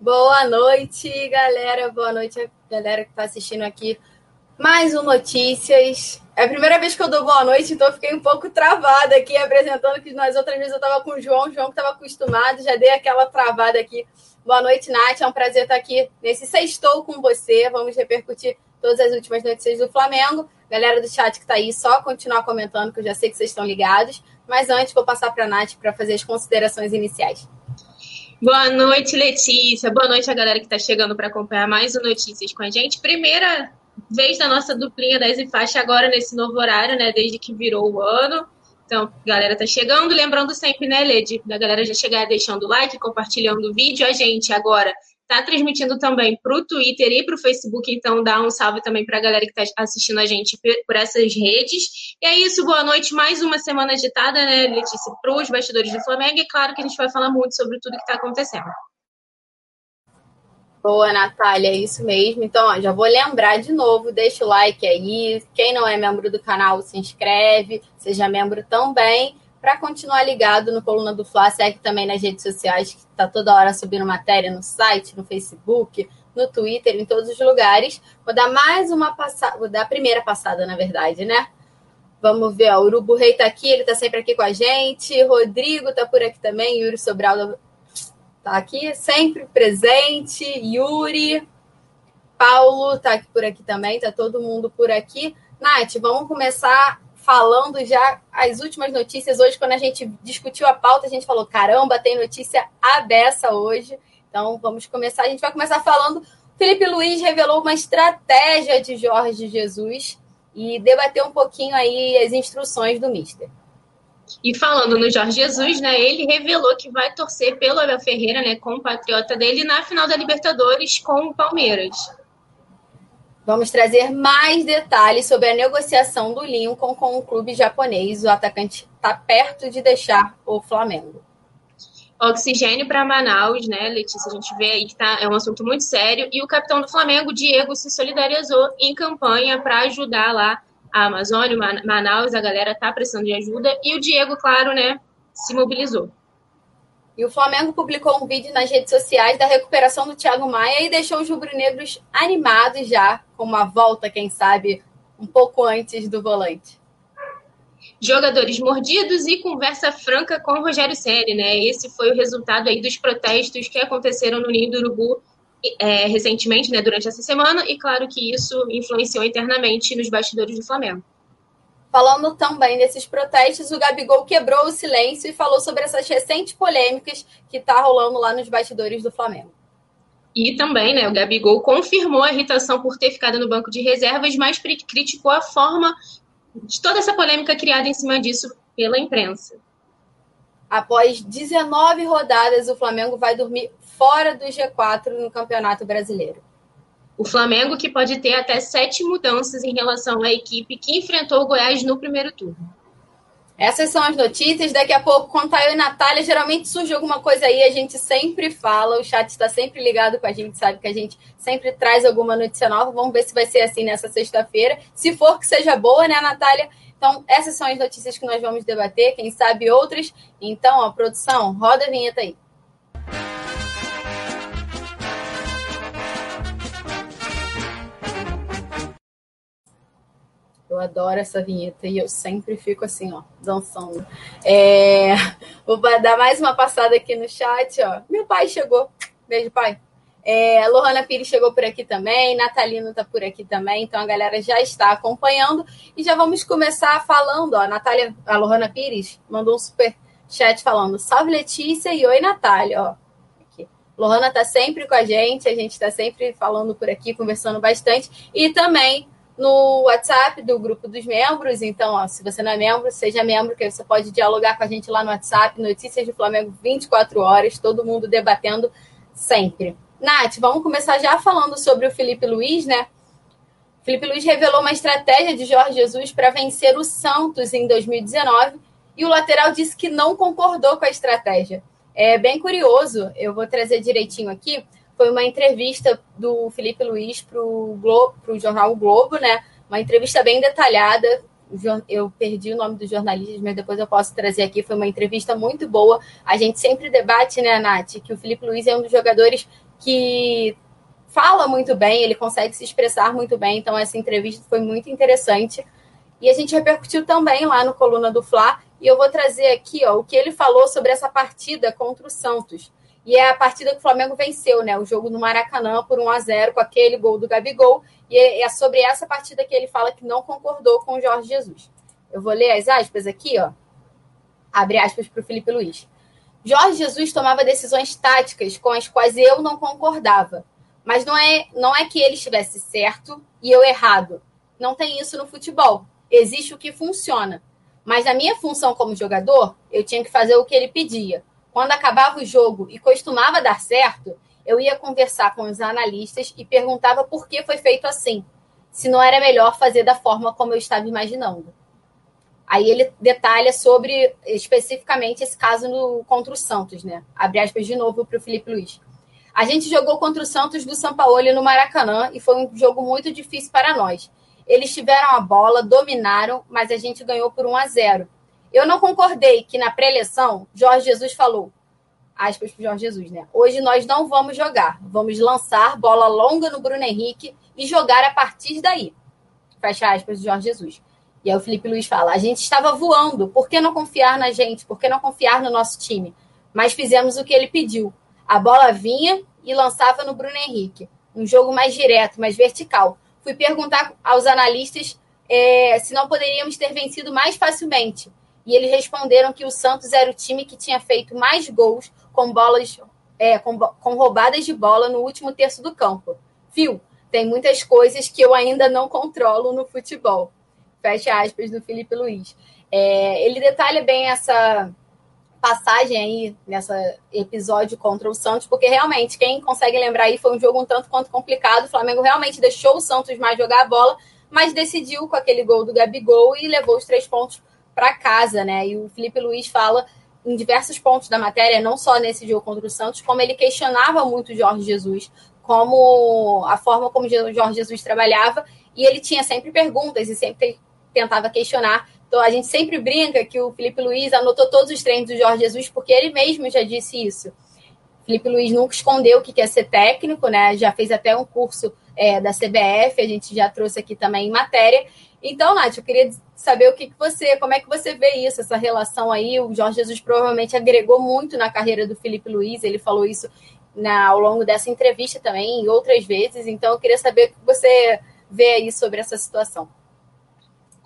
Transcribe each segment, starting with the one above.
Boa noite, galera. Boa noite, galera que está assistindo aqui mais um Notícias. É a primeira vez que eu dou boa noite, então eu fiquei um pouco travada aqui apresentando, que nas outras vezes eu estava com o João, o João que estava acostumado, já dei aquela travada aqui. Boa noite, Nath. É um prazer estar aqui nesse sextou com você. Vamos repercutir todas as últimas notícias do Flamengo. Galera do chat que está aí, só continuar comentando, que eu já sei que vocês estão ligados. Mas antes, vou passar para a Nath para fazer as considerações iniciais. Boa noite, Letícia. Boa noite a galera que está chegando para acompanhar mais um Notícias com a gente. Primeira vez da nossa duplinha 10 e faixa agora nesse novo horário, né? Desde que virou o ano. Então, galera tá chegando. Lembrando sempre, né, Led, da galera já chegar deixando o like, compartilhando o vídeo. A gente agora Está transmitindo também para o Twitter e para o Facebook, então dá um salve também para a galera que está assistindo a gente por essas redes. E é isso, boa noite. Mais uma semana agitada, né, Letícia, para os bastidores do Flamengo. E claro que a gente vai falar muito sobre tudo que está acontecendo. Boa, Natália, é isso mesmo. Então, ó, já vou lembrar de novo, deixa o like aí. Quem não é membro do canal, se inscreve, seja membro também para continuar ligado no Coluna do Fla, segue também nas redes sociais, que está toda hora subindo matéria no site, no Facebook, no Twitter, em todos os lugares. Vou dar mais uma passada, vou dar a primeira passada, na verdade, né? Vamos ver, ó, o Urubu Rei tá aqui, ele tá sempre aqui com a gente. Rodrigo tá por aqui também, Yuri Sobral tá aqui, sempre presente. Yuri, Paulo tá aqui por aqui também, tá todo mundo por aqui. Nath, vamos começar falando já as últimas notícias. Hoje, quando a gente discutiu a pauta, a gente falou: caramba, tem notícia abessa hoje. Então, vamos começar. A gente vai começar falando. Felipe Luiz revelou uma estratégia de Jorge Jesus e debateu um pouquinho aí as instruções do Mister. E falando no Jorge Jesus, né, ele revelou que vai torcer pelo Abel Ferreira, né, compatriota dele, na final da Libertadores com o Palmeiras. Vamos trazer mais detalhes sobre a negociação do Lincoln com o clube japonês. O atacante está perto de deixar o Flamengo. Oxigênio para Manaus, né, Letícia? A gente vê aí que tá, é um assunto muito sério. E o capitão do Flamengo, Diego, se solidarizou em campanha para ajudar lá a Amazônia, Manaus. A galera tá precisando de ajuda. E o Diego, claro, né, se mobilizou. E o Flamengo publicou um vídeo nas redes sociais da recuperação do Thiago Maia e deixou os rubro-negros animados já com uma volta, quem sabe, um pouco antes do volante. Jogadores mordidos e conversa franca com o Rogério Ceni, né? Esse foi o resultado aí dos protestos que aconteceram no Ninho do Urubu é, recentemente, né, durante essa semana, e claro que isso influenciou internamente nos bastidores do Flamengo. Falando também desses protestos, o Gabigol quebrou o silêncio e falou sobre essas recentes polêmicas que está rolando lá nos bastidores do Flamengo. E também, né, o Gabigol confirmou a irritação por ter ficado no banco de reservas, mas criticou a forma de toda essa polêmica criada em cima disso pela imprensa. Após 19 rodadas, o Flamengo vai dormir fora do G4 no Campeonato Brasileiro. O Flamengo que pode ter até sete mudanças em relação à equipe que enfrentou o Goiás no primeiro turno. Essas são as notícias. Daqui a pouco, quando eu e Natália, geralmente surge alguma coisa aí, a gente sempre fala. O chat está sempre ligado com a gente, sabe que a gente sempre traz alguma notícia nova. Vamos ver se vai ser assim nessa sexta-feira. Se for que seja boa, né, Natália? Então, essas são as notícias que nós vamos debater. Quem sabe outras. Então, a produção, roda a vinheta aí. Eu adoro essa vinheta e eu sempre fico assim, ó, dançando. É... Vou dar mais uma passada aqui no chat, ó. Meu pai chegou. Beijo, pai. É, Lohana Pires chegou por aqui também, Natalino tá por aqui também, então a galera já está acompanhando e já vamos começar falando, ó, a Natália, a Lohana Pires mandou um super chat falando, salve Letícia e oi Natália, ó. Aqui. Lohana tá sempre com a gente, a gente tá sempre falando por aqui, conversando bastante e também no WhatsApp do grupo dos membros. Então, ó, se você não é membro, seja membro, que você pode dialogar com a gente lá no WhatsApp, Notícias do Flamengo 24 horas, todo mundo debatendo sempre. Nath, vamos começar já falando sobre o Felipe Luiz, né? Felipe Luiz revelou uma estratégia de Jorge Jesus para vencer o Santos em 2019 e o lateral disse que não concordou com a estratégia. É bem curioso, eu vou trazer direitinho aqui. Foi uma entrevista do Felipe Luiz para o jornal o Globo, né? Uma entrevista bem detalhada. Eu perdi o nome dos jornalistas, mas depois eu posso trazer aqui. Foi uma entrevista muito boa. A gente sempre debate, né, Nath, que o Felipe Luiz é um dos jogadores que fala muito bem, ele consegue se expressar muito bem. Então, essa entrevista foi muito interessante. E a gente repercutiu também lá no Coluna do Fla. E eu vou trazer aqui ó, o que ele falou sobre essa partida contra o Santos. E é a partida que o Flamengo venceu, né? O jogo no Maracanã por 1 a 0 com aquele gol do Gabigol. E é sobre essa partida que ele fala que não concordou com o Jorge Jesus. Eu vou ler as aspas aqui, ó. Abre aspas para o Felipe Luiz. Jorge Jesus tomava decisões táticas com as quais eu não concordava. Mas não é, não é que ele estivesse certo e eu errado. Não tem isso no futebol. Existe o que funciona. Mas na minha função como jogador, eu tinha que fazer o que ele pedia. Quando acabava o jogo e costumava dar certo, eu ia conversar com os analistas e perguntava por que foi feito assim, se não era melhor fazer da forma como eu estava imaginando. Aí ele detalha sobre especificamente esse caso no, contra o Santos, né? Abre aspas de novo para o Felipe Luiz. A gente jogou contra o Santos do São Paulo no Maracanã e foi um jogo muito difícil para nós. Eles tiveram a bola, dominaram, mas a gente ganhou por 1 a 0. Eu não concordei que na pré-eleição Jorge Jesus falou, aspas para Jorge Jesus, né? Hoje nós não vamos jogar, vamos lançar bola longa no Bruno Henrique e jogar a partir daí. Fecha aspas do Jorge Jesus. E aí o Felipe Luiz fala: a gente estava voando, por que não confiar na gente? Por que não confiar no nosso time? Mas fizemos o que ele pediu. A bola vinha e lançava no Bruno Henrique. Um jogo mais direto, mais vertical. Fui perguntar aos analistas é, se não poderíamos ter vencido mais facilmente e eles responderam que o Santos era o time que tinha feito mais gols com bolas é, com, com roubadas de bola no último terço do campo. Viu? Tem muitas coisas que eu ainda não controlo no futebol. Fecha aspas do Felipe Luiz. É, ele detalha bem essa passagem aí nessa episódio contra o Santos, porque realmente quem consegue lembrar aí foi um jogo um tanto quanto complicado. O Flamengo realmente deixou o Santos mais jogar a bola, mas decidiu com aquele gol do Gabigol e levou os três pontos para casa, né? E o Felipe Luiz fala em diversos pontos da matéria, não só nesse jogo contra o Santos, como ele questionava muito o Jorge Jesus, como a forma como o Jorge Jesus trabalhava, e ele tinha sempre perguntas e sempre tentava questionar. Então a gente sempre brinca que o Felipe Luiz anotou todos os treinos do Jorge Jesus, porque ele mesmo já disse isso. Felipe Luiz nunca escondeu que quer ser técnico, né? Já fez até um curso é, da CBF, a gente já trouxe aqui também em matéria. Então, Nath, eu queria saber o que, que você, como é que você vê isso, essa relação aí. O Jorge Jesus provavelmente agregou muito na carreira do Felipe Luiz, ele falou isso na, ao longo dessa entrevista também, e outras vezes. Então, eu queria saber o que você vê aí sobre essa situação.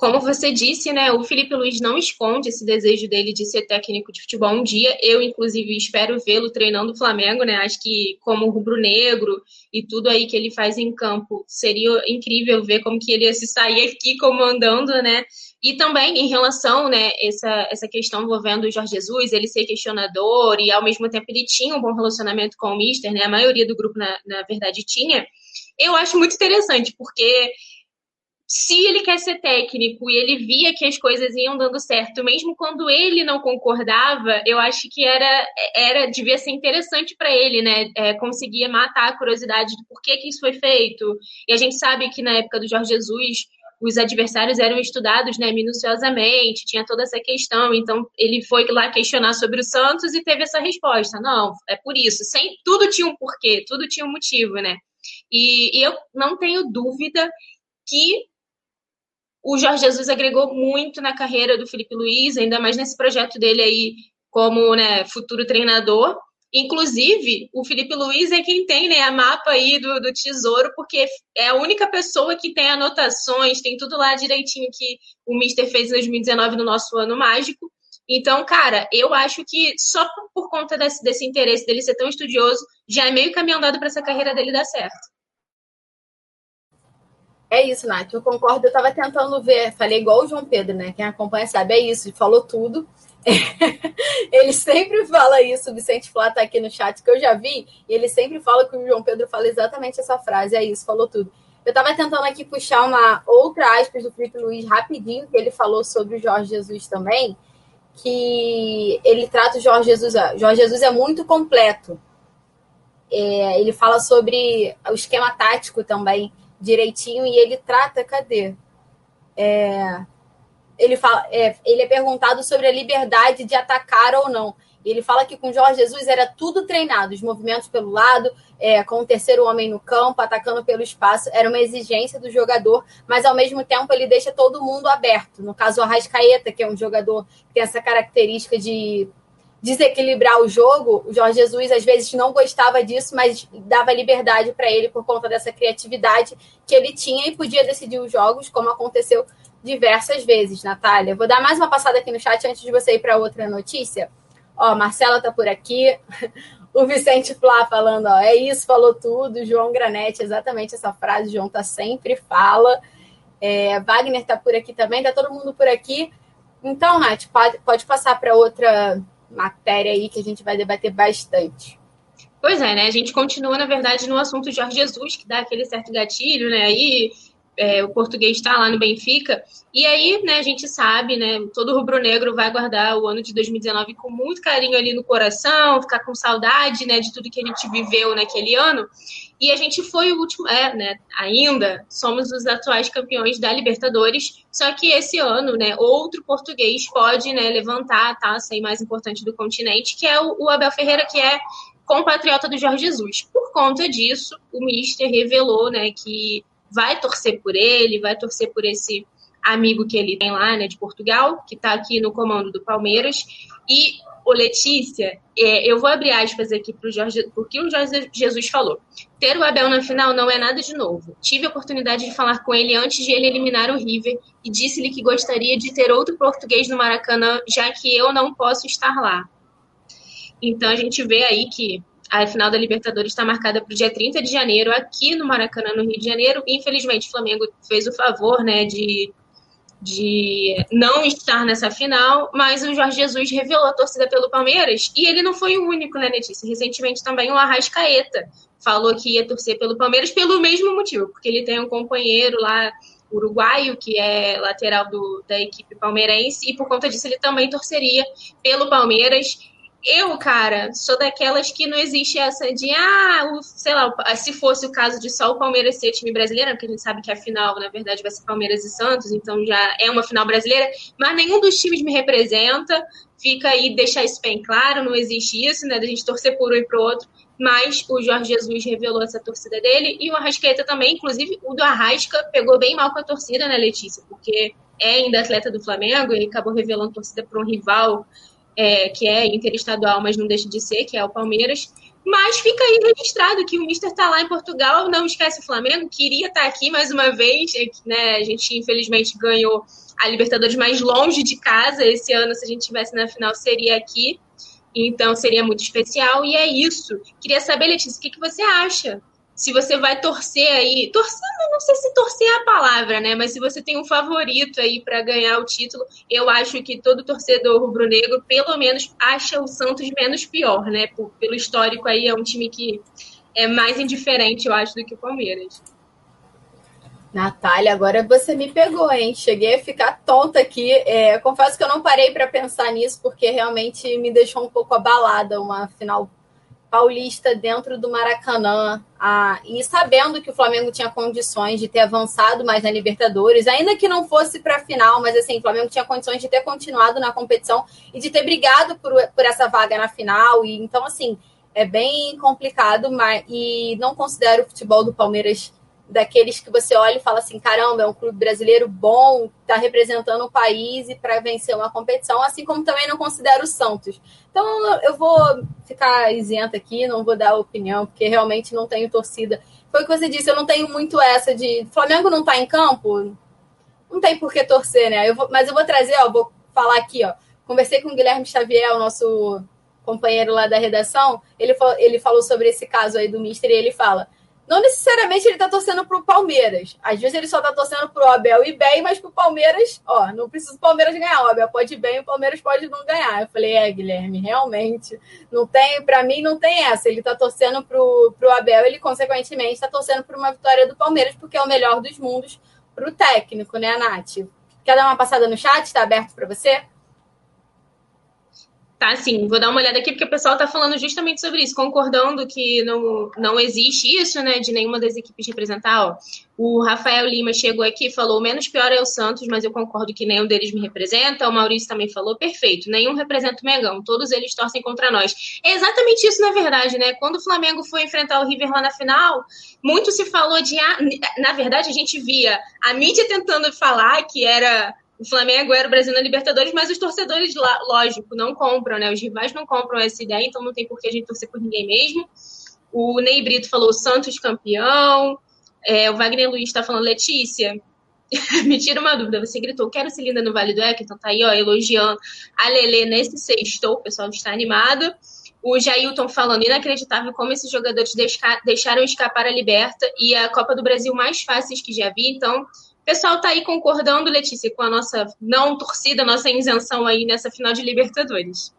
Como você disse, né, o Felipe Luiz não esconde esse desejo dele de ser técnico de futebol um dia. Eu, inclusive, espero vê-lo treinando o Flamengo, né? Acho que como rubro-negro e tudo aí que ele faz em campo, seria incrível ver como que ele ia se sair aqui comandando, né? E também em relação, né, essa, essa questão envolvendo o Jorge Jesus, ele ser questionador e ao mesmo tempo ele tinha um bom relacionamento com o Mister, né? A maioria do grupo, na, na verdade, tinha. Eu acho muito interessante, porque se ele quer ser técnico e ele via que as coisas iam dando certo, mesmo quando ele não concordava, eu acho que era, era devia ser interessante para ele, né? É, conseguir matar a curiosidade de por que, que isso foi feito. E a gente sabe que na época do Jorge Jesus, os adversários eram estudados né, minuciosamente, tinha toda essa questão. Então, ele foi lá questionar sobre o Santos e teve essa resposta. Não, é por isso. Sem, tudo tinha um porquê, tudo tinha um motivo, né? E, e eu não tenho dúvida que o Jorge Jesus agregou muito na carreira do Felipe Luiz, ainda mais nesse projeto dele aí como né, futuro treinador. Inclusive, o Felipe Luiz é quem tem né, a mapa aí do, do Tesouro, porque é a única pessoa que tem anotações, tem tudo lá direitinho que o Mister fez em 2019 no nosso ano mágico. Então, cara, eu acho que só por, conta desse, desse interesse dele ser tão estudioso, já é meio caminho andado para essa carreira dele dar certo. É isso, Nath, eu concordo. Eu estava tentando ver, falei igual o João Pedro, né? Quem acompanha sabe, é isso, falou tudo. ele sempre fala isso, o Vicente Flá está aqui no chat, que eu já vi, e ele sempre fala que o João Pedro fala exatamente essa frase, é isso, falou tudo. Eu estava tentando aqui puxar uma outra aspas do Felipe Luiz rapidinho, que ele falou sobre o Jorge Jesus também, que ele trata o Jorge Jesus. Jorge Jesus é muito completo. É, ele fala sobre o esquema tático também direitinho e ele trata, cadê? É, ele, fala, é, ele é perguntado sobre a liberdade de atacar ou não. Ele fala que com Jorge Jesus era tudo treinado, os movimentos pelo lado, é, com o terceiro homem no campo, atacando pelo espaço, era uma exigência do jogador, mas ao mesmo tempo ele deixa todo mundo aberto. No caso, o Arrascaeta, que é um jogador que tem essa característica de desequilibrar o jogo, o Jorge Jesus às vezes não gostava disso, mas dava liberdade para ele por conta dessa criatividade que ele tinha e podia decidir os jogos, como aconteceu diversas vezes, Natália. Vou dar mais uma passada aqui no chat antes de você ir para outra notícia. Ó, Marcela tá por aqui. O Vicente Flá falando, ó, é isso, falou tudo. João Granete, exatamente essa frase, João tá sempre fala. É, Wagner tá por aqui também, tá todo mundo por aqui. Então, Nath, pode, pode passar para outra matéria aí que a gente vai debater bastante. Pois é, né? A gente continua, na verdade, no assunto Jorge Jesus, que dá aquele certo gatilho, né? Aí é, o português está lá no Benfica. E aí, né, a gente sabe, né, todo rubro-negro vai guardar o ano de 2019 com muito carinho ali no coração, ficar com saudade, né, de tudo que a gente viveu naquele ano. E a gente foi o último, é, né, ainda somos os atuais campeões da Libertadores, só que esse ano, né, outro português pode, né, levantar a taça aí mais importante do continente, que é o, o Abel Ferreira, que é compatriota do Jorge Jesus. Por conta disso, o Mister revelou, né, que vai torcer por ele, vai torcer por esse amigo que ele tem lá, né, de Portugal, que está aqui no comando do Palmeiras. E, o Letícia, é, eu vou abrir aspas aqui para o Jorge, porque o Jorge Jesus falou. Ter o Abel na final não é nada de novo. Tive a oportunidade de falar com ele antes de ele eliminar o River e disse-lhe que gostaria de ter outro português no Maracanã, já que eu não posso estar lá. Então a gente vê aí que a final da Libertadores está marcada para o dia 30 de janeiro, aqui no Maracanã, no Rio de Janeiro. Infelizmente, o Flamengo fez o favor né, de, de não estar nessa final, mas o Jorge Jesus revelou a torcida pelo Palmeiras e ele não foi o único, né, Letícia? Recentemente também o Arrascaeta falou que ia torcer pelo Palmeiras pelo mesmo motivo, porque ele tem um companheiro lá uruguaio, que é lateral do, da equipe palmeirense, e por conta disso ele também torceria pelo Palmeiras. Eu, cara, sou daquelas que não existe essa de, ah, o, sei lá, se fosse o caso de só o Palmeiras ser time brasileiro, porque a gente sabe que a final, na verdade, vai ser Palmeiras e Santos, então já é uma final brasileira, mas nenhum dos times me representa. Fica aí, deixar isso bem claro, não existe isso, né, da gente torcer por um e pro outro. Mas o Jorge Jesus revelou essa torcida dele e o Arrascaeta também, inclusive o do Arrasca pegou bem mal com a torcida, né, Letícia? Porque é ainda atleta do Flamengo, ele acabou revelando torcida para um rival é, que é interestadual, mas não deixa de ser, que é o Palmeiras. Mas fica aí registrado que o Mister está lá em Portugal, não esquece o Flamengo, queria estar tá aqui mais uma vez, é né? A gente infelizmente ganhou a Libertadores mais longe de casa. Esse ano, se a gente estivesse na final, seria aqui. Então seria muito especial. E é isso. Queria saber, Letícia, o que, que você acha se você vai torcer aí, torcer, não sei se torcer é a palavra, né? Mas se você tem um favorito aí para ganhar o título, eu acho que todo torcedor rubro-negro, pelo menos, acha o Santos menos pior, né? Por, pelo histórico aí, é um time que é mais indiferente, eu acho, do que o Palmeiras. Natália, agora você me pegou, hein? Cheguei a ficar tonta aqui. É, confesso que eu não parei para pensar nisso, porque realmente me deixou um pouco abalada uma final paulista dentro do Maracanã. E sabendo que o Flamengo tinha condições de ter avançado mais na Libertadores, ainda que não fosse para a final, mas assim, o Flamengo tinha condições de ter continuado na competição e de ter brigado por, por essa vaga na final. E então, assim, é bem complicado, mas e não considero o futebol do Palmeiras daqueles que você olha e fala assim: caramba, é um clube brasileiro bom, está representando o país e para vencer uma competição, assim como também não considero o Santos. Então eu vou ficar isenta aqui, não vou dar opinião, porque realmente não tenho torcida. Foi o que você disse, eu não tenho muito essa de Flamengo não está em campo, não tem por que torcer, né? Eu vou, mas eu vou trazer, ó, vou falar aqui, ó. Conversei com o Guilherme Xavier, o nosso companheiro lá da redação, ele, ele falou sobre esse caso aí do Mister e ele fala não necessariamente ele tá torcendo pro Palmeiras. Às vezes ele só tá torcendo pro Abel e bem, mas pro Palmeiras, ó, não precisa o Palmeiras ganhar. O Abel pode ir bem, o Palmeiras pode não ganhar. Eu falei, é, Guilherme, realmente, não tem, para mim não tem essa. Ele tá torcendo pro, pro Abel, ele consequentemente tá torcendo por uma vitória do Palmeiras, porque é o melhor dos mundos pro técnico, né, Nath? Quer dar uma passada no chat? Tá aberto para você? Tá, sim. Vou dar uma olhada aqui, porque o pessoal está falando justamente sobre isso, concordando que não, não existe isso, né, de nenhuma das equipes representar. Ó. O Rafael Lima chegou aqui e falou: menos pior é o Santos, mas eu concordo que nenhum deles me representa. O Maurício também falou: perfeito, nenhum representa o Megão, todos eles torcem contra nós. É exatamente isso, na verdade, né? Quando o Flamengo foi enfrentar o River lá na final, muito se falou de. Na verdade, a gente via a mídia tentando falar que era o Flamengo era o Brasil na Libertadores, mas os torcedores, lógico, não compram, né? Os rivais não compram essa ideia, então não tem por que a gente torcer por ninguém mesmo. O Ney Brito falou Santos campeão. É, o Wagner Luiz está falando Letícia. Me tira uma dúvida, você gritou, quero Cilinda no Vale do Eco, então tá aí, ó, elogiando a Lele nesse sexto, o pessoal está animado. O Jailton falando, inacreditável como esses jogadores deixaram escapar a Liberta e a Copa do Brasil mais fáceis que já vi, então o pessoal tá aí concordando, Letícia, com a nossa não torcida, nossa isenção aí nessa final de Libertadores.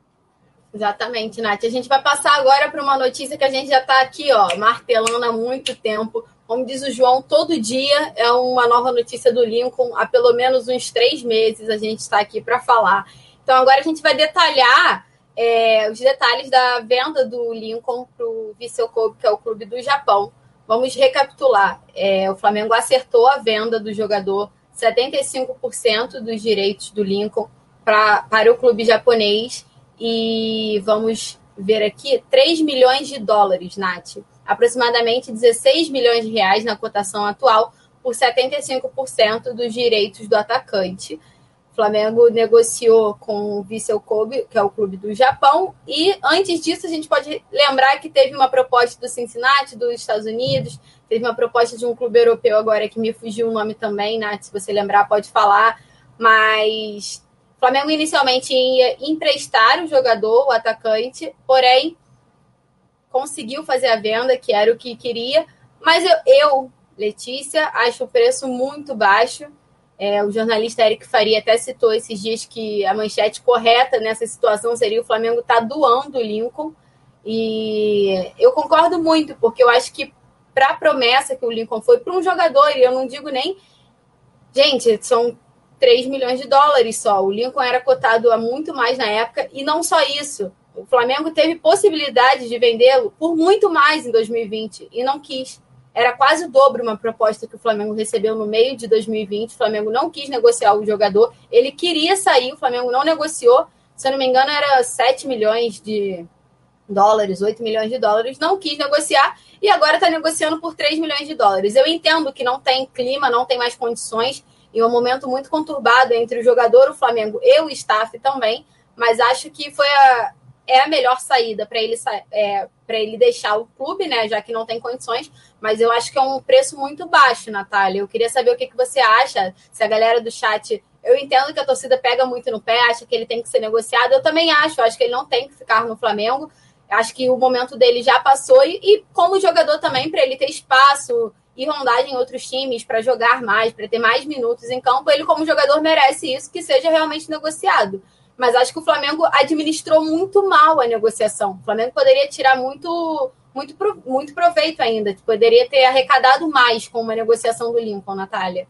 Exatamente, Nath. A gente vai passar agora para uma notícia que a gente já está aqui, ó, martelando há muito tempo. Como diz o João, todo dia é uma nova notícia do Lincoln. Há pelo menos uns três meses a gente está aqui para falar. Então agora a gente vai detalhar é, os detalhes da venda do Lincoln para o Vissel Kobe, que é o clube do Japão. Vamos recapitular. É, o Flamengo acertou a venda do jogador 75% dos direitos do Lincoln pra, para o clube japonês. E vamos ver aqui: 3 milhões de dólares, Nath. Aproximadamente 16 milhões de reais na cotação atual por 75% dos direitos do atacante. Flamengo negociou com o Vissel Kobe, que é o clube do Japão, e antes disso a gente pode lembrar que teve uma proposta do Cincinnati, dos Estados Unidos, teve uma proposta de um clube europeu agora que me fugiu o nome também, Nath, se você lembrar pode falar, mas o Flamengo inicialmente ia emprestar o jogador, o atacante, porém conseguiu fazer a venda, que era o que queria, mas eu, eu Letícia, acho o preço muito baixo, é, o jornalista Eric Faria até citou esses dias que a manchete correta nessa situação seria o Flamengo tá doando o Lincoln. E eu concordo muito, porque eu acho que para a promessa que o Lincoln foi para um jogador, e eu não digo nem. Gente, são 3 milhões de dólares só. O Lincoln era cotado a muito mais na época, e não só isso. O Flamengo teve possibilidade de vendê-lo por muito mais em 2020 e não quis. Era quase o dobro uma proposta que o Flamengo recebeu no meio de 2020. O Flamengo não quis negociar o jogador. Ele queria sair, o Flamengo não negociou. Se eu não me engano, era 7 milhões de dólares, 8 milhões de dólares. Não quis negociar e agora está negociando por 3 milhões de dólares. Eu entendo que não tem clima, não tem mais condições e um momento muito conturbado entre o jogador, o Flamengo e o staff também. Mas acho que foi a, é a melhor saída para ele, é, ele deixar o clube, né? Já que não tem condições. Mas eu acho que é um preço muito baixo, Natália. Eu queria saber o que, que você acha, se a galera do chat. Eu entendo que a torcida pega muito no pé, acha que ele tem que ser negociado. Eu também acho, eu acho que ele não tem que ficar no Flamengo. Acho que o momento dele já passou e, e como jogador também, para ele ter espaço e rondagem em outros times para jogar mais, para ter mais minutos em campo, ele como jogador merece isso, que seja realmente negociado mas acho que o Flamengo administrou muito mal a negociação. O Flamengo poderia tirar muito, muito, muito proveito ainda, poderia ter arrecadado mais com uma negociação do Lincoln, Natália.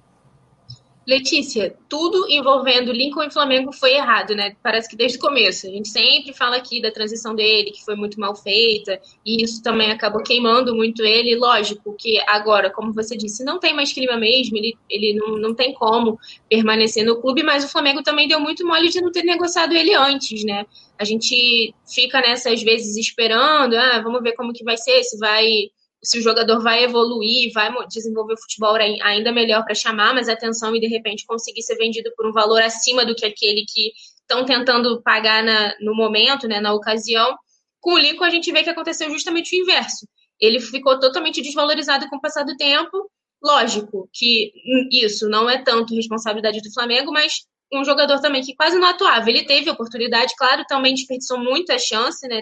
Letícia, tudo envolvendo Lincoln e Flamengo foi errado, né? Parece que desde o começo. A gente sempre fala aqui da transição dele, que foi muito mal feita, e isso também acabou queimando muito ele. Lógico que agora, como você disse, não tem mais clima mesmo, ele, ele não, não tem como permanecer no clube, mas o Flamengo também deu muito mole de não ter negociado ele antes, né? A gente fica nessa, às vezes, esperando, ah, vamos ver como que vai ser, se vai se o jogador vai evoluir, vai desenvolver o futebol ainda melhor para chamar mais atenção e de repente conseguir ser vendido por um valor acima do que aquele que estão tentando pagar na, no momento, né, na ocasião. Com o Lincoln, a gente vê que aconteceu justamente o inverso. Ele ficou totalmente desvalorizado com o passar do tempo. Lógico que isso não é tanto responsabilidade do Flamengo, mas um jogador também que quase não atuava. Ele teve oportunidade, claro, também desperdiçou muita chance, né?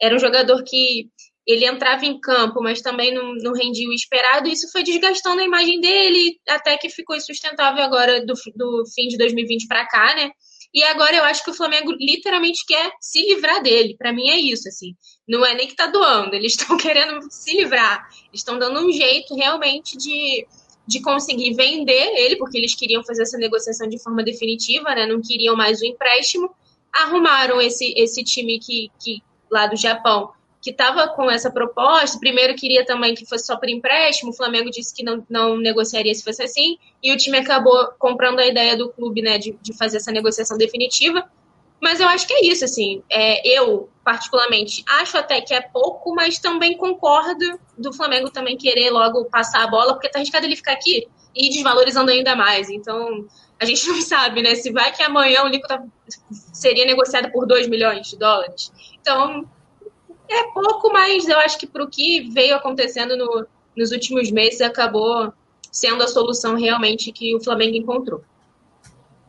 Era um jogador que ele entrava em campo, mas também não, não rendia o esperado, isso foi desgastando a imagem dele, até que ficou insustentável agora do, do fim de 2020 para cá, né? E agora eu acho que o Flamengo literalmente quer se livrar dele. Para mim é isso, assim. Não é nem que tá doando, eles estão querendo se livrar. Estão dando um jeito realmente de, de conseguir vender ele, porque eles queriam fazer essa negociação de forma definitiva, né? Não queriam mais o empréstimo. Arrumaram esse, esse time que, que lá do Japão que estava com essa proposta. Primeiro queria também que fosse só por empréstimo, o Flamengo disse que não, não negociaria se fosse assim, e o time acabou comprando a ideia do clube né, de, de fazer essa negociação definitiva. Mas eu acho que é isso, assim. É, eu, particularmente, acho até que é pouco, mas também concordo do Flamengo também querer logo passar a bola, porque tá arriscado ele ficar aqui e desvalorizando ainda mais. Então, a gente não sabe, né? Se vai que amanhã o Lico tá, seria negociado por 2 milhões de dólares. Então, é pouco, mas eu acho que para o que veio acontecendo no, nos últimos meses acabou sendo a solução realmente que o Flamengo encontrou.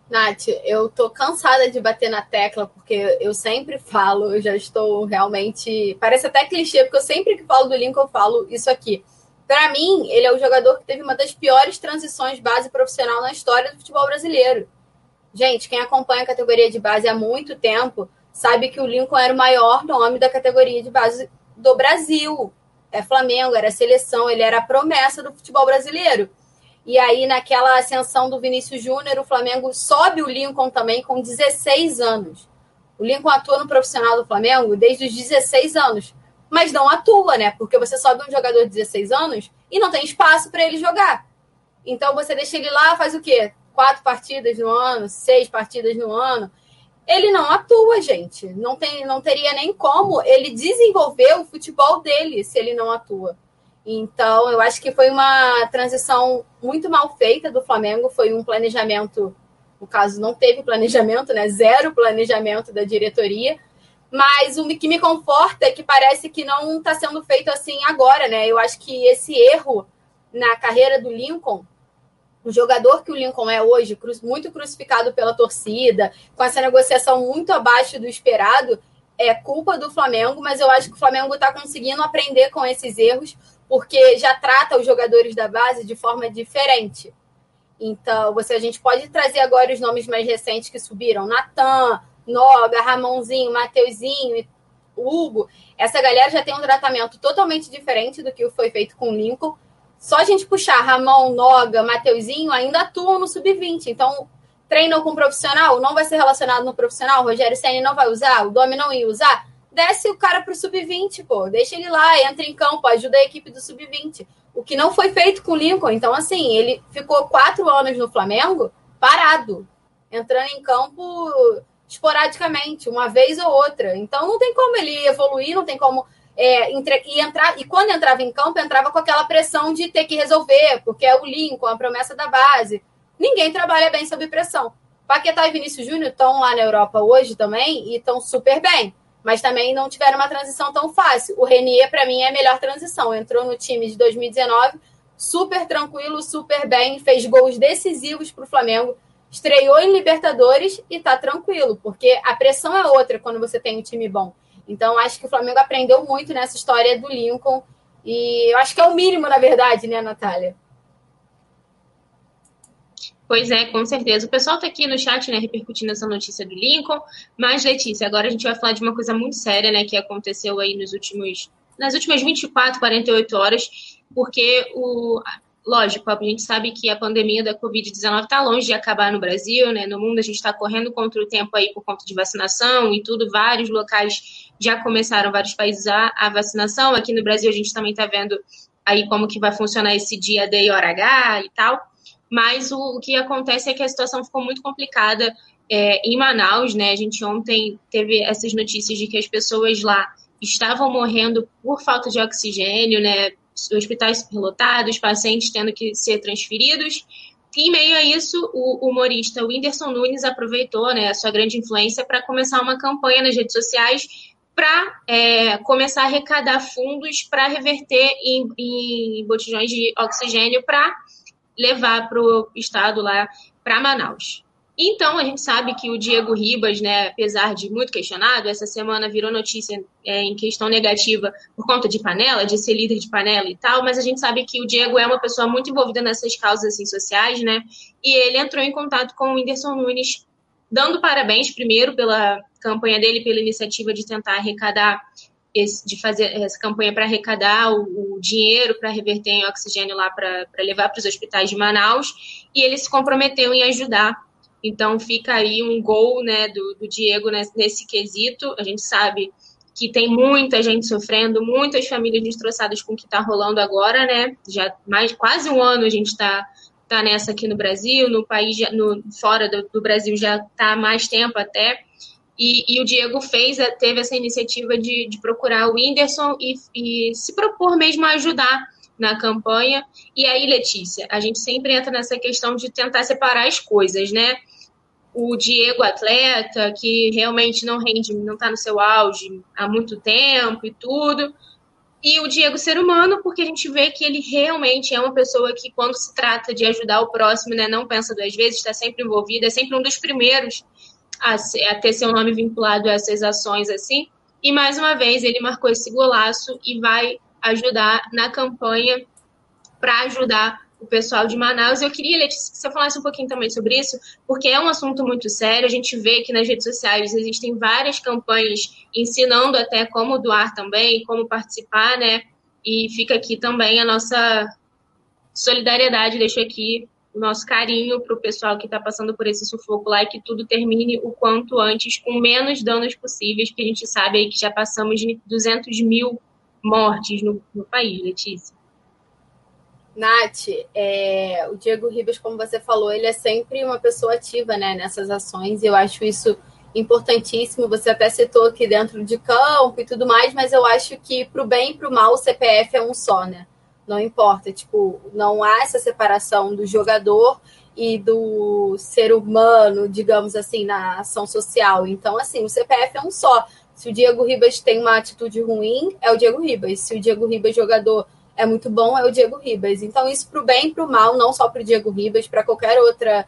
Nath, eu tô cansada de bater na tecla, porque eu sempre falo, eu já estou realmente. Parece até clichê, porque eu sempre que falo do Lincoln, eu falo isso aqui. Para mim, ele é o jogador que teve uma das piores transições base profissional na história do futebol brasileiro. Gente, quem acompanha a categoria de base há muito tempo sabe que o Lincoln era o maior nome da categoria de base do Brasil. É Flamengo, era seleção, ele era a promessa do futebol brasileiro. E aí, naquela ascensão do Vinícius Júnior, o Flamengo sobe o Lincoln também com 16 anos. O Lincoln atua no profissional do Flamengo desde os 16 anos. Mas não atua, né? Porque você sobe um jogador de 16 anos e não tem espaço para ele jogar. Então você deixa ele lá, faz o quê? Quatro partidas no ano, seis partidas no ano ele não atua, gente. Não, tem, não teria nem como ele desenvolver o futebol dele se ele não atua. Então, eu acho que foi uma transição muito mal feita do Flamengo. Foi um planejamento, no caso, não teve planejamento, né? Zero planejamento da diretoria. Mas o que me conforta é que parece que não está sendo feito assim agora, né? Eu acho que esse erro na carreira do Lincoln o jogador que o Lincoln é hoje, muito crucificado pela torcida, com essa negociação muito abaixo do esperado, é culpa do Flamengo, mas eu acho que o Flamengo está conseguindo aprender com esses erros, porque já trata os jogadores da base de forma diferente. Então, você, a gente pode trazer agora os nomes mais recentes que subiram: Natan, Noga, Ramonzinho, Mateuzinho, Hugo. Essa galera já tem um tratamento totalmente diferente do que foi feito com o Lincoln. Só a gente puxar Ramon, Noga, Mateuzinho ainda atuam no sub-20. Então, treinam com profissional, não vai ser relacionado no profissional, o Rogério Senna não vai usar, o Domi não ia usar. Desce o cara pro sub-20, pô. Deixa ele lá, entra em campo, ajuda a equipe do sub-20. O que não foi feito com o Lincoln. Então, assim, ele ficou quatro anos no Flamengo parado, entrando em campo esporadicamente, uma vez ou outra. Então, não tem como ele evoluir, não tem como é, entre, e, entrar, e quando entrava em campo, entrava com aquela pressão de ter que resolver, porque é o Lincoln, a promessa da base. Ninguém trabalha bem sob pressão. Paquetá e Vinícius Júnior estão lá na Europa hoje também e estão super bem, mas também não tiveram uma transição tão fácil. O Renier, para mim, é a melhor transição. Entrou no time de 2019, super tranquilo, super bem, fez gols decisivos para o Flamengo, estreou em Libertadores e está tranquilo, porque a pressão é outra quando você tem um time bom. Então, acho que o Flamengo aprendeu muito nessa história do Lincoln. E eu acho que é o mínimo, na verdade, né, Natália? Pois é, com certeza. O pessoal está aqui no chat, né, repercutindo essa notícia do Lincoln. Mas, Letícia, agora a gente vai falar de uma coisa muito séria, né, que aconteceu aí nos últimos, nas últimas 24, 48 horas, porque o, lógico, a gente sabe que a pandemia da Covid-19 está longe de acabar no Brasil, né? No mundo a gente está correndo contra o tempo aí por conta de vacinação e tudo. Vários locais já começaram, vários países a, a vacinação. Aqui no Brasil a gente também está vendo aí como que vai funcionar esse dia D e hora H e tal. Mas o, o que acontece é que a situação ficou muito complicada é, em Manaus, né? A gente ontem teve essas notícias de que as pessoas lá estavam morrendo por falta de oxigênio, né? Hospitais superlotados, pacientes tendo que ser transferidos. E, em meio a isso, o humorista Whindersson Nunes aproveitou né, a sua grande influência para começar uma campanha nas redes sociais para é, começar a arrecadar fundos para reverter em, em botijões de oxigênio para levar para o estado lá, para Manaus. Então, a gente sabe que o Diego Ribas, né, apesar de muito questionado, essa semana virou notícia é, em questão negativa por conta de panela, de ser líder de panela e tal, mas a gente sabe que o Diego é uma pessoa muito envolvida nessas causas assim, sociais, né? E ele entrou em contato com o Whindersson Nunes, dando parabéns primeiro pela campanha dele, pela iniciativa de tentar arrecadar esse, de fazer essa campanha para arrecadar o, o dinheiro para reverter em oxigênio lá para levar para os hospitais de Manaus, e ele se comprometeu em ajudar então fica aí um gol né, do, do Diego nesse, nesse quesito. A gente sabe que tem muita gente sofrendo, muitas famílias destroçadas com o que está rolando agora, né? Já mais quase um ano a gente está tá nessa aqui no Brasil, no país, no, fora do, do Brasil já está mais tempo até. E, e, o Diego fez, teve essa iniciativa de, de procurar o Whindersson e, e se propor mesmo a ajudar na campanha. E aí, Letícia, a gente sempre entra nessa questão de tentar separar as coisas, né? O Diego atleta, que realmente não rende, não está no seu auge há muito tempo e tudo. E o Diego ser humano, porque a gente vê que ele realmente é uma pessoa que, quando se trata de ajudar o próximo, né, não pensa duas vezes, está sempre envolvido, é sempre um dos primeiros a, a ter seu nome vinculado a essas ações assim. E mais uma vez ele marcou esse golaço e vai ajudar na campanha para ajudar o pessoal de Manaus. Eu queria, Letícia, que você falasse um pouquinho também sobre isso, porque é um assunto muito sério. A gente vê que nas redes sociais existem várias campanhas ensinando até como doar também, como participar, né? E fica aqui também a nossa solidariedade, deixo aqui o nosso carinho para o pessoal que está passando por esse sufoco lá e que tudo termine o quanto antes, com menos danos possíveis, porque a gente sabe aí que já passamos de 200 mil mortes no, no país, Letícia. Nath, é, o Diego Ribas, como você falou, ele é sempre uma pessoa ativa né, nessas ações, e eu acho isso importantíssimo. Você até citou aqui dentro de campo e tudo mais, mas eu acho que para o bem e para o mal o CPF é um só, né? Não importa, tipo, não há essa separação do jogador e do ser humano, digamos assim, na ação social. Então, assim, o CPF é um só. Se o Diego Ribas tem uma atitude ruim, é o Diego Ribas. Se o Diego Ribas, jogador, é muito bom é o Diego Ribas. Então, isso para o bem e para o mal, não só para o Diego Ribas, para qualquer outra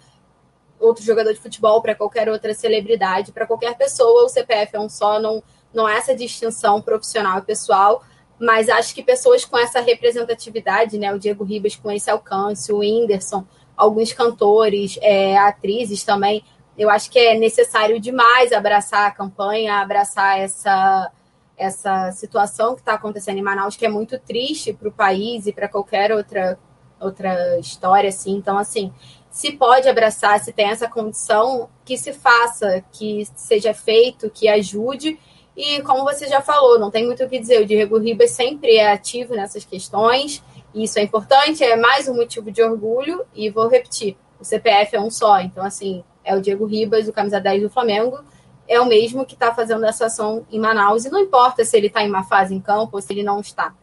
outro jogador de futebol, para qualquer outra celebridade, para qualquer pessoa, o CPF é um só, não, não há essa distinção profissional e pessoal, mas acho que pessoas com essa representatividade, né, o Diego Ribas com esse alcance, o Whindersson, alguns cantores, é, atrizes também, eu acho que é necessário demais abraçar a campanha, abraçar essa essa situação que está acontecendo em Manaus, que é muito triste para o país e para qualquer outra, outra história, assim. Então, assim, se pode abraçar, se tem essa condição, que se faça, que seja feito, que ajude. E como você já falou, não tem muito o que dizer, o Diego Ribas sempre é ativo nessas questões, e isso é importante, é mais um motivo de orgulho, e vou repetir, o CPF é um só, então assim, é o Diego Ribas, o camisa 10 do Flamengo, é o mesmo que está fazendo essa ação em Manaus, e não importa se ele está em uma fase em campo ou se ele não está.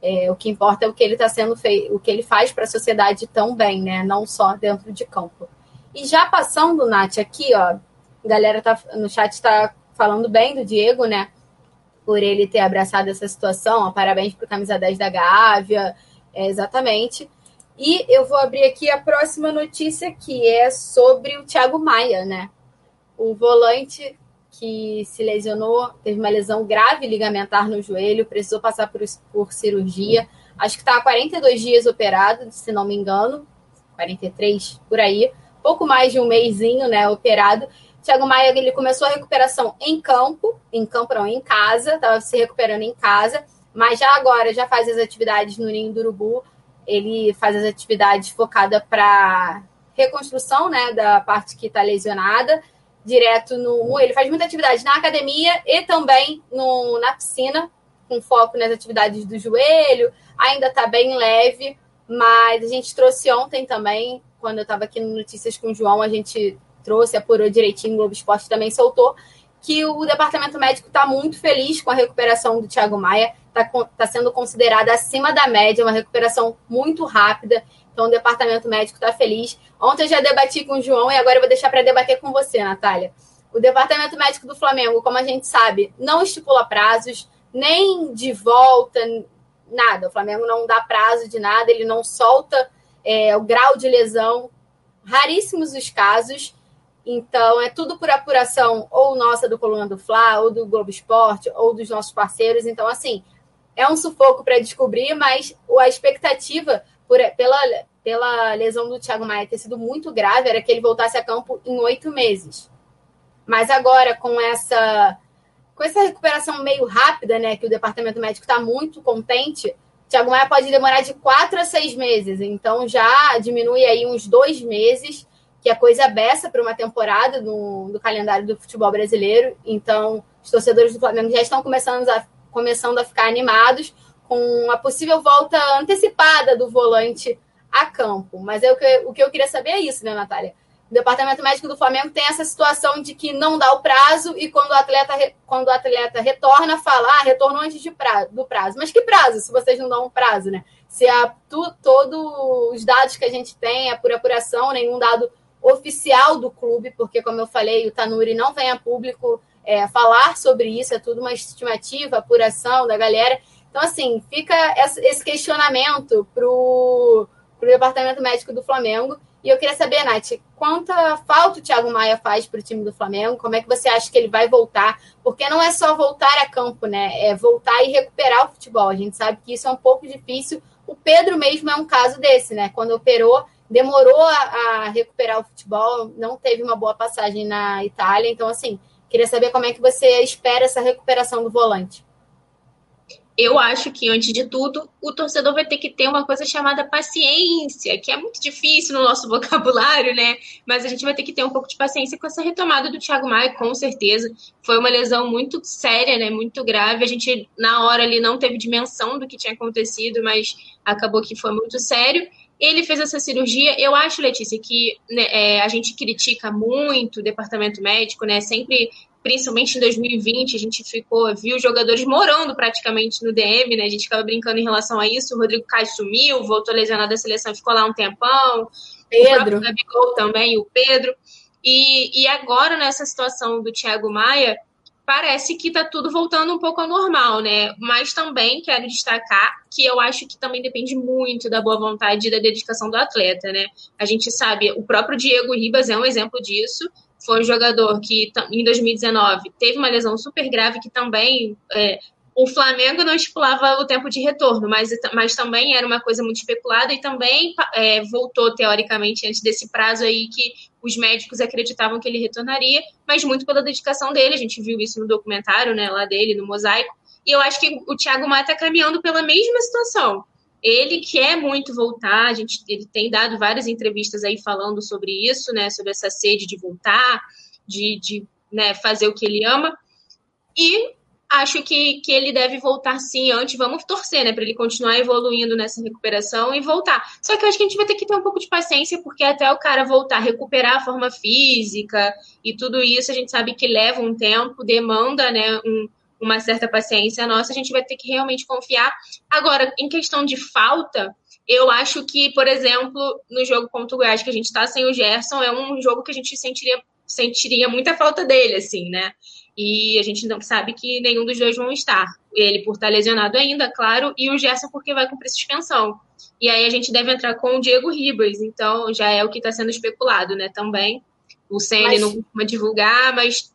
É, o que importa é o que ele está sendo feito, o que ele faz para a sociedade tão bem, né? Não só dentro de campo. E já passando, Nath, aqui, ó, a galera tá, no chat está falando bem do Diego, né? Por ele ter abraçado essa situação. Ó, parabéns para o camisa 10 da Gávea. É, exatamente. E eu vou abrir aqui a próxima notícia, que é sobre o Thiago Maia, né? O volante que se lesionou, teve uma lesão grave ligamentar no joelho, precisou passar por, por cirurgia. Acho que está há 42 dias operado, se não me engano, 43 por aí, pouco mais de um mêsinho, né, operado. Thiago Maia ele começou a recuperação em campo, em campo não, em casa, estava se recuperando em casa, mas já agora já faz as atividades no Ninho do Urubu. Ele faz as atividades focadas para reconstrução, né, da parte que está lesionada direto no. Ele faz muita atividade na academia e também no, na piscina, com foco nas atividades do joelho. Ainda está bem leve, mas a gente trouxe ontem também, quando eu estava aqui no Notícias com o João, a gente trouxe, apurou direitinho, o Globo Esporte também soltou, que o departamento médico está muito feliz com a recuperação do Thiago Maia, está tá sendo considerada acima da média, uma recuperação muito rápida. Então, o departamento médico está feliz. Ontem eu já debati com o João e agora eu vou deixar para debater com você, Natália. O departamento médico do Flamengo, como a gente sabe, não estipula prazos, nem de volta, nada. O Flamengo não dá prazo de nada, ele não solta é, o grau de lesão. Raríssimos os casos. Então, é tudo por apuração, ou nossa do Coluna do Fla, ou do Globo Esporte, ou dos nossos parceiros. Então, assim, é um sufoco para descobrir, mas a expectativa por, pela, pela lesão do Thiago Maia ter sido muito grave era que ele voltasse a campo em oito meses. Mas agora, com essa, com essa recuperação meio rápida, né, que o departamento médico está muito contente, Thiago Maia pode demorar de quatro a seis meses. Então, já diminui aí uns dois meses que a coisa beça para uma temporada no, do calendário do futebol brasileiro. Então, os torcedores do Flamengo já estão começando a, começando a ficar animados com a possível volta antecipada do volante a campo. Mas é o, que, o que eu queria saber é isso, né, Natália? O departamento médico do Flamengo tem essa situação de que não dá o prazo e quando o atleta, quando o atleta retorna, fala, ah, retornou antes de prazo, do prazo. Mas que prazo, se vocês não dão um prazo, né? Se a, tu, todos os dados que a gente tem é por apuração, nenhum dado oficial do clube, porque, como eu falei, o Tanuri não vem a público é, falar sobre isso, é tudo uma estimativa, apuração da galera. Então, assim, fica esse questionamento para o departamento médico do Flamengo. E eu queria saber, Nath, quanta falta o Thiago Maia faz para o time do Flamengo? Como é que você acha que ele vai voltar? Porque não é só voltar a campo, né? É voltar e recuperar o futebol. A gente sabe que isso é um pouco difícil. O Pedro mesmo é um caso desse, né? Quando operou, demorou a, a, recuperar o futebol, não teve uma boa passagem na Itália. Então, assim, queria saber como é que você espera essa recuperação do volante. Eu acho que, antes de tudo, o torcedor vai ter que ter uma coisa chamada paciência, que é muito difícil no nosso vocabulário, né? Mas a gente vai ter que ter um pouco de paciência com essa retomada do Thiago Maia, com certeza. Foi uma lesão muito séria, né? Muito grave. A gente, na hora ali, não teve dimensão do que tinha acontecido, mas acabou que foi muito sério. Ele fez essa cirurgia. Eu acho, Letícia, que né, é, a gente critica muito o departamento médico, né? Sempre, principalmente em 2020, a gente ficou, viu jogadores morando praticamente no DM, né? A gente ficava brincando em relação a isso. O Rodrigo Caio sumiu, voltou lesionado da seleção, ficou lá um tempão. Pedro. O Gabigol também, o Pedro. E, e agora, nessa situação do Thiago Maia, parece que está tudo voltando um pouco ao normal, né? Mas também quero destacar que eu acho que também depende muito da boa vontade e da dedicação do atleta, né? A gente sabe, o próprio Diego Ribas é um exemplo disso. Foi um jogador que, em 2019, teve uma lesão super grave que também é, o Flamengo não estipulava o tempo de retorno, mas, mas também era uma coisa muito especulada e também é, voltou, teoricamente, antes desse prazo aí que os médicos acreditavam que ele retornaria, mas muito pela dedicação dele, a gente viu isso no documentário né, lá dele, no Mosaico, e eu acho que o Thiago Maia está caminhando pela mesma situação. Ele quer muito voltar, a gente, ele tem dado várias entrevistas aí falando sobre isso, né, sobre essa sede de voltar, de, de né, fazer o que ele ama, e acho que, que ele deve voltar sim antes. Vamos torcer, né, para ele continuar evoluindo nessa recuperação e voltar. Só que eu acho que a gente vai ter que ter um pouco de paciência, porque até o cara voltar, recuperar a forma física e tudo isso, a gente sabe que leva um tempo, demanda, né, um, uma certa paciência nossa. A gente vai ter que realmente confiar. Agora, em questão de falta. Eu acho que, por exemplo, no jogo contra o Goiás, que a gente está sem o Gerson, é um jogo que a gente sentiria, sentiria muita falta dele, assim, né? E a gente não sabe que nenhum dos dois vão estar. Ele por estar lesionado ainda, claro, e o Gerson porque vai cumprir suspensão. E aí a gente deve entrar com o Diego Ribas, então já é o que está sendo especulado, né? Também. O CN mas... não costuma divulgar, mas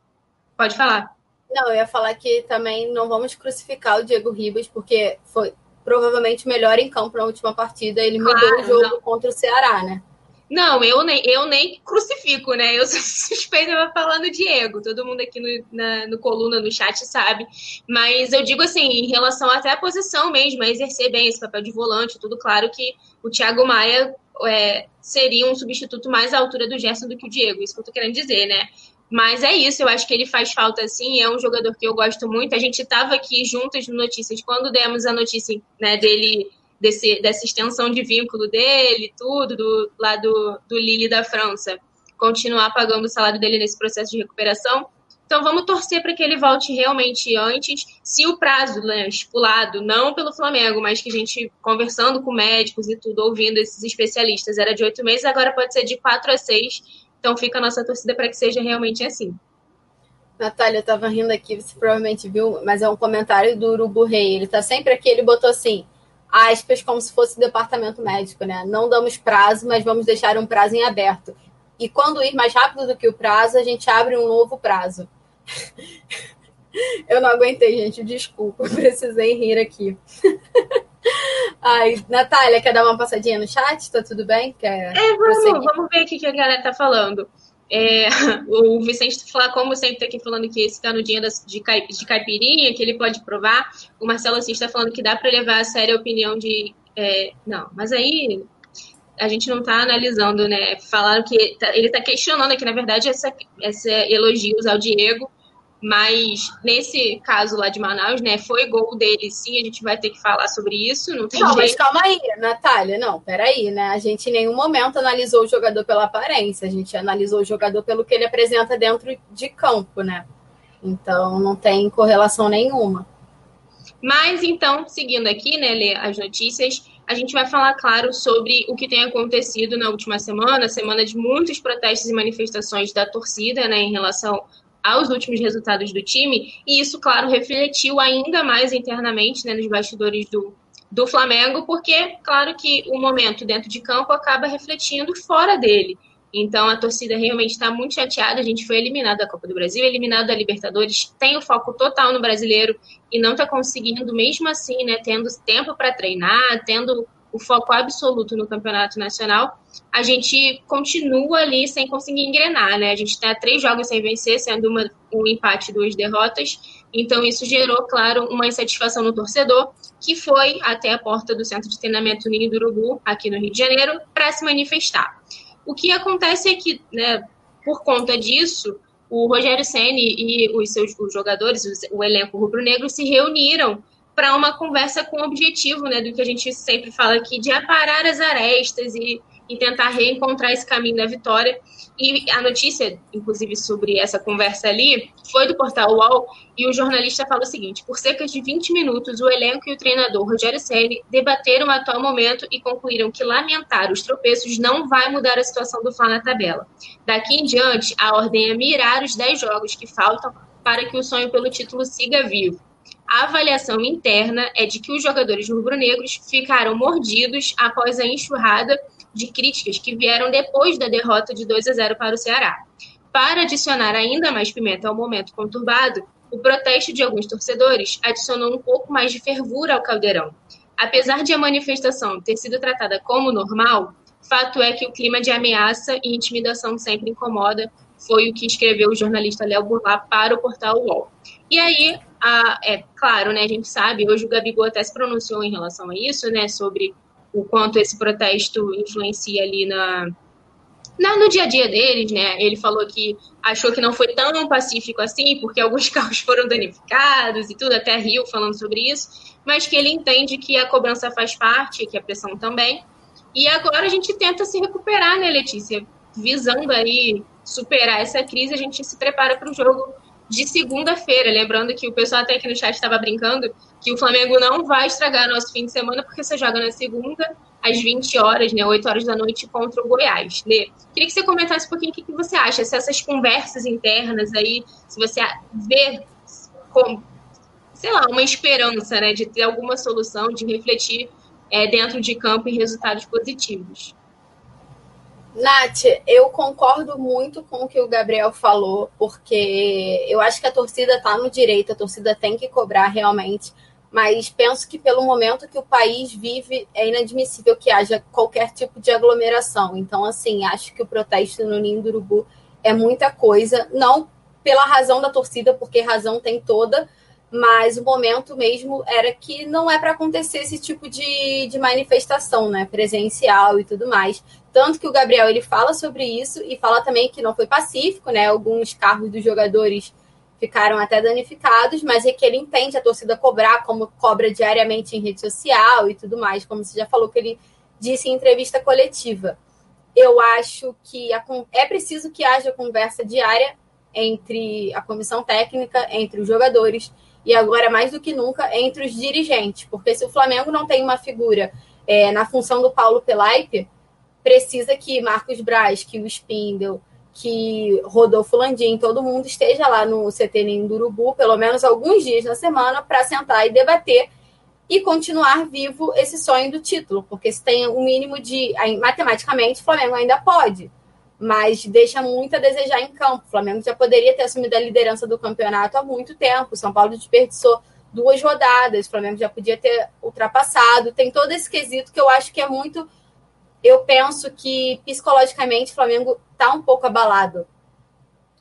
pode falar. Não, eu ia falar que também não vamos crucificar o Diego Ribas, porque foi provavelmente melhor em campo na última partida. Ele claro, mudou o jogo não. contra o Ceará, né? Não, eu nem, eu nem crucifico, né? Eu sou suspeita falando Diego. Todo mundo aqui no, na, no coluna, no chat, sabe. Mas eu digo assim, em relação até à posição mesmo, a exercer bem esse papel de volante, tudo claro que o Thiago Maia é, seria um substituto mais à altura do Gerson do que o Diego. Isso que eu tô querendo dizer, né? Mas é isso, eu acho que ele faz falta sim, é um jogador que eu gosto muito. A gente estava aqui juntas no Notícias quando demos a notícia né, dele desse, dessa extensão de vínculo dele, tudo, do, lá do, do Lille da França, continuar pagando o salário dele nesse processo de recuperação. Então vamos torcer para que ele volte realmente antes, se o prazo né, estipulado, não pelo Flamengo, mas que a gente conversando com médicos e tudo, ouvindo esses especialistas, era de oito meses, agora pode ser de quatro a seis. Então fica a nossa torcida para que seja realmente assim. Natália, eu estava rindo aqui, você provavelmente viu, mas é um comentário do Urubu Rei. Ele está sempre aqui, ele botou assim: aspas, como se fosse departamento médico, né? Não damos prazo, mas vamos deixar um prazo em aberto. e quando ir mais rápido do que o prazo, a gente abre um novo prazo. Eu não aguentei, gente, desculpa, precisei rir aqui. Ai, Natália, quer dar uma passadinha no chat? Tá tudo bem? Quer é, vamos, vamos ver aqui o que a galera tá falando. É, o Vicente como sempre, tá aqui falando que esse canudinho tá de, de caipirinha, que ele pode provar. O Marcelo Assis está falando que dá para levar a sério a opinião de. É, não, mas aí a gente não está analisando, né? Falaram que tá, ele está questionando que, na verdade, essa, essa elogios ao Diego mas nesse caso lá de Manaus, né, foi gol dele, sim, a gente vai ter que falar sobre isso, não tem não, mas calma aí, Natália, não, peraí, né? A gente em nenhum momento analisou o jogador pela aparência, a gente analisou o jogador pelo que ele apresenta dentro de campo, né? Então não tem correlação nenhuma. Mas então, seguindo aqui, né, ler as notícias, a gente vai falar, claro, sobre o que tem acontecido na última semana, semana de muitos protestos e manifestações da torcida, né, em relação aos últimos resultados do time, e isso, claro, refletiu ainda mais internamente né, nos bastidores do, do Flamengo, porque, claro, que o momento dentro de campo acaba refletindo fora dele. Então a torcida realmente está muito chateada. A gente foi eliminado da Copa do Brasil, eliminado da Libertadores, tem o foco total no brasileiro e não está conseguindo, mesmo assim, né, tendo tempo para treinar, tendo o foco absoluto no campeonato nacional, a gente continua ali sem conseguir engrenar, né? A gente está três jogos sem vencer, sendo uma, um empate e duas derrotas. Então, isso gerou, claro, uma insatisfação no torcedor, que foi até a porta do Centro de Treinamento Ninho do Urubu, aqui no Rio de Janeiro, para se manifestar. O que acontece é que, né, por conta disso, o Rogério Ceni e os seus os jogadores, o elenco rubro-negro, se reuniram para uma conversa com objetivo, né, do que a gente sempre fala aqui, de aparar as arestas e, e tentar reencontrar esse caminho da vitória. E a notícia, inclusive, sobre essa conversa ali, foi do portal UOL, e o jornalista fala o seguinte: por cerca de 20 minutos, o elenco e o treinador Rogério Ceni debateram o atual momento e concluíram que lamentar os tropeços não vai mudar a situação do Fla na tabela. Daqui em diante, a ordem é mirar os 10 jogos que faltam para que o sonho pelo título siga vivo. A avaliação interna é de que os jogadores rubro-negros ficaram mordidos após a enxurrada de críticas que vieram depois da derrota de 2 a 0 para o Ceará. Para adicionar ainda mais pimenta ao momento conturbado, o protesto de alguns torcedores adicionou um pouco mais de fervura ao caldeirão. Apesar de a manifestação ter sido tratada como normal, fato é que o clima de ameaça e intimidação sempre incomoda, foi o que escreveu o jornalista Léo Burlá para o portal UOL. E aí, a, é claro, né, a gente sabe, hoje o Gabigol até se pronunciou em relação a isso, né, sobre o quanto esse protesto influencia ali na, na, no dia a dia deles, né? Ele falou que achou que não foi tão pacífico assim, porque alguns carros foram danificados e tudo, até Rio falando sobre isso, mas que ele entende que a cobrança faz parte, que a pressão também. E agora a gente tenta se recuperar, né, Letícia? Visando aí superar essa crise, a gente se prepara para o jogo de segunda-feira. Lembrando que o pessoal até aqui no chat estava brincando que o Flamengo não vai estragar nosso fim de semana, porque você joga na segunda, às 20 horas, né, 8 horas da noite, contra o Goiás. Lê, queria que você comentasse um pouquinho o que, você acha, se essas conversas internas aí, se você vê como, sei lá, uma esperança, né, de ter alguma solução, de refletir é, dentro de campo em resultados positivos. Nath, eu concordo muito com o que o Gabriel falou, porque eu acho que a torcida está no direito, a torcida tem que cobrar realmente, mas penso que pelo momento que o país vive, é inadmissível que haja qualquer tipo de aglomeração. Então, assim, acho que o protesto no Ninho do Urubu é muita coisa, não pela razão da torcida, porque razão tem toda, mas o momento mesmo era que não é para acontecer esse tipo de, de manifestação, né, presencial e tudo mais. Tanto que o Gabriel ele fala sobre isso e fala também que não foi pacífico, né? Alguns carros dos jogadores ficaram até danificados, mas é que ele entende a torcida cobrar como cobra diariamente em rede social e tudo mais, como você já falou que ele disse em entrevista coletiva. Eu acho que é preciso que haja conversa diária entre a comissão técnica, entre os jogadores e agora mais do que nunca entre os dirigentes, porque se o Flamengo não tem uma figura é, na função do Paulo Pelaipe, precisa que Marcos Braz, que o Spindle, que Rodolfo Landim, todo mundo esteja lá no CT do Urubu, pelo menos alguns dias na semana, para sentar e debater e continuar vivo esse sonho do título, porque se tem um mínimo de. Matematicamente, o Flamengo ainda pode, mas deixa muito a desejar em campo. O Flamengo já poderia ter assumido a liderança do campeonato há muito tempo. O São Paulo desperdiçou duas rodadas, o Flamengo já podia ter ultrapassado. Tem todo esse quesito que eu acho que é muito. Eu penso que psicologicamente o Flamengo está um pouco abalado.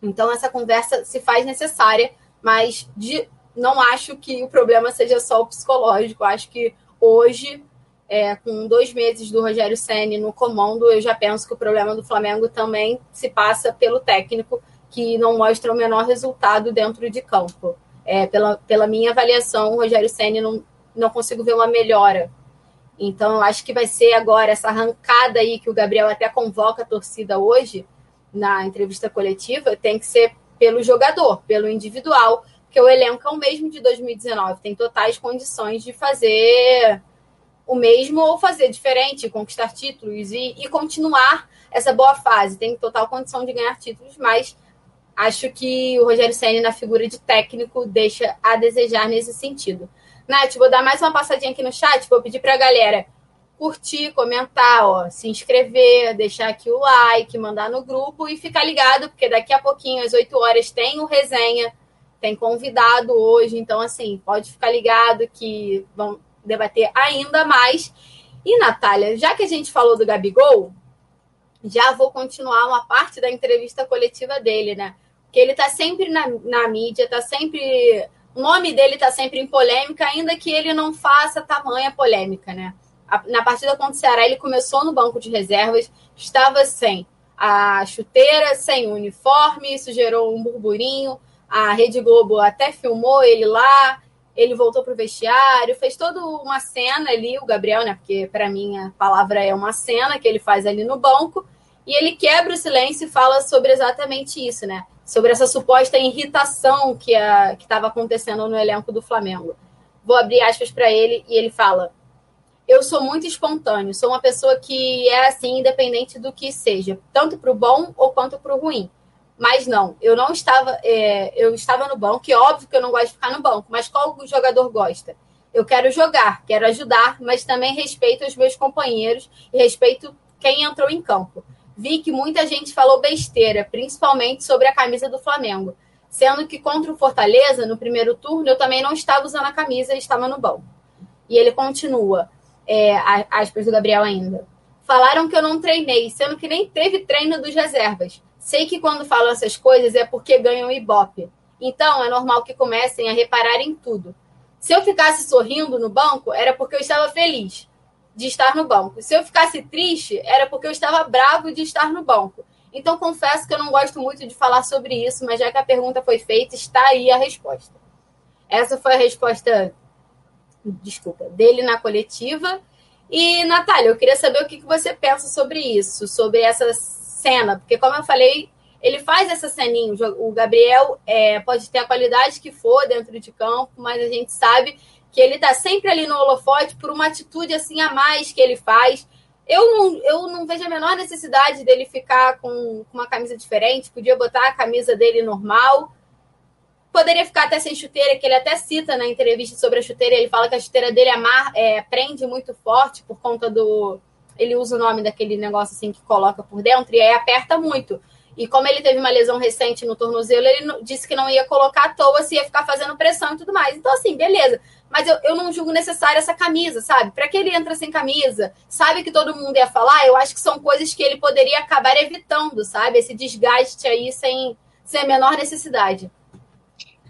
Então essa conversa se faz necessária, mas de, não acho que o problema seja só o psicológico. Acho que hoje, é, com dois meses do Rogério Senni no comando, eu já penso que o problema do Flamengo também se passa pelo técnico, que não mostra o menor resultado dentro de campo. É, pela, pela minha avaliação, o Rogério Senni não, não consigo ver uma melhora. Então, eu acho que vai ser agora essa arrancada aí que o Gabriel até convoca a torcida hoje, na entrevista coletiva, tem que ser pelo jogador, pelo individual, porque o elenco é o mesmo de 2019, tem totais condições de fazer o mesmo ou fazer diferente, conquistar títulos e, e continuar essa boa fase. Tem total condição de ganhar títulos, mas acho que o Rogério Senna, na figura de técnico, deixa a desejar nesse sentido. Nath, vou dar mais uma passadinha aqui no chat, vou pedir para a galera curtir, comentar, ó, se inscrever, deixar aqui o like, mandar no grupo e ficar ligado, porque daqui a pouquinho, às 8 horas, tem o resenha tem convidado hoje, então assim, pode ficar ligado que vão debater ainda mais. E, Natália, já que a gente falou do Gabigol, já vou continuar uma parte da entrevista coletiva dele, né? Porque ele tá sempre na, na mídia, tá sempre. O nome dele tá sempre em polêmica, ainda que ele não faça tamanha polêmica, né? Na partida contra o Ceará, ele começou no banco de reservas, estava sem a chuteira, sem o uniforme, isso gerou um burburinho a Rede Globo até filmou ele lá, ele voltou para o vestiário, fez toda uma cena ali, o Gabriel, né? Porque para mim a palavra é uma cena que ele faz ali no banco, e ele quebra o silêncio e fala sobre exatamente isso, né? Sobre essa suposta irritação que estava acontecendo no elenco do Flamengo. Vou abrir aspas para ele e ele fala: Eu sou muito espontâneo, sou uma pessoa que é assim, independente do que seja, tanto para o bom ou quanto para o ruim. Mas não, eu não estava, é, eu estava no banco, e óbvio que eu não gosto de ficar no banco, mas qual jogador gosta? Eu quero jogar, quero ajudar, mas também respeito os meus companheiros e respeito quem entrou em campo. Vi que muita gente falou besteira, principalmente sobre a camisa do Flamengo, sendo que contra o Fortaleza, no primeiro turno, eu também não estava usando a camisa e estava no banco. E ele continua, é, aspas do Gabriel ainda. Falaram que eu não treinei, sendo que nem teve treino dos reservas. Sei que quando falam essas coisas é porque ganham ibope. Então, é normal que comecem a reparar em tudo. Se eu ficasse sorrindo no banco, era porque eu estava feliz de estar no banco. Se eu ficasse triste, era porque eu estava bravo de estar no banco. Então, confesso que eu não gosto muito de falar sobre isso, mas já que a pergunta foi feita, está aí a resposta. Essa foi a resposta, desculpa, dele na coletiva. E, Natália, eu queria saber o que você pensa sobre isso, sobre essas cena, porque como eu falei, ele faz essa ceninha. O Gabriel é, pode ter a qualidade que for dentro de campo, mas a gente sabe que ele está sempre ali no holofote por uma atitude assim a mais que ele faz. Eu não, eu não vejo a menor necessidade dele ficar com, com uma camisa diferente, podia botar a camisa dele normal. Poderia ficar até sem chuteira, que ele até cita na entrevista sobre a chuteira. Ele fala que a chuteira dele amar, é, prende muito forte por conta do, ele usa o nome daquele negócio assim que coloca por dentro e aí aperta muito. E como ele teve uma lesão recente no tornozelo, ele disse que não ia colocar à toa, se ia ficar fazendo pressão e tudo mais. Então, assim, beleza. Mas eu, eu não julgo necessária essa camisa, sabe? Para que ele entra sem camisa? Sabe que todo mundo ia falar? Eu acho que são coisas que ele poderia acabar evitando, sabe? Esse desgaste aí sem, sem a menor necessidade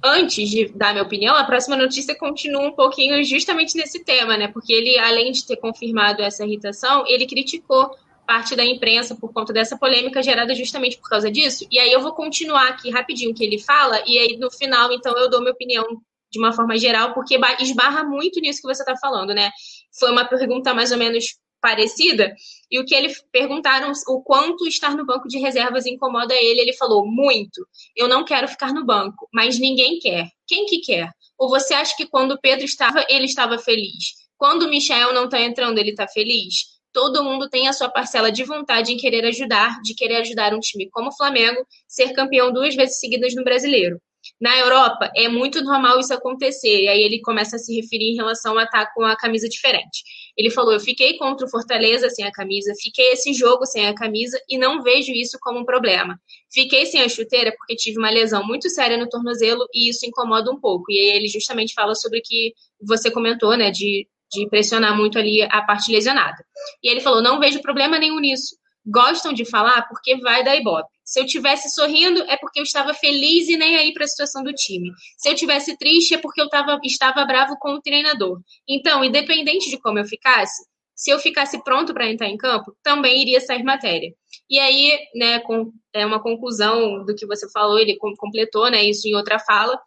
antes de dar minha opinião, a próxima notícia continua um pouquinho justamente nesse tema, né? Porque ele, além de ter confirmado essa irritação, ele criticou parte da imprensa por conta dessa polêmica gerada justamente por causa disso. E aí eu vou continuar aqui rapidinho o que ele fala, e aí no final, então, eu dou minha opinião de uma forma geral, porque esbarra muito nisso que você está falando, né? Foi uma pergunta mais ou menos parecida, e o que ele perguntaram o quanto estar no banco de reservas incomoda ele, ele falou muito. Eu não quero ficar no banco, mas ninguém quer. Quem que quer? Ou você acha que quando Pedro estava, ele estava feliz? Quando o Michel não está entrando, ele está feliz? Todo mundo tem a sua parcela de vontade em querer ajudar, de querer ajudar um time como o Flamengo ser campeão duas vezes seguidas no Brasileiro. Na Europa, é muito normal isso acontecer. E aí ele começa a se referir em relação a estar com a camisa diferente. Ele falou: Eu fiquei contra o Fortaleza sem a camisa, fiquei esse jogo sem a camisa e não vejo isso como um problema. Fiquei sem a chuteira porque tive uma lesão muito séria no tornozelo e isso incomoda um pouco. E aí ele justamente fala sobre o que você comentou, né, de, de pressionar muito ali a parte lesionada. E ele falou: Não vejo problema nenhum nisso. Gostam de falar porque vai da Ibope. Se eu tivesse sorrindo, é porque eu estava feliz e nem aí para a situação do time. Se eu tivesse triste, é porque eu tava, estava bravo com o treinador. Então, independente de como eu ficasse, se eu ficasse pronto para entrar em campo, também iria sair matéria. E aí, né, com, é uma conclusão do que você falou, ele completou, né, isso em outra fala.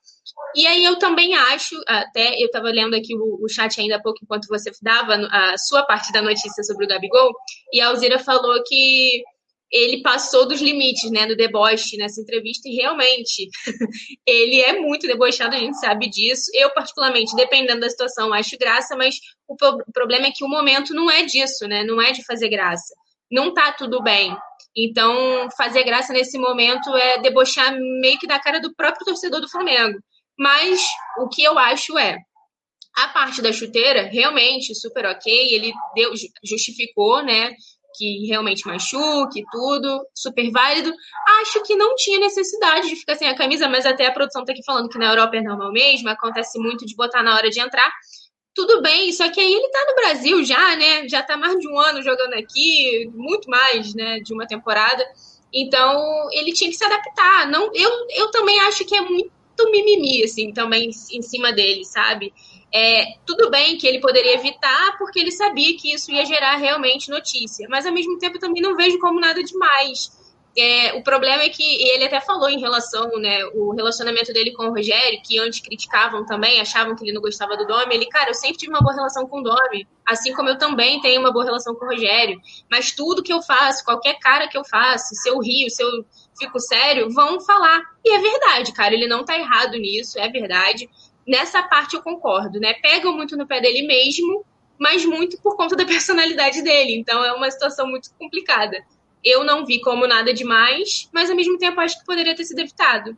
E aí eu também acho, até eu estava lendo aqui o, o, chat ainda há pouco enquanto você dava a sua parte da notícia sobre o Gabigol, e a Alzira falou que ele passou dos limites, né, do deboche nessa entrevista, e realmente ele é muito debochado, a gente sabe disso. Eu, particularmente, dependendo da situação, acho graça, mas o, pro o problema é que o momento não é disso, né, não é de fazer graça. Não tá tudo bem. Então, fazer graça nesse momento é debochar meio que da cara do próprio torcedor do Flamengo. Mas o que eu acho é, a parte da chuteira, realmente, super ok, ele deu, justificou, né? Que realmente machuque, tudo, super válido. Acho que não tinha necessidade de ficar sem a camisa, mas até a produção tá aqui falando que na Europa é normal mesmo, acontece muito de botar na hora de entrar. Tudo bem, só que aí ele tá no Brasil já, né? Já tá mais de um ano jogando aqui, muito mais, né, de uma temporada. Então, ele tinha que se adaptar. Não, eu, eu também acho que é muito mimimi, assim, também em cima dele, sabe? É, tudo bem que ele poderia evitar, porque ele sabia que isso ia gerar realmente notícia, mas ao mesmo tempo também não vejo como nada demais. É, o problema é que ele até falou em relação, né, o relacionamento dele com o Rogério, que antes criticavam também, achavam que ele não gostava do Domi. Ele, cara, eu sempre tive uma boa relação com o Domi, assim como eu também tenho uma boa relação com o Rogério. Mas tudo que eu faço, qualquer cara que eu faço, se eu rio, se eu fico sério, vão falar. E é verdade, cara, ele não tá errado nisso, é verdade nessa parte eu concordo, né? Pegam muito no pé dele mesmo, mas muito por conta da personalidade dele. Então é uma situação muito complicada. Eu não vi como nada demais, mas ao mesmo tempo acho que poderia ter sido evitado.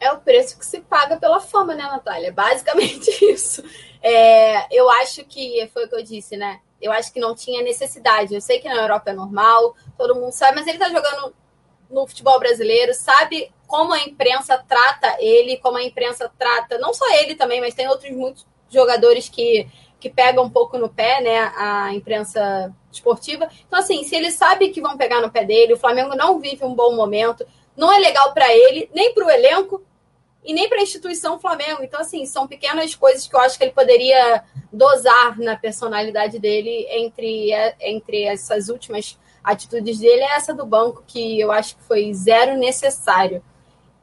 É o preço que se paga pela fama, né, Natália? Basicamente isso. É, eu acho que foi o que eu disse, né? Eu acho que não tinha necessidade. Eu sei que na Europa é normal, todo mundo sabe, mas ele tá jogando no futebol brasileiro, sabe como a imprensa trata ele, como a imprensa trata, não só ele também, mas tem outros muitos jogadores que, que pegam um pouco no pé, né, a imprensa esportiva. Então, assim, se ele sabe que vão pegar no pé dele, o Flamengo não vive um bom momento, não é legal para ele, nem para o elenco e nem para a instituição Flamengo. Então, assim, são pequenas coisas que eu acho que ele poderia dosar na personalidade dele entre, entre essas últimas atitudes dele é essa do banco, que eu acho que foi zero necessário.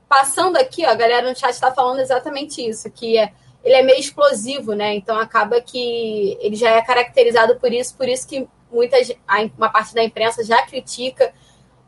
Passando aqui, ó, a galera no chat está falando exatamente isso, que é, ele é meio explosivo, né? Então acaba que ele já é caracterizado por isso, por isso que muitas, uma parte da imprensa já critica.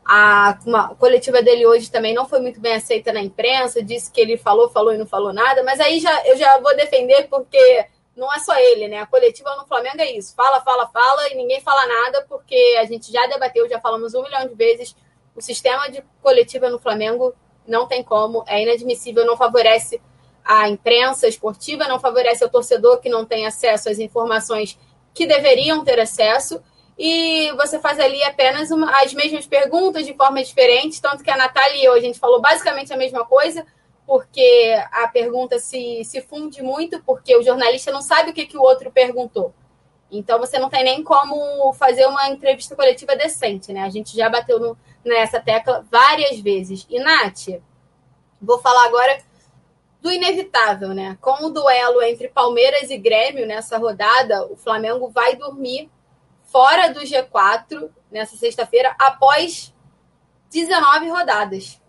A, uma, a coletiva dele hoje também não foi muito bem aceita na imprensa, disse que ele falou, falou e não falou nada, mas aí já, eu já vou defender porque não é só ele, né? A coletiva no Flamengo é isso. Fala, fala, fala e ninguém fala nada, porque a gente já debateu, já falamos um milhão de vezes. O sistema de coletiva no Flamengo não tem como, é inadmissível, não favorece a imprensa esportiva, não favorece o torcedor que não tem acesso às informações que deveriam ter acesso. E você faz ali apenas uma, as mesmas perguntas de forma diferente, tanto que a Natália e eu, a gente falou basicamente a mesma coisa porque a pergunta se, se funde muito, porque o jornalista não sabe o que, que o outro perguntou. Então você não tem nem como fazer uma entrevista coletiva decente, né? A gente já bateu no, nessa tecla várias vezes. E, Nath, vou falar agora do inevitável, né? Com o duelo entre Palmeiras e Grêmio nessa rodada, o Flamengo vai dormir fora do G4 nessa sexta-feira após 19 rodadas.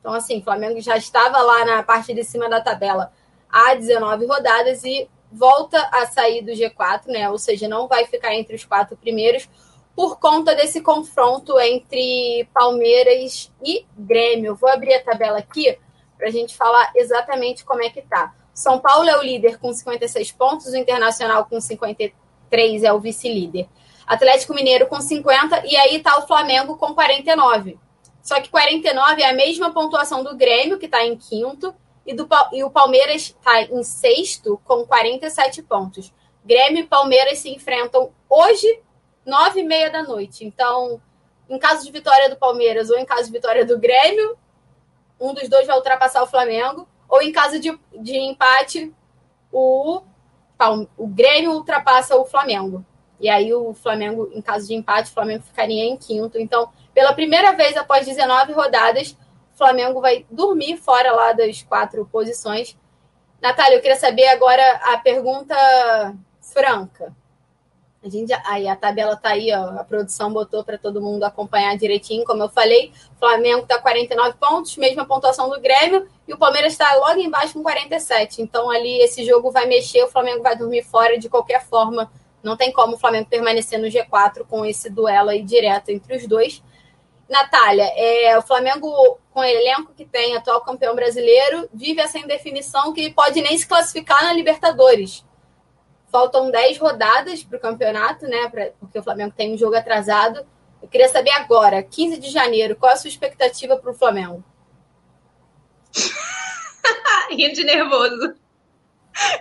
Então, assim, o Flamengo já estava lá na parte de cima da tabela há 19 rodadas e volta a sair do G4, né? Ou seja, não vai ficar entre os quatro primeiros por conta desse confronto entre Palmeiras e Grêmio. Vou abrir a tabela aqui para a gente falar exatamente como é que tá. São Paulo é o líder com 56 pontos, o Internacional com 53 é o vice-líder. Atlético Mineiro com 50 e aí tá o Flamengo com 49. Só que 49 é a mesma pontuação do Grêmio, que está em quinto, e, do, e o Palmeiras está em sexto, com 47 pontos. Grêmio e Palmeiras se enfrentam hoje, nove e meia da noite. Então, em caso de vitória do Palmeiras ou em caso de vitória do Grêmio, um dos dois vai ultrapassar o Flamengo, ou em caso de, de empate, o, o Grêmio ultrapassa o Flamengo. E aí o Flamengo, em caso de empate, o Flamengo ficaria em quinto. Então, pela primeira vez após 19 rodadas, Flamengo vai dormir fora lá das quatro posições. Natália, eu queria saber agora a pergunta franca. A gente, aí a tabela tá aí, ó, a produção botou para todo mundo acompanhar direitinho, como eu falei. Flamengo tá 49 pontos, mesma pontuação do Grêmio, e o Palmeiras está logo embaixo com 47. Então ali esse jogo vai mexer, o Flamengo vai dormir fora de qualquer forma. Não tem como o Flamengo permanecer no G4 com esse duelo aí direto entre os dois. Natália, é, o Flamengo, com o elenco que tem, atual campeão brasileiro, vive essa indefinição que pode nem se classificar na Libertadores. Faltam 10 rodadas para o campeonato, né? Pra, porque o Flamengo tem um jogo atrasado. Eu queria saber agora, 15 de janeiro, qual a sua expectativa para o Flamengo? Rindo de nervoso.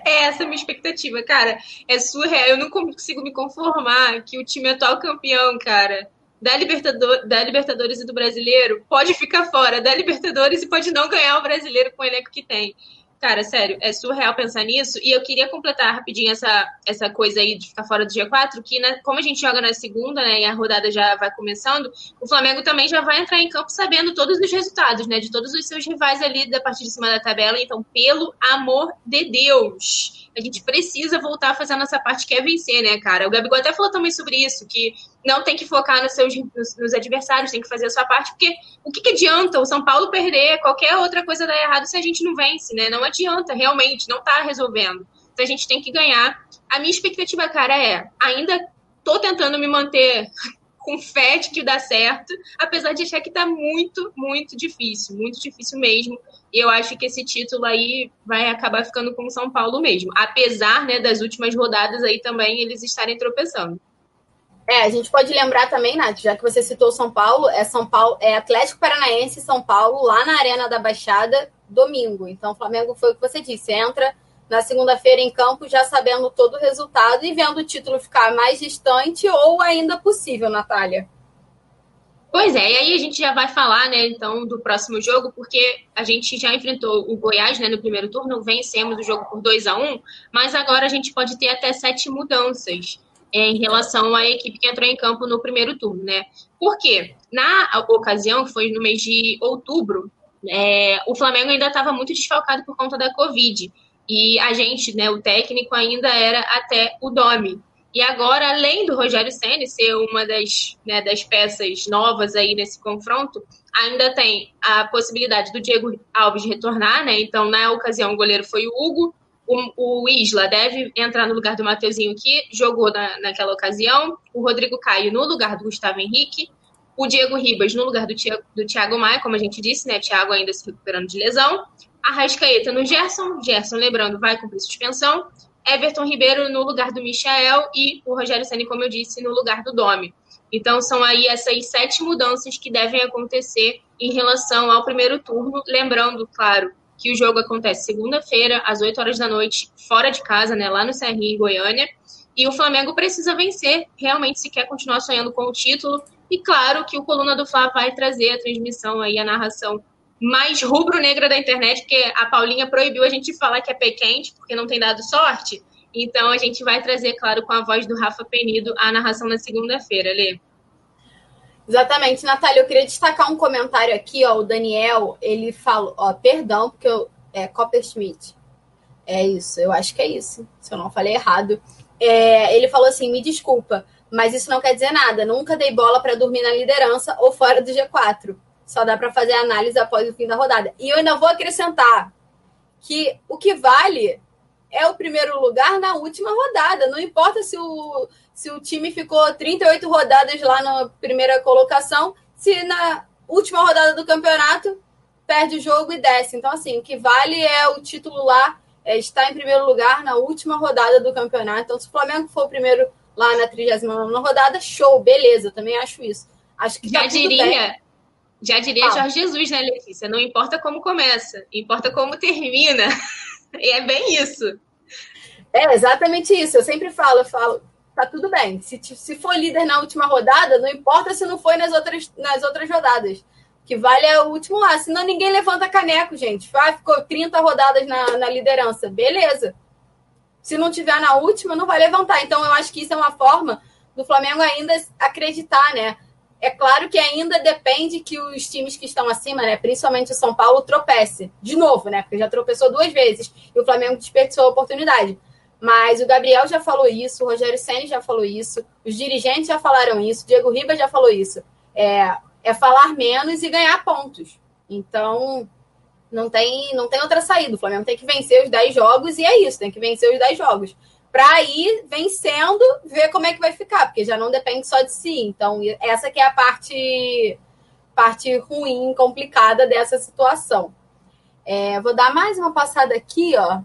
É essa a minha expectativa, cara. É surreal. Eu não consigo me conformar que o time atual campeão, cara, da, Libertador, da Libertadores e do Brasileiro pode ficar fora da Libertadores e pode não ganhar o brasileiro com o elenco que tem. Cara, sério, é surreal pensar nisso. E eu queria completar rapidinho essa, essa coisa aí de ficar fora do G4, que né, como a gente joga na segunda, né, e a rodada já vai começando, o Flamengo também já vai entrar em campo sabendo todos os resultados, né, de todos os seus rivais ali da parte de cima da tabela. Então, pelo amor de Deus, a gente precisa voltar a fazer a nossa parte, que é vencer, né, cara? O Gabigol até falou também sobre isso, que não tem que focar nos seus nos, nos adversários, tem que fazer a sua parte, porque o que, que, adianta o São Paulo perder, qualquer outra coisa dar errado se a gente não vence, né? Não adianta, realmente, não tá resolvendo. Então a gente tem que ganhar. A minha expectativa, cara, é ainda tô tentando me manter com fé de que dá certo, apesar de achar que tá muito, muito difícil, muito difícil mesmo. E eu acho que esse título aí vai acabar ficando com o São Paulo mesmo, apesar, né, das últimas rodadas aí também eles estarem tropeçando. É, a gente pode lembrar também, Nath, já que você citou São Paulo, é São Paulo, é Atlético Paranaense e São Paulo lá na Arena da Baixada domingo. Então o Flamengo foi o que você disse, entra na segunda-feira em campo, já sabendo todo o resultado e vendo o título ficar mais distante ou ainda possível, Natália. Pois é, e aí a gente já vai falar, né, então, do próximo jogo, porque a gente já enfrentou o Goiás, né, no primeiro turno, vencemos o jogo por 2 a 1 mas agora a gente pode ter até sete mudanças em relação à equipe que entrou em campo no primeiro turno, né? Por quê? Na ocasião, que foi no mês de outubro, é, o Flamengo ainda estava muito desfalcado por conta da Covid. E a gente, né, o técnico ainda era até o Domi. E agora, além do Rogério Senna ser uma das, né, das peças novas aí nesse confronto, ainda tem a possibilidade do Diego Alves retornar, né? Então, na ocasião, o goleiro foi o Hugo. O, o Isla deve entrar no lugar do Mateuzinho, que jogou na, naquela ocasião. O Rodrigo Caio no lugar do Gustavo Henrique. O Diego Ribas no lugar do, do Thiago Maia, como a gente disse, né? Thiago ainda se recuperando de lesão. Arrascaeta no Gerson. Gerson, lembrando, vai cumprir suspensão. Everton Ribeiro no lugar do Michael e o Rogério Ceni, como eu disse, no lugar do Domi. Então são aí essas sete mudanças que devem acontecer em relação ao primeiro turno, lembrando, claro, que o jogo acontece segunda-feira às 8 horas da noite, fora de casa, né, lá no Serrinho, em Goiânia. E o Flamengo precisa vencer, realmente se quer continuar sonhando com o título. E claro que o Coluna do Fla vai trazer a transmissão aí, a narração mais rubro-negra da internet, porque a Paulinha proibiu a gente falar que é pé quente, porque não tem dado sorte. Então a gente vai trazer, claro, com a voz do Rafa Penido, a narração na segunda-feira, Lê. Exatamente, Natália, eu queria destacar um comentário aqui, ó, o Daniel, ele falou, ó, perdão, porque eu, é Copperschmidt, é isso, eu acho que é isso, se eu não falei errado, é, ele falou assim, me desculpa, mas isso não quer dizer nada, nunca dei bola para dormir na liderança ou fora do G4, só dá para fazer análise após o fim da rodada. E eu ainda vou acrescentar que o que vale é o primeiro lugar na última rodada. Não importa se o, se o time ficou 38 rodadas lá na primeira colocação, se na última rodada do campeonato perde o jogo e desce. Então, assim, o que vale é o título lá, é estar em primeiro lugar na última rodada do campeonato. Então, se o Flamengo for o primeiro lá na 39 rodada, show, beleza, também acho isso. Acho que já tá diria. Já diria ah. Jorge Jesus, né, Letícia? Não importa como começa, importa como termina. e é bem isso. É exatamente isso. Eu sempre falo, eu falo, tá tudo bem. Se, se for líder na última rodada, não importa se não foi nas outras, nas outras rodadas. Que vale é o último lá. Senão ninguém levanta caneco, gente. Ah, ficou 30 rodadas na, na liderança. Beleza. Se não tiver na última, não vai levantar. Então, eu acho que isso é uma forma do Flamengo ainda acreditar, né? É claro que ainda depende que os times que estão acima, né, principalmente o São Paulo, tropece. De novo, né? Porque já tropeçou duas vezes e o Flamengo desperdiçou a oportunidade. Mas o Gabriel já falou isso, o Rogério Senna já falou isso, os dirigentes já falaram isso, Diego Ribas já falou isso. É, é falar menos e ganhar pontos. Então, não tem, não tem outra saída. O Flamengo tem que vencer os 10 jogos e é isso, tem que vencer os 10 jogos. Para ir vencendo, ver como é que vai ficar, porque já não depende só de si. Então, essa que é a parte, parte ruim, complicada dessa situação. É, vou dar mais uma passada aqui, ó.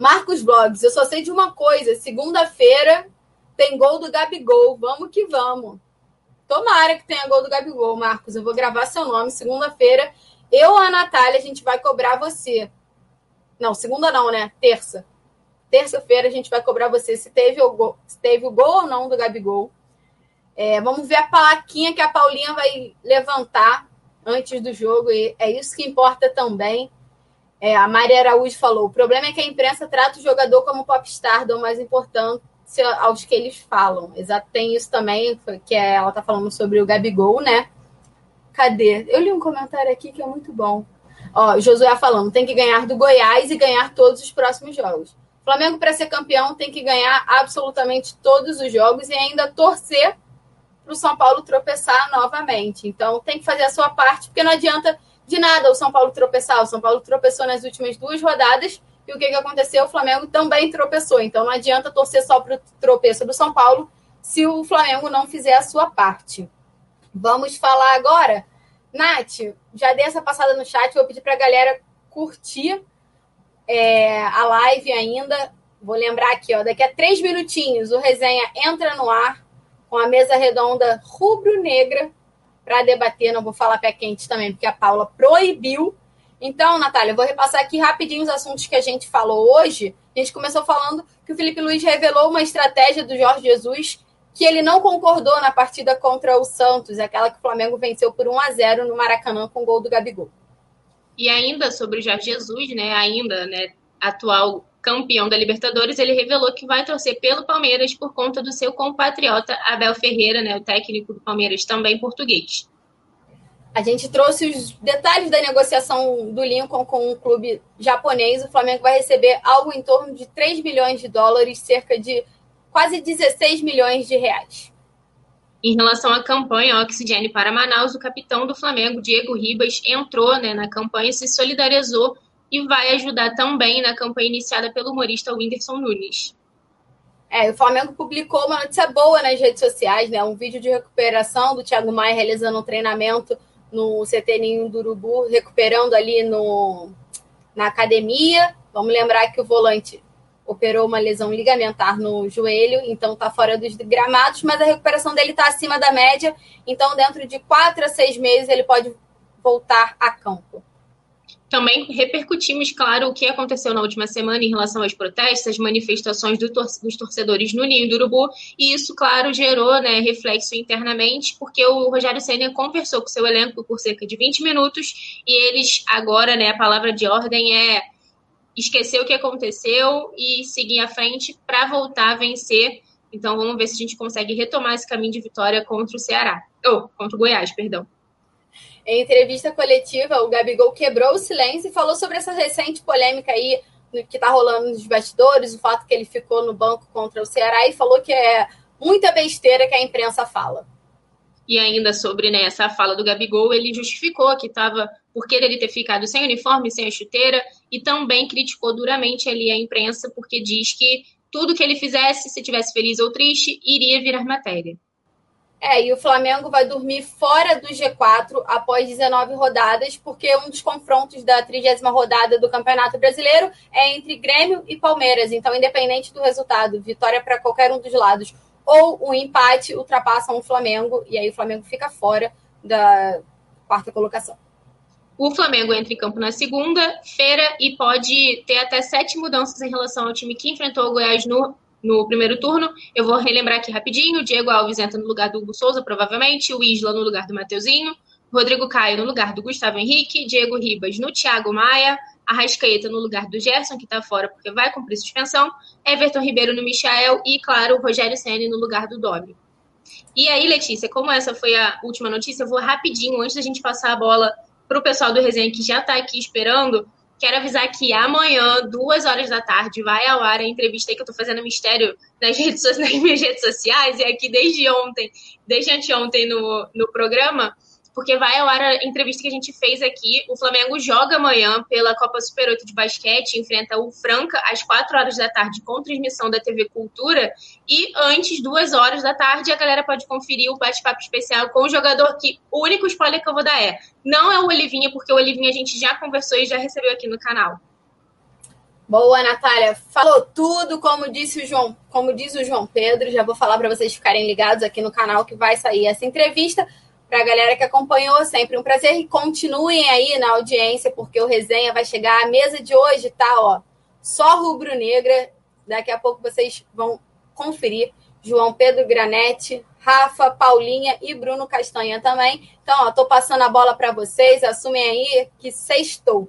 Marcos Blogs, eu só sei de uma coisa: segunda-feira tem gol do Gabigol. Vamos que vamos. Tomara que tenha gol do Gabigol, Marcos. Eu vou gravar seu nome segunda-feira. Eu, a Natália, a gente vai cobrar você. Não, segunda não, né? Terça. Terça-feira a gente vai cobrar você se teve o gol, se teve o gol ou não do Gabigol. É, vamos ver a plaquinha que a Paulinha vai levantar antes do jogo. E é isso que importa também. É, a Maria Araújo falou: o problema é que a imprensa trata o jogador como popstar, dão mais importância aos que eles falam. Exato, tem isso também, que é, ela tá falando sobre o Gabigol, né? Cadê? Eu li um comentário aqui que é muito bom. Ó, Josué falando: tem que ganhar do Goiás e ganhar todos os próximos jogos. Flamengo, para ser campeão, tem que ganhar absolutamente todos os jogos e ainda torcer para o São Paulo tropeçar novamente. Então, tem que fazer a sua parte, porque não adianta de nada o São Paulo tropeçar. O São Paulo tropeçou nas últimas duas rodadas e o que, que aconteceu? O Flamengo também tropeçou. Então não adianta torcer só para o tropeço do São Paulo se o Flamengo não fizer a sua parte. Vamos falar agora. Nath, já dei essa passada no chat, vou pedir para a galera curtir é, a live ainda. Vou lembrar aqui, ó, daqui a três minutinhos o resenha entra no ar com a mesa redonda rubro-negra para debater. Não vou falar pé quente também, porque a Paula proibiu. Então, Natália, eu vou repassar aqui rapidinho os assuntos que a gente falou hoje. A gente começou falando que o Felipe Luiz revelou uma estratégia do Jorge Jesus que ele não concordou na partida contra o Santos, aquela que o Flamengo venceu por 1 a 0 no Maracanã com o gol do Gabigol. E ainda sobre o Jorge Jesus, né, ainda, né, atual campeão da Libertadores, ele revelou que vai torcer pelo Palmeiras por conta do seu compatriota Abel Ferreira, né, o técnico do Palmeiras, também português. A gente trouxe os detalhes da negociação do Lincoln com o clube japonês. O Flamengo vai receber algo em torno de 3 milhões de dólares, cerca de quase 16 milhões de reais. Em relação à campanha Oxigênio para Manaus, o capitão do Flamengo, Diego Ribas, entrou né, na campanha, se solidarizou e vai ajudar também na campanha iniciada pelo humorista Whindersson Nunes. É, o Flamengo publicou uma notícia boa nas redes sociais, né? Um vídeo de recuperação do Thiago Maia realizando um treinamento no CT Ninho do Urubu, recuperando ali no, na academia. Vamos lembrar que o volante operou uma lesão ligamentar no joelho, então está fora dos gramados, mas a recuperação dele está acima da média, então dentro de quatro a seis meses ele pode voltar a campo. Também repercutimos, claro, o que aconteceu na última semana em relação aos protestos, as manifestações do tor dos torcedores no Ninho do Urubu, e isso, claro, gerou né, reflexo internamente, porque o Rogério Senna conversou com seu elenco por cerca de 20 minutos, e eles agora, né, a palavra de ordem é esquecer o que aconteceu e seguir à frente para voltar a vencer. Então vamos ver se a gente consegue retomar esse caminho de vitória contra o Ceará. Ou, oh, contra o Goiás, perdão. Em entrevista coletiva, o Gabigol quebrou o silêncio e falou sobre essa recente polêmica aí que está rolando nos bastidores, o fato que ele ficou no banco contra o Ceará e falou que é muita besteira que a imprensa fala. E ainda sobre né, essa fala do Gabigol, ele justificou que estava por querer ele ter ficado sem uniforme, sem a chuteira, e também criticou duramente ali a imprensa, porque diz que tudo que ele fizesse, se tivesse feliz ou triste, iria virar matéria. É, e o Flamengo vai dormir fora do G4 após 19 rodadas, porque um dos confrontos da 30 rodada do Campeonato Brasileiro é entre Grêmio e Palmeiras. Então, independente do resultado, vitória para qualquer um dos lados ou um empate ultrapassam o Flamengo, e aí o Flamengo fica fora da, quarta colocação. O Flamengo entra em campo na segunda-feira e pode ter até sete mudanças em relação ao time que enfrentou o Goiás no, no primeiro turno. Eu vou relembrar aqui rapidinho: o Diego Alves entra no lugar do Hugo Souza, provavelmente, o Isla no lugar do Mateuzinho, Rodrigo Caio no lugar do Gustavo Henrique, Diego Ribas no Thiago Maia, Arrascaeta no lugar do Gerson, que está fora porque vai cumprir suspensão, Everton Ribeiro no Michael. E, claro, o Rogério Senna no lugar do Domi. E aí, Letícia, como essa foi a última notícia, eu vou rapidinho, antes da gente passar a bola para o pessoal do Resenha que já está aqui esperando, quero avisar que amanhã, duas horas da tarde, vai ao ar a entrevista que eu estou fazendo mistério nas, redes, nas minhas redes sociais e aqui desde ontem, desde anteontem no, no programa porque vai ao ar a entrevista que a gente fez aqui. O Flamengo joga amanhã pela Copa Super 8 de basquete, enfrenta o Franca às 4 horas da tarde com transmissão da TV Cultura. E antes, duas horas da tarde, a galera pode conferir o bate-papo especial com o jogador que o único spoiler que eu vou dar é: não é o Olivinha, porque o Olivinha a gente já conversou e já recebeu aqui no canal. Boa, Natália. Falou tudo, como disse o João, como diz o João Pedro. Já vou falar para vocês ficarem ligados aqui no canal que vai sair essa entrevista para a galera que acompanhou, sempre um prazer e continuem aí na audiência, porque o resenha vai chegar. A mesa de hoje tá, ó, só rubro-negra. Daqui a pouco vocês vão conferir. João Pedro Granete, Rafa, Paulinha e Bruno Castanha também. Então, ó, tô passando a bola para vocês. Assumem aí que sextou.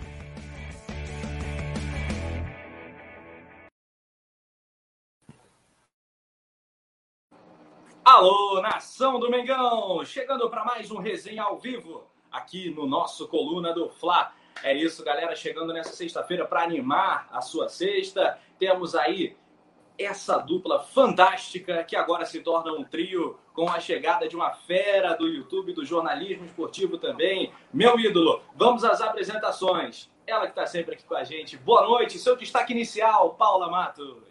Alô, nação do Mengão! Chegando para mais um resenha ao vivo aqui no nosso Coluna do Fla. É isso, galera, chegando nessa sexta-feira para animar a sua sexta. Temos aí essa dupla fantástica que agora se torna um trio com a chegada de uma fera do YouTube, do jornalismo esportivo também. Meu ídolo, vamos às apresentações. Ela que está sempre aqui com a gente. Boa noite, seu destaque inicial, Paula Matos.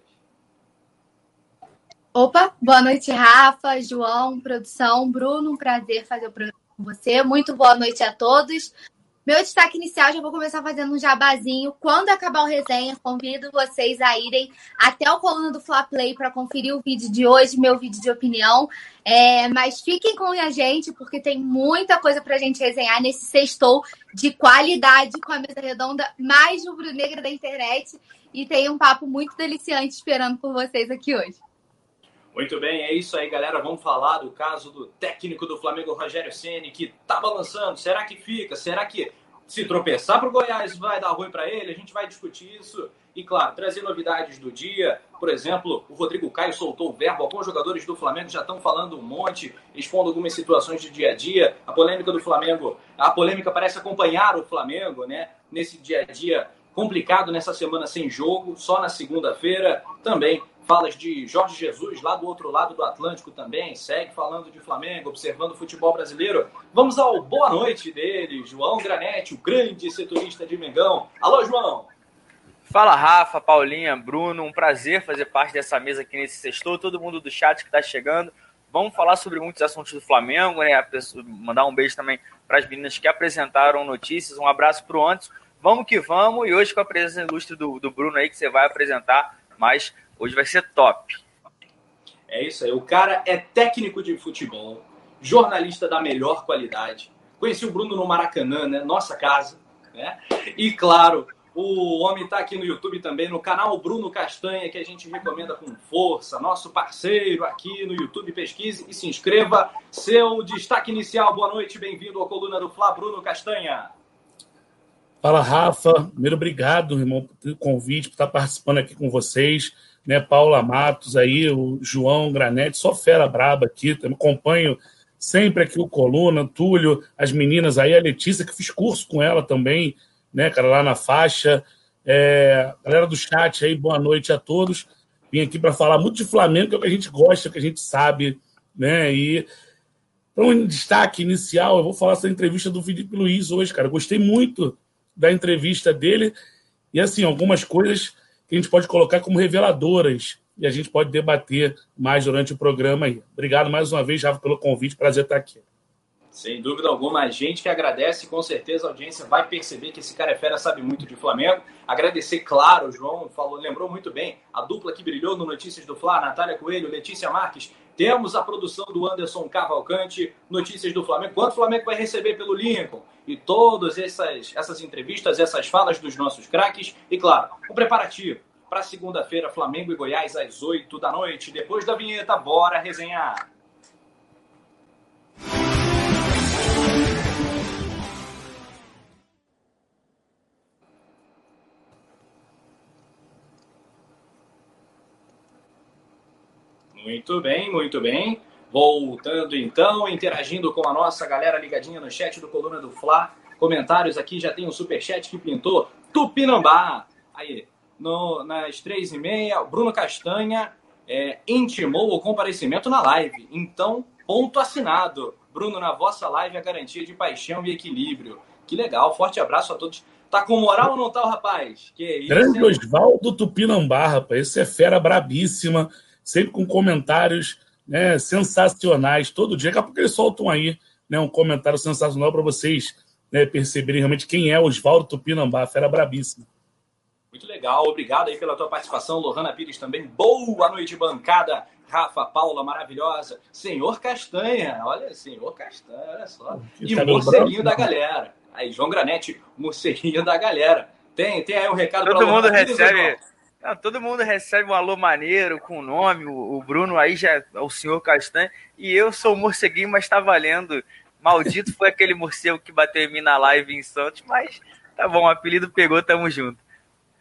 Opa, boa noite, Rafa, João, produção, Bruno, um prazer fazer o programa com você. Muito boa noite a todos. Meu destaque inicial, já vou começar fazendo um jabazinho. Quando acabar o resenha, convido vocês a irem até o coluna do Fla Play para conferir o vídeo de hoje, meu vídeo de opinião. É, mas fiquem com a gente, porque tem muita coisa para a gente resenhar nesse sextou de qualidade com a mesa redonda mais rubro-negra da internet. E tem um papo muito deliciante esperando por vocês aqui hoje. Muito bem, é isso aí, galera. Vamos falar do caso do técnico do Flamengo, Rogério Ceni, que tá balançando. Será que fica? Será que se tropeçar para o Goiás vai dar ruim para ele? A gente vai discutir isso e, claro, trazer novidades do dia. Por exemplo, o Rodrigo Caio soltou o verbo. Alguns jogadores do Flamengo já estão falando um monte, expondo algumas situações de dia a dia. A polêmica do Flamengo, a polêmica parece acompanhar o Flamengo, né? Nesse dia a dia complicado, nessa semana sem jogo, só na segunda-feira. Também falas de Jorge Jesus lá do outro lado do Atlântico também, segue falando de Flamengo, observando o futebol brasileiro. Vamos ao boa noite dele, João Granete, o grande setorista de Mengão. Alô, João! Fala, Rafa, Paulinha, Bruno, um prazer fazer parte dessa mesa aqui nesse sexto. todo mundo do chat que está chegando. Vamos falar sobre muitos assuntos do Flamengo, né? Mandar um beijo também para as meninas que apresentaram notícias. Um abraço para o Antes. Vamos que vamos. E hoje com a presença ilustre do, do Bruno aí, que você vai apresentar mais Hoje vai ser top. É isso aí. O cara é técnico de futebol, jornalista da melhor qualidade. Conheci o Bruno no Maracanã, né? Nossa casa. Né? E claro, o homem está aqui no YouTube também, no canal Bruno Castanha, que a gente recomenda com força. Nosso parceiro aqui no YouTube. Pesquise e se inscreva. Seu destaque inicial. Boa noite, bem-vindo à coluna do Fla, Bruno Castanha. Fala, Rafa. Primeiro, obrigado, irmão, pelo convite, por estar participando aqui com vocês né? Paula Matos aí, o João Granete, só fera braba aqui, também acompanho sempre aqui o Coluna, Túlio, as meninas aí, a Letícia, que fiz curso com ela também, né, cara, lá na faixa. É, galera do chat aí, boa noite a todos. Vim aqui para falar muito de Flamengo, que é o que a gente gosta, que a gente sabe, né? E Para um destaque inicial, eu vou falar sobre a entrevista do Felipe Luiz hoje, cara. Gostei muito da entrevista dele. E, assim, algumas coisas que a gente pode colocar como reveladoras e a gente pode debater mais durante o programa aí. Obrigado mais uma vez, Rafa, pelo convite. Prazer estar aqui. Sem dúvida alguma, a gente que agradece, com certeza a audiência vai perceber que esse cara é fera, sabe muito de Flamengo. Agradecer, claro, o João falou, lembrou muito bem, a dupla que brilhou no Notícias do Fla, Natália Coelho, Letícia Marques. Temos a produção do Anderson Cavalcante, Notícias do Flamengo. Quanto o Flamengo vai receber pelo Lincoln? E todas essas, essas entrevistas, essas falas dos nossos craques. E, claro, o preparativo para segunda-feira, Flamengo e Goiás, às 8 da noite. Depois da vinheta, bora resenhar. Muito bem, muito bem. Voltando então, interagindo com a nossa galera ligadinha no chat do Coluna do Fla. Comentários aqui, já tem um superchat que pintou Tupinambá. Aí, no, nas três e meia, Bruno Castanha é, intimou o comparecimento na live. Então, ponto assinado. Bruno, na vossa live, a garantia de paixão e equilíbrio. Que legal, forte abraço a todos. Tá com moral ou não tá, rapaz? Que isso, Grande Osvaldo Tupinambá, rapaz. Esse é fera brabíssima sempre com comentários né, sensacionais todo dia. Daqui a pouco eles soltam aí né, um comentário sensacional para vocês né, perceberem realmente quem é Oswaldo Tupinambá, fera brabíssima. Muito legal, obrigado aí pela tua participação, Lohana Pires também. Boa noite, bancada. Rafa, Paula, maravilhosa. Senhor Castanha, olha, senhor Castanha, olha só. E o morceguinho da galera. Aí, João Granete, morceguinho da galera. Tem, tem aí um recado Todo mundo recebe. Não, todo mundo recebe um alô maneiro com o nome, o, Bruno aí já é o senhor Castanha, e eu sou o morceguinho, mas tá valendo. Maldito foi aquele morcego que bateu em mim na live em Santos, mas tá bom, o apelido pegou, tamo junto.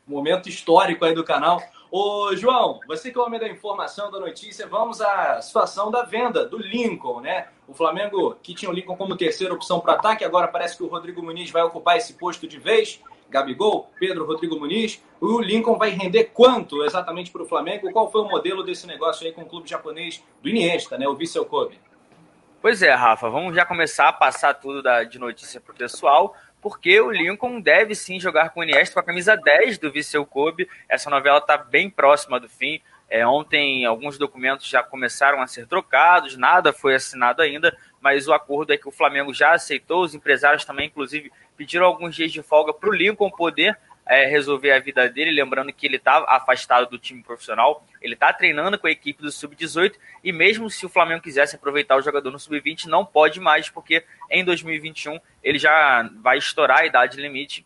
Momento histórico aí do canal. Ô, João, você que é o homem da informação, da notícia, vamos à situação da venda do Lincoln, né? O Flamengo, que tinha o Lincoln como terceira opção para ataque, agora parece que o Rodrigo Muniz vai ocupar esse posto de vez. Gabigol, Pedro Rodrigo Muniz. O Lincoln vai render quanto exatamente para o Flamengo? Qual foi o modelo desse negócio aí com o clube japonês do Iniesta, né? O Vissel Kobe. Pois é, Rafa, vamos já começar a passar tudo da, de notícia para o pessoal, porque o Lincoln deve sim jogar com o Iniesta com a camisa 10 do Vissel Kobe. Essa novela está bem próxima do fim. É, ontem alguns documentos já começaram a ser trocados, nada foi assinado ainda, mas o acordo é que o Flamengo já aceitou, os empresários também, inclusive, pediram alguns dias de folga para o Lincoln poder é, resolver a vida dele, lembrando que ele está afastado do time profissional, ele está treinando com a equipe do Sub-18 e mesmo se o Flamengo quisesse aproveitar o jogador no Sub-20, não pode mais, porque em 2021 ele já vai estourar a idade limite.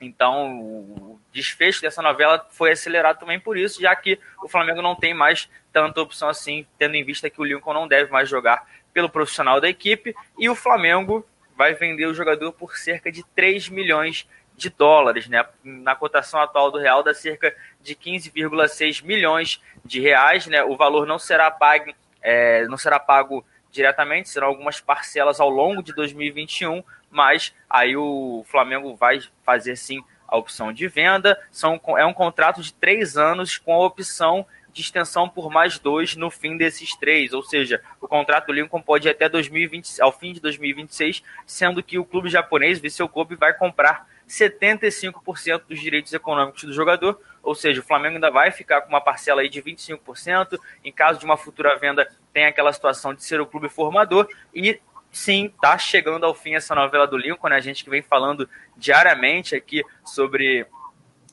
Então, o desfecho dessa novela foi acelerado também por isso, já que o Flamengo não tem mais tanta opção assim, tendo em vista que o Lincoln não deve mais jogar pelo profissional da equipe e o Flamengo vai vender o jogador por cerca de 3 milhões de dólares, né? Na cotação atual do real dá cerca de 15,6 milhões de reais, né? O valor não será pago, é, não será pago diretamente, serão algumas parcelas ao longo de 2021, mas aí o Flamengo vai fazer sim a opção de venda. São, é um contrato de três anos com a opção de extensão por mais dois no fim desses três, ou seja, o contrato do Lincoln pode ir até 2020, ao fim de 2026, sendo que o clube japonês, Viseu Kobe, vai comprar 75% dos direitos econômicos do jogador, ou seja, o Flamengo ainda vai ficar com uma parcela aí de 25%, em caso de uma futura venda tem aquela situação de ser o clube formador. E sim, tá chegando ao fim essa novela do Lincoln, né? A gente que vem falando diariamente aqui sobre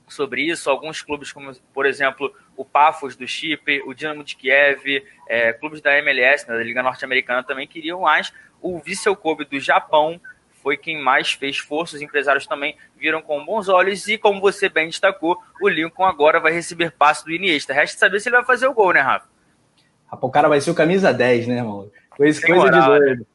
sobre isso. Alguns clubes, como por exemplo o Pafos do Chipre, o Dinamo de Kiev, é, clubes da MLS, né, da Liga Norte-Americana também queriam mais. O Vissel Kobe do Japão foi quem mais fez força. Os empresários também viram com bons olhos. E como você bem destacou, o Lincoln agora vai receber passe do Iniesta. Resta saber se ele vai fazer o gol, né, Rafa? o cara vai ser o camisa 10, né, mano? Coisa, coisa de doido. Né?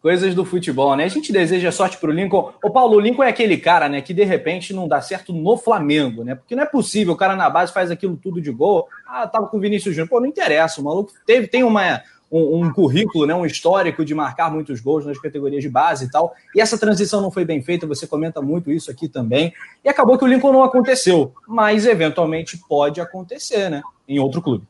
Coisas do futebol, né? A gente deseja sorte pro Lincoln. O Paulo, o Lincoln é aquele cara, né, que de repente não dá certo no Flamengo, né? Porque não é possível, o cara na base faz aquilo tudo de gol. Ah, tava com o Vinícius Júnior. Pô, não interessa, o maluco teve, tem uma, um, um, currículo, né, um histórico de marcar muitos gols nas categorias de base e tal. E essa transição não foi bem feita, você comenta muito isso aqui também. E acabou que o Lincoln não aconteceu, mas eventualmente pode acontecer, né, em outro clube.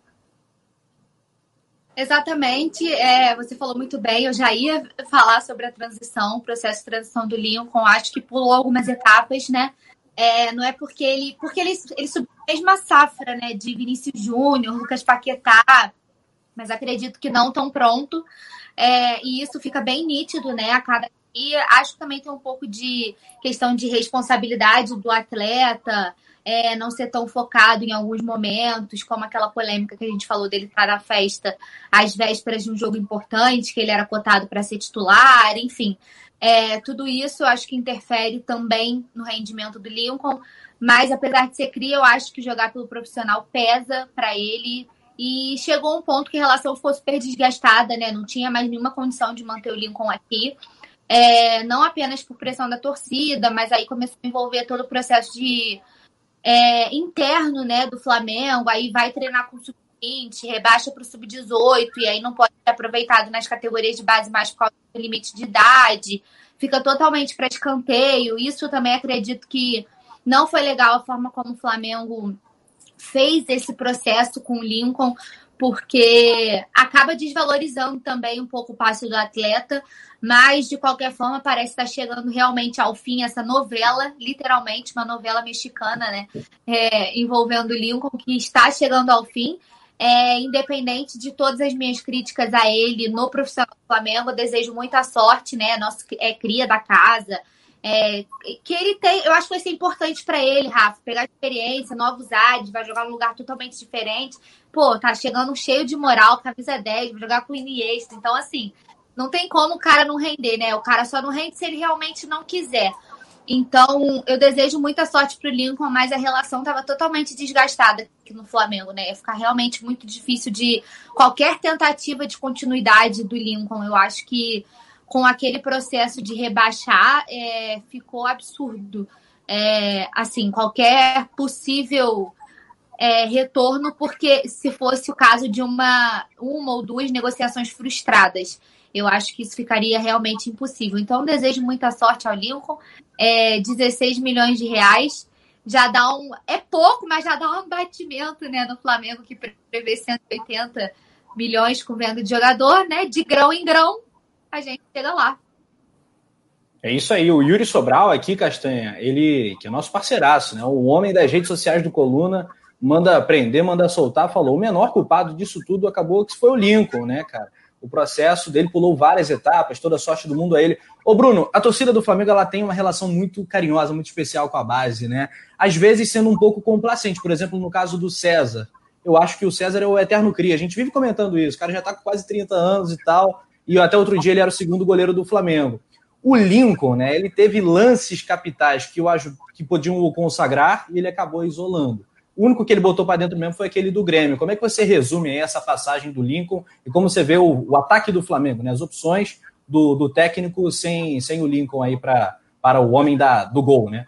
Exatamente, é, você falou muito bem. Eu já ia falar sobre a transição, o processo de transição do Lincoln. Acho que pulou algumas etapas, né? É, não é porque ele. Porque ele, ele subiu a mesma safra, né? De Vinícius Júnior, Lucas Paquetá, mas acredito que não tão pronto. É, e isso fica bem nítido, né? A cada dia. Acho que também tem um pouco de questão de responsabilidade do atleta é, não ser tão focado em alguns momentos, como aquela polêmica que a gente falou dele estar na festa às vésperas de um jogo importante, que ele era cotado para ser titular, enfim. É, tudo isso eu acho que interfere também no rendimento do Lincoln, mas apesar de ser cria, eu acho que jogar pelo profissional pesa para ele. E chegou um ponto que a relação ficou super desgastada, né? Não tinha mais nenhuma condição de manter o Lincoln aqui. É, não apenas por pressão da torcida, mas aí começou a envolver todo o processo de é, interno né, do Flamengo, aí vai treinar com o sub-20, rebaixa para o sub-18, e aí não pode ser aproveitado nas categorias de base mais por causa do limite de idade, fica totalmente para escanteio. Isso também acredito que não foi legal a forma como o Flamengo fez esse processo com o Lincoln, porque acaba desvalorizando também um pouco o passe do atleta, mas de qualquer forma parece estar chegando realmente ao fim essa novela, literalmente uma novela mexicana, né, é, envolvendo o Lincoln que está chegando ao fim. É, independente de todas as minhas críticas a ele no profissional do Flamengo, desejo muita sorte, né? Nosso é cria da casa, é, que ele tem, eu acho que vai ser importante para ele, Rafa, pegar experiência, novos ares, vai jogar num lugar totalmente diferente. Pô, tá chegando cheio de moral, camisa 10, vai jogar com o Iniesta. Então, assim, não tem como o cara não render, né? O cara só não rende se ele realmente não quiser. Então, eu desejo muita sorte pro Lincoln, mas a relação estava totalmente desgastada aqui no Flamengo, né? Ia ficar realmente muito difícil de qualquer tentativa de continuidade do Lincoln. Eu acho que com aquele processo de rebaixar, é, ficou absurdo. É, assim, qualquer possível é, retorno, porque se fosse o caso de uma, uma ou duas negociações frustradas, eu acho que isso ficaria realmente impossível. Então, desejo muita sorte ao Lincoln. É, 16 milhões de reais já dá um. É pouco, mas já dá um batimento né, no Flamengo, que prevê 180 milhões com venda de jogador, né? De grão em grão, a gente chega lá. É isso aí, o Yuri Sobral aqui, Castanha, ele que é nosso parceiraço, né? O homem das redes sociais do Coluna, manda prender, manda soltar, falou: o menor culpado disso tudo acabou que foi o Lincoln, né, cara? O processo dele pulou várias etapas, toda a sorte do mundo a ele. Ô, Bruno, a torcida do Flamengo ela tem uma relação muito carinhosa, muito especial com a base, né? Às vezes sendo um pouco complacente, por exemplo, no caso do César. Eu acho que o César é o eterno cria. A gente vive comentando isso. O cara já tá com quase 30 anos e tal e até outro dia ele era o segundo goleiro do Flamengo. O Lincoln, né, ele teve lances capitais que, eu acho, que podiam o consagrar e ele acabou isolando. O único que ele botou para dentro mesmo foi aquele do Grêmio. Como é que você resume essa passagem do Lincoln e como você vê o, o ataque do Flamengo, né, as opções do, do técnico sem, sem o Lincoln aí pra, para o homem da, do gol, né?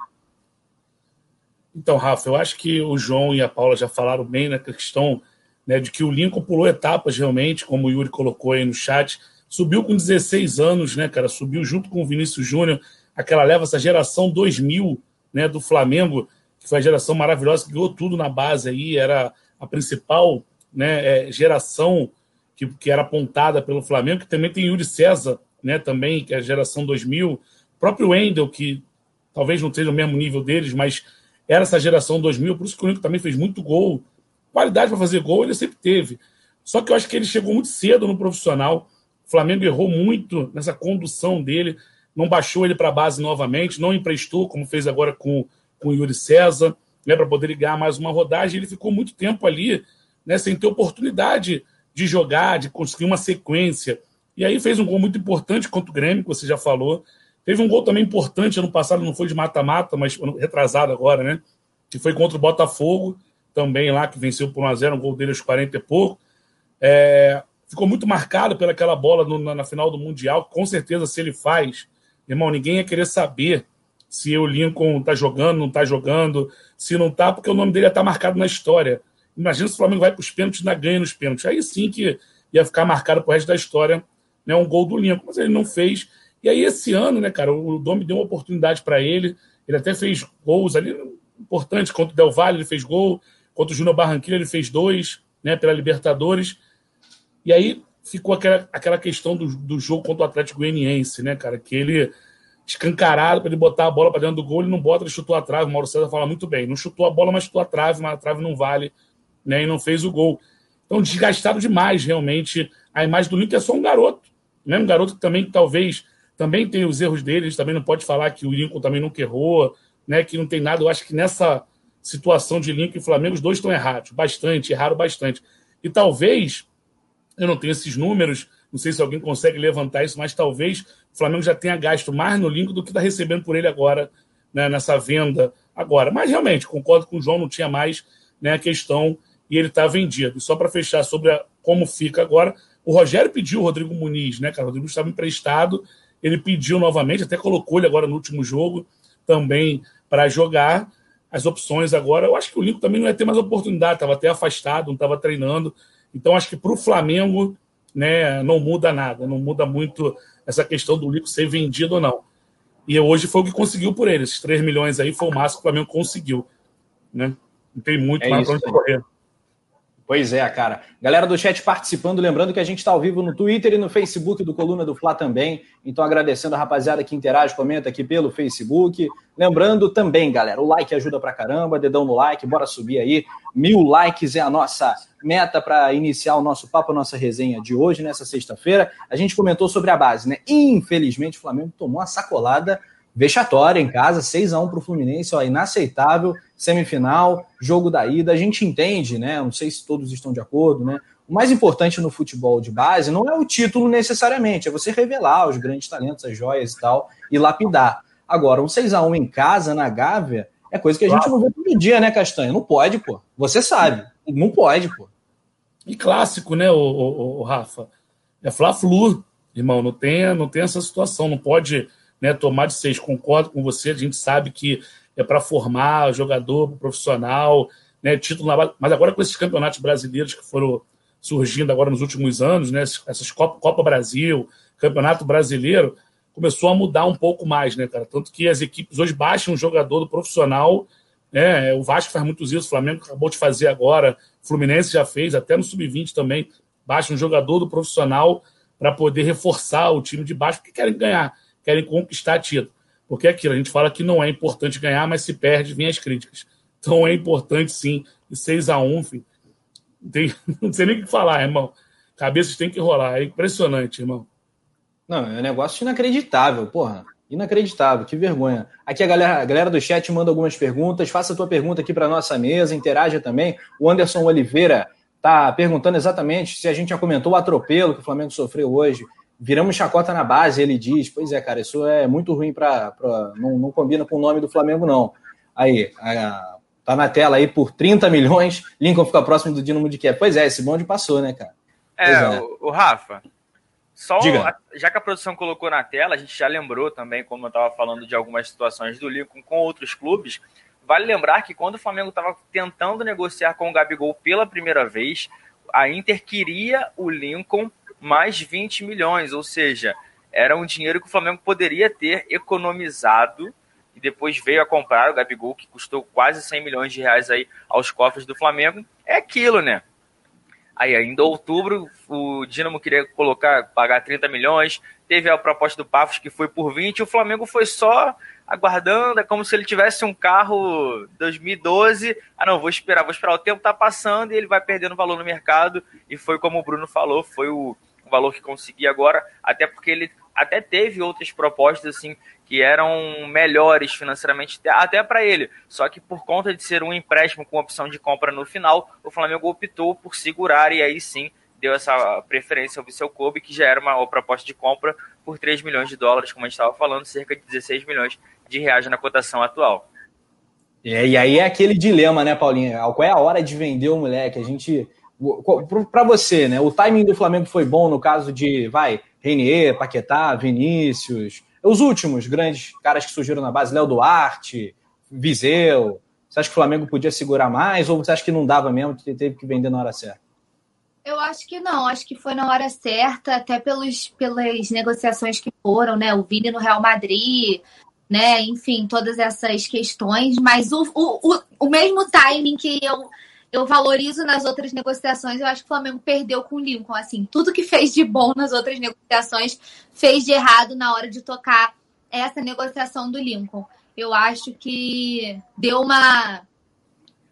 Então, Rafa, eu acho que o João e a Paula já falaram bem na questão né, de que o Lincoln pulou etapas realmente, como o Yuri colocou aí no chat Subiu com 16 anos, né, cara? Subiu junto com o Vinícius Júnior, aquela leva, essa geração 2000, né, do Flamengo, que foi a geração maravilhosa, que ganhou tudo na base aí, era a principal né, é, geração que, que era apontada pelo Flamengo, que também tem Yuri César, né, também, que é a geração 2000, o próprio Wendel, que talvez não seja o mesmo nível deles, mas era essa geração 2000, por isso que o Nico também fez muito gol. Qualidade para fazer gol ele sempre teve. Só que eu acho que ele chegou muito cedo no profissional, o Flamengo errou muito nessa condução dele, não baixou ele para a base novamente, não emprestou, como fez agora com, com o Yuri César, né, para poder ganhar mais uma rodagem. Ele ficou muito tempo ali, né, sem ter oportunidade de jogar, de conseguir uma sequência. E aí fez um gol muito importante contra o Grêmio, que você já falou. Teve um gol também importante ano passado, não foi de mata-mata, mas retrasado agora, né? Que foi contra o Botafogo, também lá, que venceu por 1x0, um gol dele aos 40 e pouco. É, ficou muito marcado pelaquela bola no, na, na, final do Mundial. Com certeza, se ele faz, irmão, ninguém ia querer saber se o Lincoln tá jogando, não tá jogando, se não tá, porque o nome dele ia estar tá marcado na história. Imagina se o Flamengo vai para os pênaltis e ainda ganha nos pênaltis. Aí sim que ia ficar marcado pro resto da história né, um gol do Lincoln, mas ele não fez. E aí, esse ano, né, cara, o Domi deu uma oportunidade para ele. Ele até fez gols ali importantes contra o Del Valle, ele fez gol. Contra o Júnior Barranquilla, ele fez dois, né, pela Libertadores E aí ficou aquela, aquela questão do, do jogo contra o Atlético Goianiense, né, cara? Que ele escancarado para ele botar a bola para dentro do gol, ele não bota, ele chutou a trave. O Mauro César fala muito bem. Não chutou a bola, mas chutou a trave, mas a trave não vale, né? E não fez o gol. Então, desgastado demais, realmente. A imagem do Lincoln é só um garoto, né? Um garoto que também, talvez, também tem os erros dele. A também não pode falar que o Lincoln também nunca errou, né? Que não tem nada. Eu acho que nessa situação de Lincoln e Flamengo, os dois estão errados, bastante, erraram bastante. E talvez, eu não tenho esses números, não sei se alguém consegue levantar isso, mas talvez o Flamengo já tenha gasto mais no Lincoln do que está recebendo por ele agora, né, nessa venda agora. Mas realmente, concordo com o João, não tinha mais né, a questão e ele está vendido. E só para fechar sobre a, como fica agora, o Rogério pediu o Rodrigo Muniz, né, cara? O Rodrigo estava emprestado, ele pediu novamente, até colocou ele agora no último jogo também para jogar. As opções agora, eu acho que o Lincoln também não ia ter mais oportunidade, estava até afastado, não estava treinando. Então, acho que para o Flamengo né, não muda nada, não muda muito essa questão do Lico ser vendido ou não. E hoje foi o que conseguiu por ele. Esses 3 milhões aí foi o máximo que o Flamengo conseguiu. Né? Não tem muito é mais para onde correr. Pois é, cara. Galera do chat participando, lembrando que a gente está ao vivo no Twitter e no Facebook do Coluna do Fla também. Então, agradecendo a rapaziada que interage, comenta aqui pelo Facebook. Lembrando também, galera, o like ajuda pra caramba, dedão no like, bora subir aí. Mil likes é a nossa meta para iniciar o nosso papo, a nossa resenha de hoje, nessa sexta-feira. A gente comentou sobre a base, né? Infelizmente, o Flamengo tomou uma sacolada vexatória em casa, 6 a 1 para o Fluminense, ó, inaceitável, semifinal, jogo da ida, a gente entende, né? Não sei se todos estão de acordo, né? O mais importante no futebol de base não é o título necessariamente, é você revelar os grandes talentos, as joias e tal, e lapidar. Agora, um 6 a 1 em casa, na Gávea, é coisa que a gente não vê todo dia, né, Castanha? Não pode, pô. Você sabe. Não pode, pô. E clássico, né, o, o, o Rafa? É Fla-Flu, irmão. Não tem, não tem essa situação. Não pode né, tomar de seis. Concordo com você. A gente sabe que é para formar jogador profissional, né, título na base. Mas agora com esses campeonatos brasileiros que foram surgindo agora nos últimos anos, né, essas Copa, Copa Brasil, Campeonato Brasileiro, começou a mudar um pouco mais, né, cara? Tanto que as equipes hoje baixam um jogador do profissional né? O Vasco faz muitos isso, o Flamengo acabou de fazer agora, o Fluminense já fez, até no Sub-20 também, baixa um jogador do profissional para poder reforçar o time de baixo, porque querem ganhar, querem conquistar título. Porque é aquilo, a gente fala que não é importante ganhar, mas se perde, vem as críticas. Então é importante sim, e 6 a 1 filho, tem, não sei nem o que falar, irmão. Cabeças tem que rolar, é impressionante, irmão. Não, é um negócio inacreditável, porra. Inacreditável, que vergonha. Aqui a galera, a galera do chat manda algumas perguntas. Faça a tua pergunta aqui para nossa mesa, interaja também. O Anderson Oliveira tá perguntando exatamente se a gente já comentou o atropelo que o Flamengo sofreu hoje. Viramos chacota na base, ele diz. Pois é, cara, isso é muito ruim para. Não, não combina com o nome do Flamengo, não. Aí, a, tá na tela aí por 30 milhões. Lincoln fica próximo do Dinamo de Kiev. Pois é, esse bonde passou, né, cara? É, é. O, o Rafa, só, Diga. já que a produção colocou na tela, a gente já lembrou também, como eu estava falando de algumas situações do Lincoln com outros clubes. Vale lembrar que quando o Flamengo estava tentando negociar com o Gabigol pela primeira vez, a Inter queria o Lincoln mais 20 milhões, ou seja, era um dinheiro que o Flamengo poderia ter economizado e depois veio a comprar o Gabigol, que custou quase 100 milhões de reais aí aos cofres do Flamengo. É aquilo, né? Aí, ainda outubro, o Dinamo queria colocar, pagar 30 milhões. Teve a proposta do Pafos que foi por 20. E o Flamengo foi só aguardando. É como se ele tivesse um carro 2012. Ah, não, vou esperar, vou esperar. O tempo tá passando e ele vai perdendo valor no mercado. E foi como o Bruno falou, foi o valor que consegui agora. Até porque ele até teve outras propostas assim que eram melhores financeiramente até para ele. Só que por conta de ser um empréstimo com opção de compra no final, o Flamengo optou por segurar e aí sim deu essa preferência ao Viseu Kobe, que já era uma, uma proposta de compra por 3 milhões de dólares, como a gente estava falando, cerca de 16 milhões de reais na cotação atual. É, e aí é aquele dilema, né, Paulinha? Qual é a hora de vender o moleque? A gente. Para você, né? O timing do Flamengo foi bom no caso de, vai, Renier, Paquetá, Vinícius, os últimos grandes caras que surgiram na base, Léo Duarte, Viseu. Você acha que o Flamengo podia segurar mais ou você acha que não dava mesmo, teve que vender na hora certa? Eu acho que não, acho que foi na hora certa, até pelos, pelas negociações que foram, né? O Vini no Real Madrid, né? Enfim, todas essas questões, mas o, o, o, o mesmo timing que eu eu valorizo nas outras negociações. Eu acho que o Flamengo perdeu com o Lincoln. Assim, tudo que fez de bom nas outras negociações fez de errado na hora de tocar essa negociação do Lincoln. Eu acho que deu uma.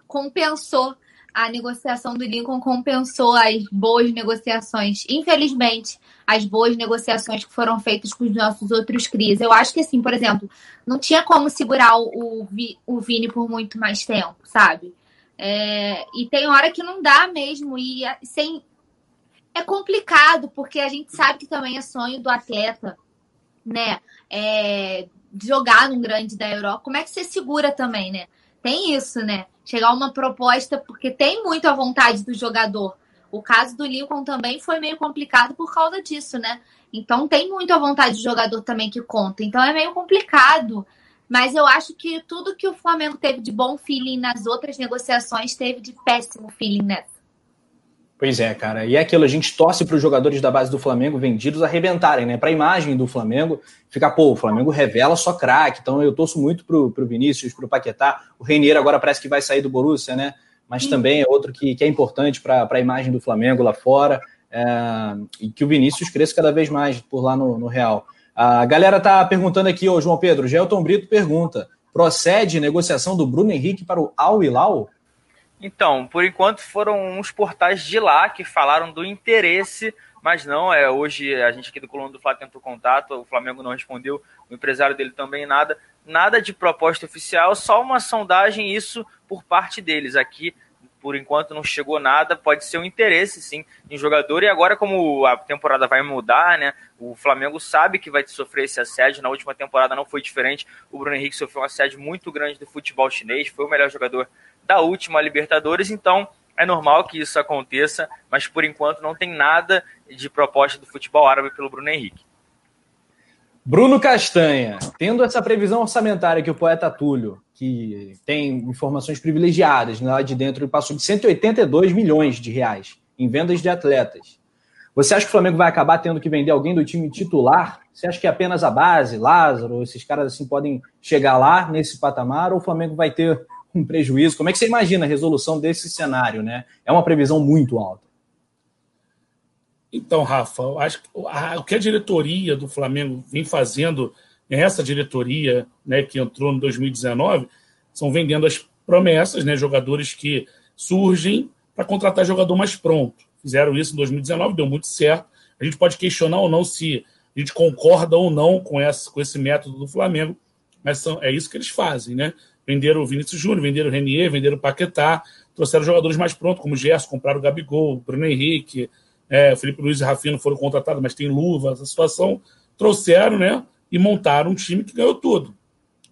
compensou a negociação do Lincoln, compensou as boas negociações. Infelizmente, as boas negociações que foram feitas com os nossos outros CRIs. Eu acho que, assim, por exemplo, não tinha como segurar o, o Vini por muito mais tempo, sabe? É, e tem hora que não dá mesmo, e sem. É complicado, porque a gente sabe que também é sonho do atleta, né? É, jogar num grande da Europa. Como é que você segura também, né? Tem isso, né? Chegar uma proposta, porque tem muito a vontade do jogador. O caso do Lincoln também foi meio complicado por causa disso, né? Então tem muito a vontade do jogador também que conta. Então é meio complicado mas eu acho que tudo que o Flamengo teve de bom feeling nas outras negociações teve de péssimo feeling nessa. Pois é, cara. E é aquilo, a gente torce para os jogadores da base do Flamengo vendidos arrebentarem, né? Para a imagem do Flamengo ficar, pô, o Flamengo revela só craque. Então eu torço muito pro, pro Vinícius, pro Paquetá. O Reinier agora parece que vai sair do Borussia, né? Mas Sim. também é outro que, que é importante para a imagem do Flamengo lá fora. É, e que o Vinícius cresça cada vez mais por lá no, no Real. A galera tá perguntando aqui, ô João Pedro, Gelton Brito pergunta: procede negociação do Bruno Henrique para o Al Hilal? Então, por enquanto foram uns portais de lá que falaram do interesse, mas não, é hoje a gente aqui do Coluna do Fla tentou contato, o Flamengo não respondeu, o empresário dele também nada, nada de proposta oficial, só uma sondagem isso por parte deles aqui por enquanto não chegou nada, pode ser um interesse sim em jogador. E agora, como a temporada vai mudar, né? O Flamengo sabe que vai sofrer esse assédio. Na última temporada não foi diferente. O Bruno Henrique sofreu um assédio muito grande do futebol chinês, foi o melhor jogador da última Libertadores, então é normal que isso aconteça, mas por enquanto não tem nada de proposta do futebol árabe pelo Bruno Henrique. Bruno Castanha, tendo essa previsão orçamentária que o poeta Túlio, que tem informações privilegiadas lá de dentro, ele passou de 182 milhões de reais em vendas de atletas. Você acha que o Flamengo vai acabar tendo que vender alguém do time titular? Você acha que é apenas a base, Lázaro, esses caras assim podem chegar lá nesse patamar ou o Flamengo vai ter um prejuízo? Como é que você imagina a resolução desse cenário, né? É uma previsão muito alta. Então, Rafa, acho que o que a diretoria do Flamengo vem fazendo, essa diretoria né, que entrou em 2019, são vendendo as promessas, né, jogadores que surgem para contratar jogador mais pronto. Fizeram isso em 2019, deu muito certo. A gente pode questionar ou não se a gente concorda ou não com, essa, com esse método do Flamengo, mas são, é isso que eles fazem, né? Venderam o Vinícius Júnior, venderam o Renier, venderam o Paquetá, trouxeram jogadores mais prontos, como o Gerson, compraram o Gabigol, o Bruno Henrique, é, Felipe Luiz e Rafinha não foram contratados, mas tem luva, essa situação. Trouxeram, né? E montaram um time que ganhou tudo.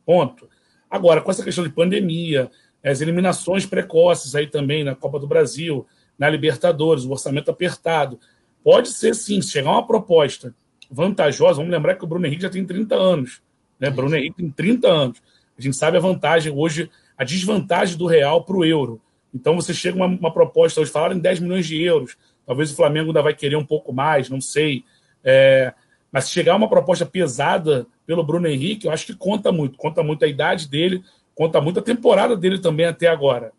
Ponto. Agora, com essa questão de pandemia, as eliminações precoces aí também na Copa do Brasil, na Libertadores, o orçamento apertado. Pode ser sim, se chegar uma proposta vantajosa, vamos lembrar que o Bruno Henrique já tem 30 anos. Né? Bruno Henrique tem 30 anos. A gente sabe a vantagem hoje, a desvantagem do real para o euro. Então você chega uma, uma proposta, hoje falaram em 10 milhões de euros. Talvez o Flamengo ainda vai querer um pouco mais, não sei. É, mas se chegar uma proposta pesada pelo Bruno Henrique, eu acho que conta muito. Conta muito a idade dele, conta muito a temporada dele também até agora.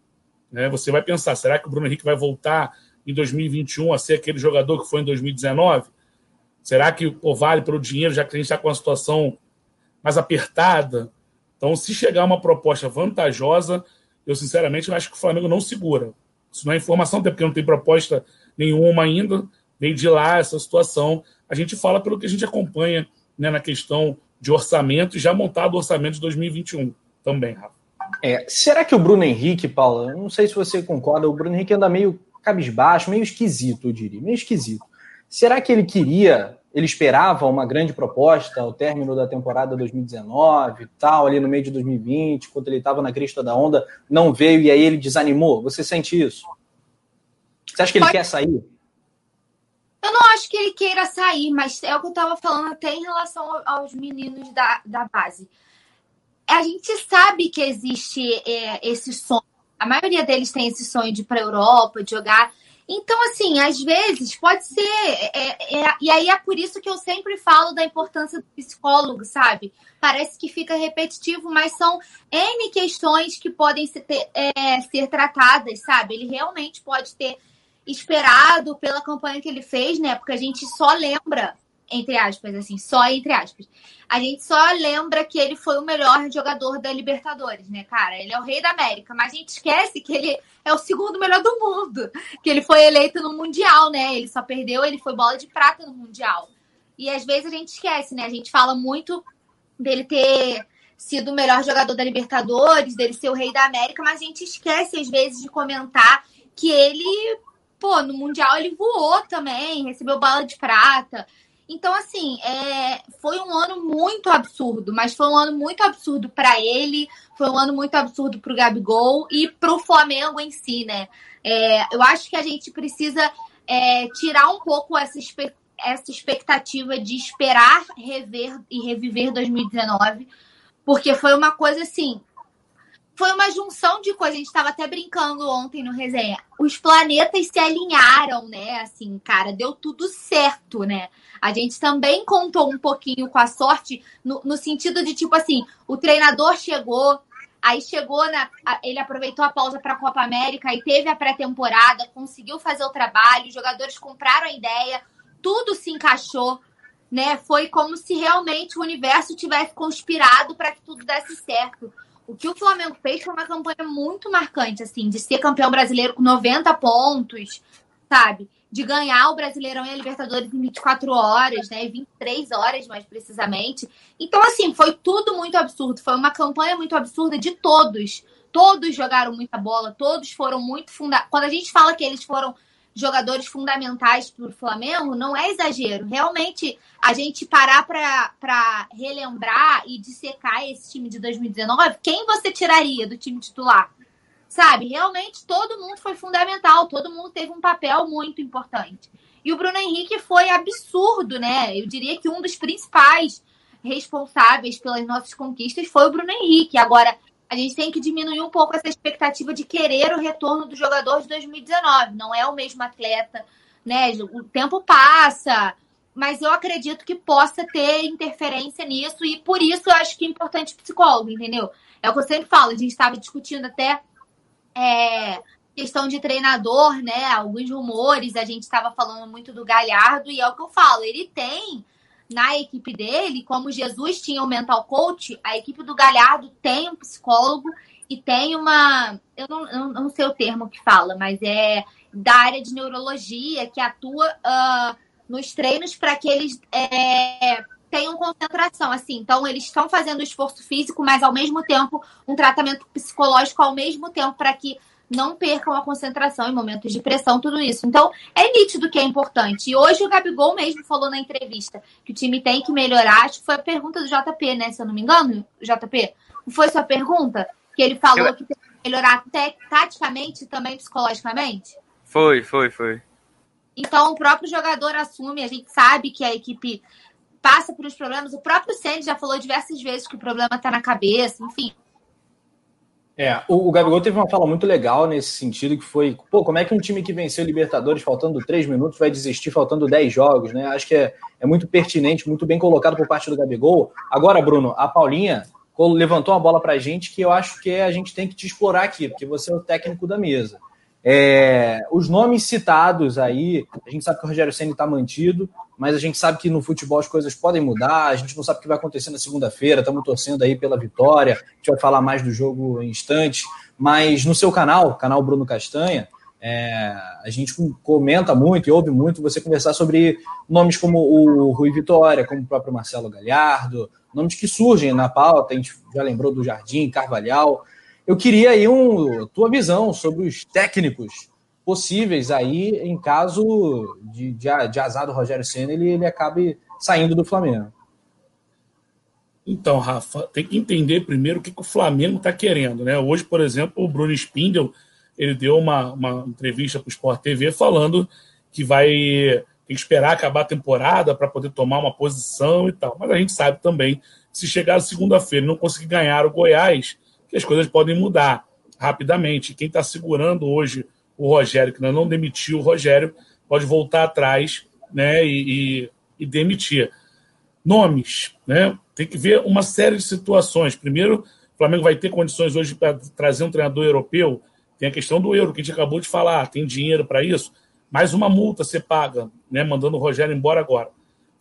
Né? Você vai pensar, será que o Bruno Henrique vai voltar em 2021 a ser aquele jogador que foi em 2019? Será que pô, vale pelo dinheiro, já que a gente está com uma situação mais apertada? Então, se chegar uma proposta vantajosa, eu sinceramente acho que o Flamengo não segura. Isso não é informação, até porque não tem proposta nenhuma ainda, veio de lá essa situação. A gente fala pelo que a gente acompanha né, na questão de orçamento e já montado o orçamento de 2021 também, Rafa. É, será que o Bruno Henrique, Paula, não sei se você concorda, o Bruno Henrique anda meio cabisbaixo, meio esquisito, eu diria, meio esquisito. Será que ele queria, ele esperava uma grande proposta ao término da temporada 2019 e tal, ali no meio de 2020, quando ele estava na crista da onda, não veio e aí ele desanimou? Você sente isso? Você acha que ele Pode... quer sair? Eu não acho que ele queira sair, mas é o que eu estava falando até em relação aos meninos da, da base. A gente sabe que existe é, esse sonho. A maioria deles tem esse sonho de ir para a Europa, de jogar. Então, assim, às vezes pode ser. É, é, e aí é por isso que eu sempre falo da importância do psicólogo, sabe? Parece que fica repetitivo, mas são N questões que podem ser, é, ser tratadas, sabe? Ele realmente pode ter esperado pela campanha que ele fez, né? Porque a gente só lembra entre aspas, assim, só entre aspas. A gente só lembra que ele foi o melhor jogador da Libertadores, né, cara? Ele é o rei da América, mas a gente esquece que ele é o segundo melhor do mundo, que ele foi eleito no Mundial, né? Ele só perdeu, ele foi bola de prata no Mundial. E às vezes a gente esquece, né? A gente fala muito dele ter sido o melhor jogador da Libertadores, dele ser o rei da América, mas a gente esquece às vezes de comentar que ele, pô, no Mundial ele voou também, recebeu bola de prata então, assim, é, foi um ano muito absurdo, mas foi um ano muito absurdo para ele, foi um ano muito absurdo para o Gabigol e para o Flamengo em si, né? É, eu acho que a gente precisa é, tirar um pouco essa, essa expectativa de esperar rever e reviver 2019, porque foi uma coisa assim foi uma junção de coisas. A gente estava até brincando ontem no resenha. Os planetas se alinharam, né? Assim, cara, deu tudo certo, né? A gente também contou um pouquinho com a sorte, no, no sentido de, tipo assim, o treinador chegou, aí chegou na. Ele aproveitou a pausa para a Copa América e teve a pré-temporada, conseguiu fazer o trabalho, os jogadores compraram a ideia, tudo se encaixou. Né? Foi como se realmente o universo tivesse conspirado para que tudo desse certo o que o Flamengo fez foi uma campanha muito marcante, assim, de ser campeão brasileiro com 90 pontos, sabe? De ganhar o Brasileirão e a Libertadores em 24 horas, né? 23 horas, mais precisamente. Então, assim, foi tudo muito absurdo. Foi uma campanha muito absurda de todos. Todos jogaram muita bola, todos foram muito funda. Quando a gente fala que eles foram jogadores fundamentais para o Flamengo, não é exagero. Realmente, a gente parar para relembrar e dissecar esse time de 2019, quem você tiraria do time titular? Sabe? Realmente, todo mundo foi fundamental, todo mundo teve um papel muito importante. E o Bruno Henrique foi absurdo, né? Eu diria que um dos principais responsáveis pelas nossas conquistas foi o Bruno Henrique. Agora, a gente tem que diminuir um pouco essa expectativa de querer o retorno do jogador de 2019. Não é o mesmo atleta, né? O tempo passa, mas eu acredito que possa ter interferência nisso e por isso eu acho que é importante psicólogo, entendeu? É o que eu sempre falo, a gente estava discutindo até é, questão de treinador, né? Alguns rumores, a gente estava falando muito do Galhardo e é o que eu falo, ele tem na equipe dele, como Jesus tinha o mental coach, a equipe do Galhardo tem um psicólogo e tem uma. Eu não, eu não sei o termo que fala, mas é da área de neurologia que atua uh, nos treinos para que eles é, tenham concentração. Assim, então, eles estão fazendo esforço físico, mas ao mesmo tempo um tratamento psicológico ao mesmo tempo para que não percam a concentração em momentos de pressão, tudo isso. Então, é nítido que é importante. E hoje o Gabigol mesmo falou na entrevista que o time tem que melhorar. Acho que foi a pergunta do JP, né? Se eu não me engano, JP. Foi sua pergunta? Que ele falou eu... que tem que melhorar até taticamente e também psicologicamente? Foi, foi, foi. Então, o próprio jogador assume, a gente sabe que a equipe passa por uns problemas. O próprio Sandy já falou diversas vezes que o problema está na cabeça, enfim. É, o, o Gabigol teve uma fala muito legal nesse sentido, que foi, pô, como é que um time que venceu Libertadores faltando três minutos vai desistir faltando dez jogos, né? Acho que é, é muito pertinente, muito bem colocado por parte do Gabigol. Agora, Bruno, a Paulinha levantou uma bola pra gente que eu acho que a gente tem que te explorar aqui, porque você é o técnico da mesa. É, os nomes citados aí, a gente sabe que o Rogério Senna está mantido, mas a gente sabe que no futebol as coisas podem mudar, a gente não sabe o que vai acontecer na segunda-feira, estamos torcendo aí pela vitória, a gente vai falar mais do jogo em instantes, mas no seu canal, canal Bruno Castanha, é, a gente comenta muito e ouve muito você conversar sobre nomes como o Rui Vitória, como o próprio Marcelo Galhardo, nomes que surgem na pauta, a gente já lembrou do Jardim, Carvalhal. Eu queria aí um, tua visão sobre os técnicos possíveis aí em caso de, de, de azar do Rogério Senna, ele, ele acabe saindo do Flamengo. Então, Rafa, tem que entender primeiro o que, que o Flamengo está querendo. Né? Hoje, por exemplo, o Bruno Spindel ele deu uma, uma entrevista para o Sport TV falando que vai tem que esperar acabar a temporada para poder tomar uma posição e tal. Mas a gente sabe também se chegar segunda-feira e não conseguir ganhar o Goiás, que as coisas podem mudar rapidamente. Quem está segurando hoje o Rogério, que não demitiu o Rogério, pode voltar atrás né, e, e, e demitir. Nomes, né? Tem que ver uma série de situações. Primeiro, o Flamengo vai ter condições hoje para trazer um treinador europeu. Tem a questão do euro, que a gente acabou de falar, tem dinheiro para isso. Mais uma multa ser paga, né, mandando o Rogério embora agora.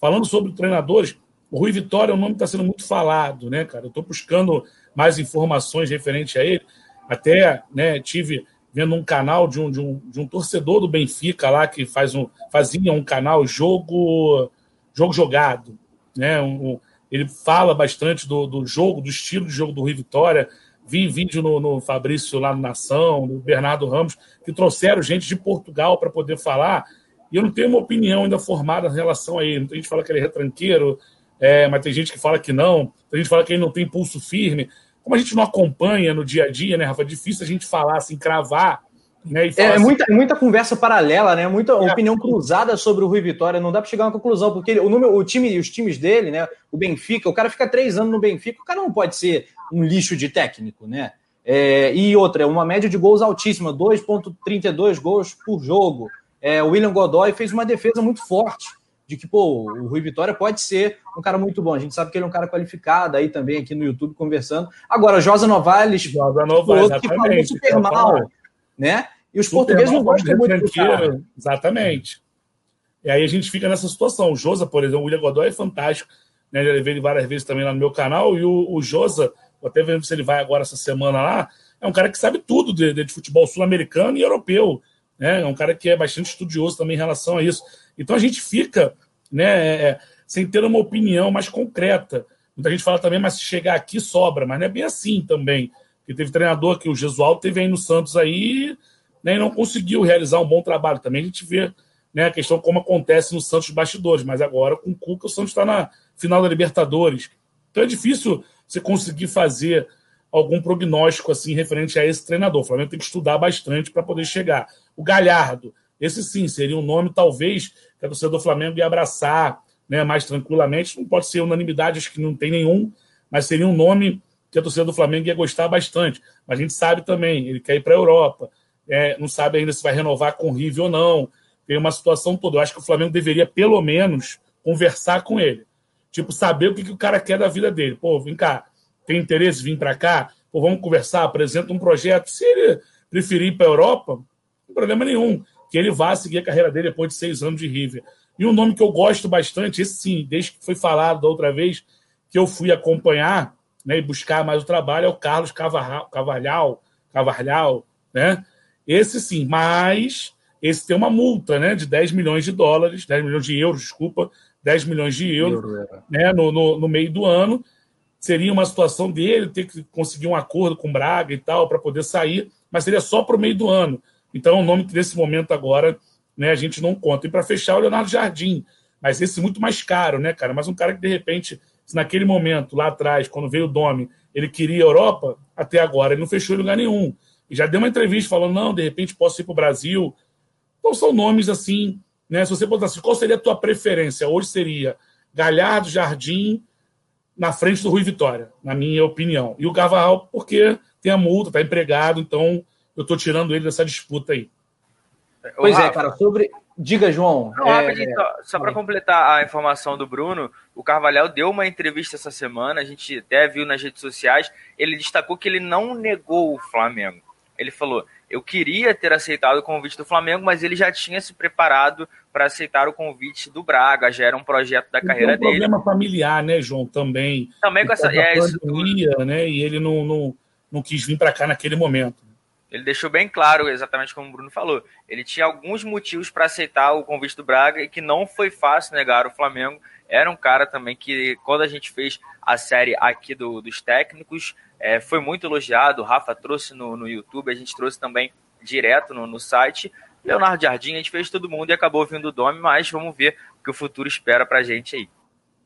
Falando sobre treinadores, o Rui Vitória, o nome está sendo muito falado, né, cara? Eu estou buscando mais informações referente a ele. Até né, tive vendo um canal de um, de, um, de um torcedor do Benfica lá que faz um, fazia um canal jogo jogo jogado, né? Um, ele fala bastante do, do jogo, do estilo de jogo do Rui Vitória. Vi vídeo no, no Fabrício lá no Nação, no Bernardo Ramos, que trouxeram gente de Portugal para poder falar. E eu não tenho uma opinião ainda formada em relação a ele. Muita gente fala que ele é retranqueiro, é, mas tem gente que fala que não. Tem gente que fala que ele não tem pulso firme. Como a gente não acompanha no dia a dia, né, Rafa? É difícil a gente falar assim, cravar. Né, é, assim, muita, muita conversa paralela, né? Muita é, opinião cruzada sobre o Rui Vitória. Não dá para chegar a uma conclusão, porque ele, o, número, o time, os times dele, né? O Benfica, o cara fica três anos no Benfica, o cara não pode ser um lixo de técnico, né? É, e outra, é uma média de gols altíssima, 2,32 gols por jogo. É, o William Godoy fez uma defesa muito forte de que, pô, o Rui Vitória pode ser um cara muito bom. A gente sabe que ele é um cara qualificado aí também aqui no YouTube conversando. Agora, Josa Novales, Josa Novales que falou super mal, né? E os super portugueses não gostam muito do cara. Exatamente. E aí a gente fica nessa situação. O Josa, por exemplo, o William Godoy é fantástico. Né? Já levei ele várias vezes também lá no meu canal. E o, o Josa, até vendo se ele vai agora essa semana lá, é um cara que sabe tudo de, de futebol sul-americano e europeu. Né? É um cara que é bastante estudioso também em relação a isso. Então a gente fica né, é, sem ter uma opinião mais concreta. Muita gente fala também, mas se chegar aqui sobra, mas não é bem assim também. Porque teve treinador que o Jesual teve aí no Santos aí né, e não conseguiu realizar um bom trabalho. Também a gente vê né, a questão como acontece no Santos bastidores, mas agora com o Cuca o Santos está na final da Libertadores. Então é difícil você conseguir fazer algum prognóstico assim referente a esse treinador. O Flamengo tem que estudar bastante para poder chegar. O Galhardo, esse sim seria um nome talvez que a torcida do Flamengo ia abraçar né, mais tranquilamente. Não pode ser unanimidade, acho que não tem nenhum, mas seria um nome que a torcida do Flamengo ia gostar bastante. Mas a gente sabe também, ele quer ir para a Europa, é, não sabe ainda se vai renovar com o River ou não. Tem uma situação toda. Eu acho que o Flamengo deveria, pelo menos, conversar com ele. Tipo, saber o que, que o cara quer da vida dele. Pô, vem cá, tem interesse em vir para cá? Pô, vamos conversar, apresenta um projeto. Se ele preferir ir para a Europa, não tem problema nenhum que ele vá seguir a carreira dele depois de seis anos de River. E um nome que eu gosto bastante, esse sim, desde que foi falado da outra vez, que eu fui acompanhar né, e buscar mais o trabalho, é o Carlos Cavarral, Cavalhal, Cavalhal, né? Esse sim, mas esse tem uma multa né, de 10 milhões de dólares, 10 milhões de euros, desculpa, 10 milhões de euros Euro, né, no, no, no meio do ano. Seria uma situação dele ter que conseguir um acordo com Braga e tal para poder sair, mas seria só para o meio do ano. Então, é um nome que nesse momento agora né, a gente não conta. E para fechar, o Leonardo Jardim. Mas esse muito mais caro, né, cara? Mas um cara que, de repente, se naquele momento, lá atrás, quando veio o Domi, ele queria a Europa, até agora ele não fechou em lugar nenhum. E já deu uma entrevista falando, não, de repente posso ir para o Brasil. Então são nomes assim, né? Se você botasse, qual seria a tua preferência? Hoje seria Galhardo, Jardim, na frente do Rui Vitória, na minha opinião. E o Gavarral, porque tem a multa, está empregado, então eu estou tirando ele dessa disputa aí. Pois é, cara, sobre. Diga, João. Não, é... só, só para completar a informação do Bruno, o Carvalhal deu uma entrevista essa semana, a gente até viu nas redes sociais, ele destacou que ele não negou o Flamengo. Ele falou: eu queria ter aceitado o convite do Flamengo, mas ele já tinha se preparado para aceitar o convite do Braga, já era um projeto da carreira dele. Tem um problema familiar, né, João? Também. Também com essa. É, pandemia, isso... né? E ele não, não, não quis vir para cá naquele momento. Ele deixou bem claro, exatamente como o Bruno falou. Ele tinha alguns motivos para aceitar o convite do Braga e que não foi fácil negar o Flamengo. Era um cara também que, quando a gente fez a série aqui do, dos técnicos, é, foi muito elogiado. O Rafa trouxe no, no YouTube, a gente trouxe também direto no, no site. Leonardo Jardim, a gente fez todo mundo e acabou vindo o Dome, mas vamos ver o que o futuro espera para a gente aí.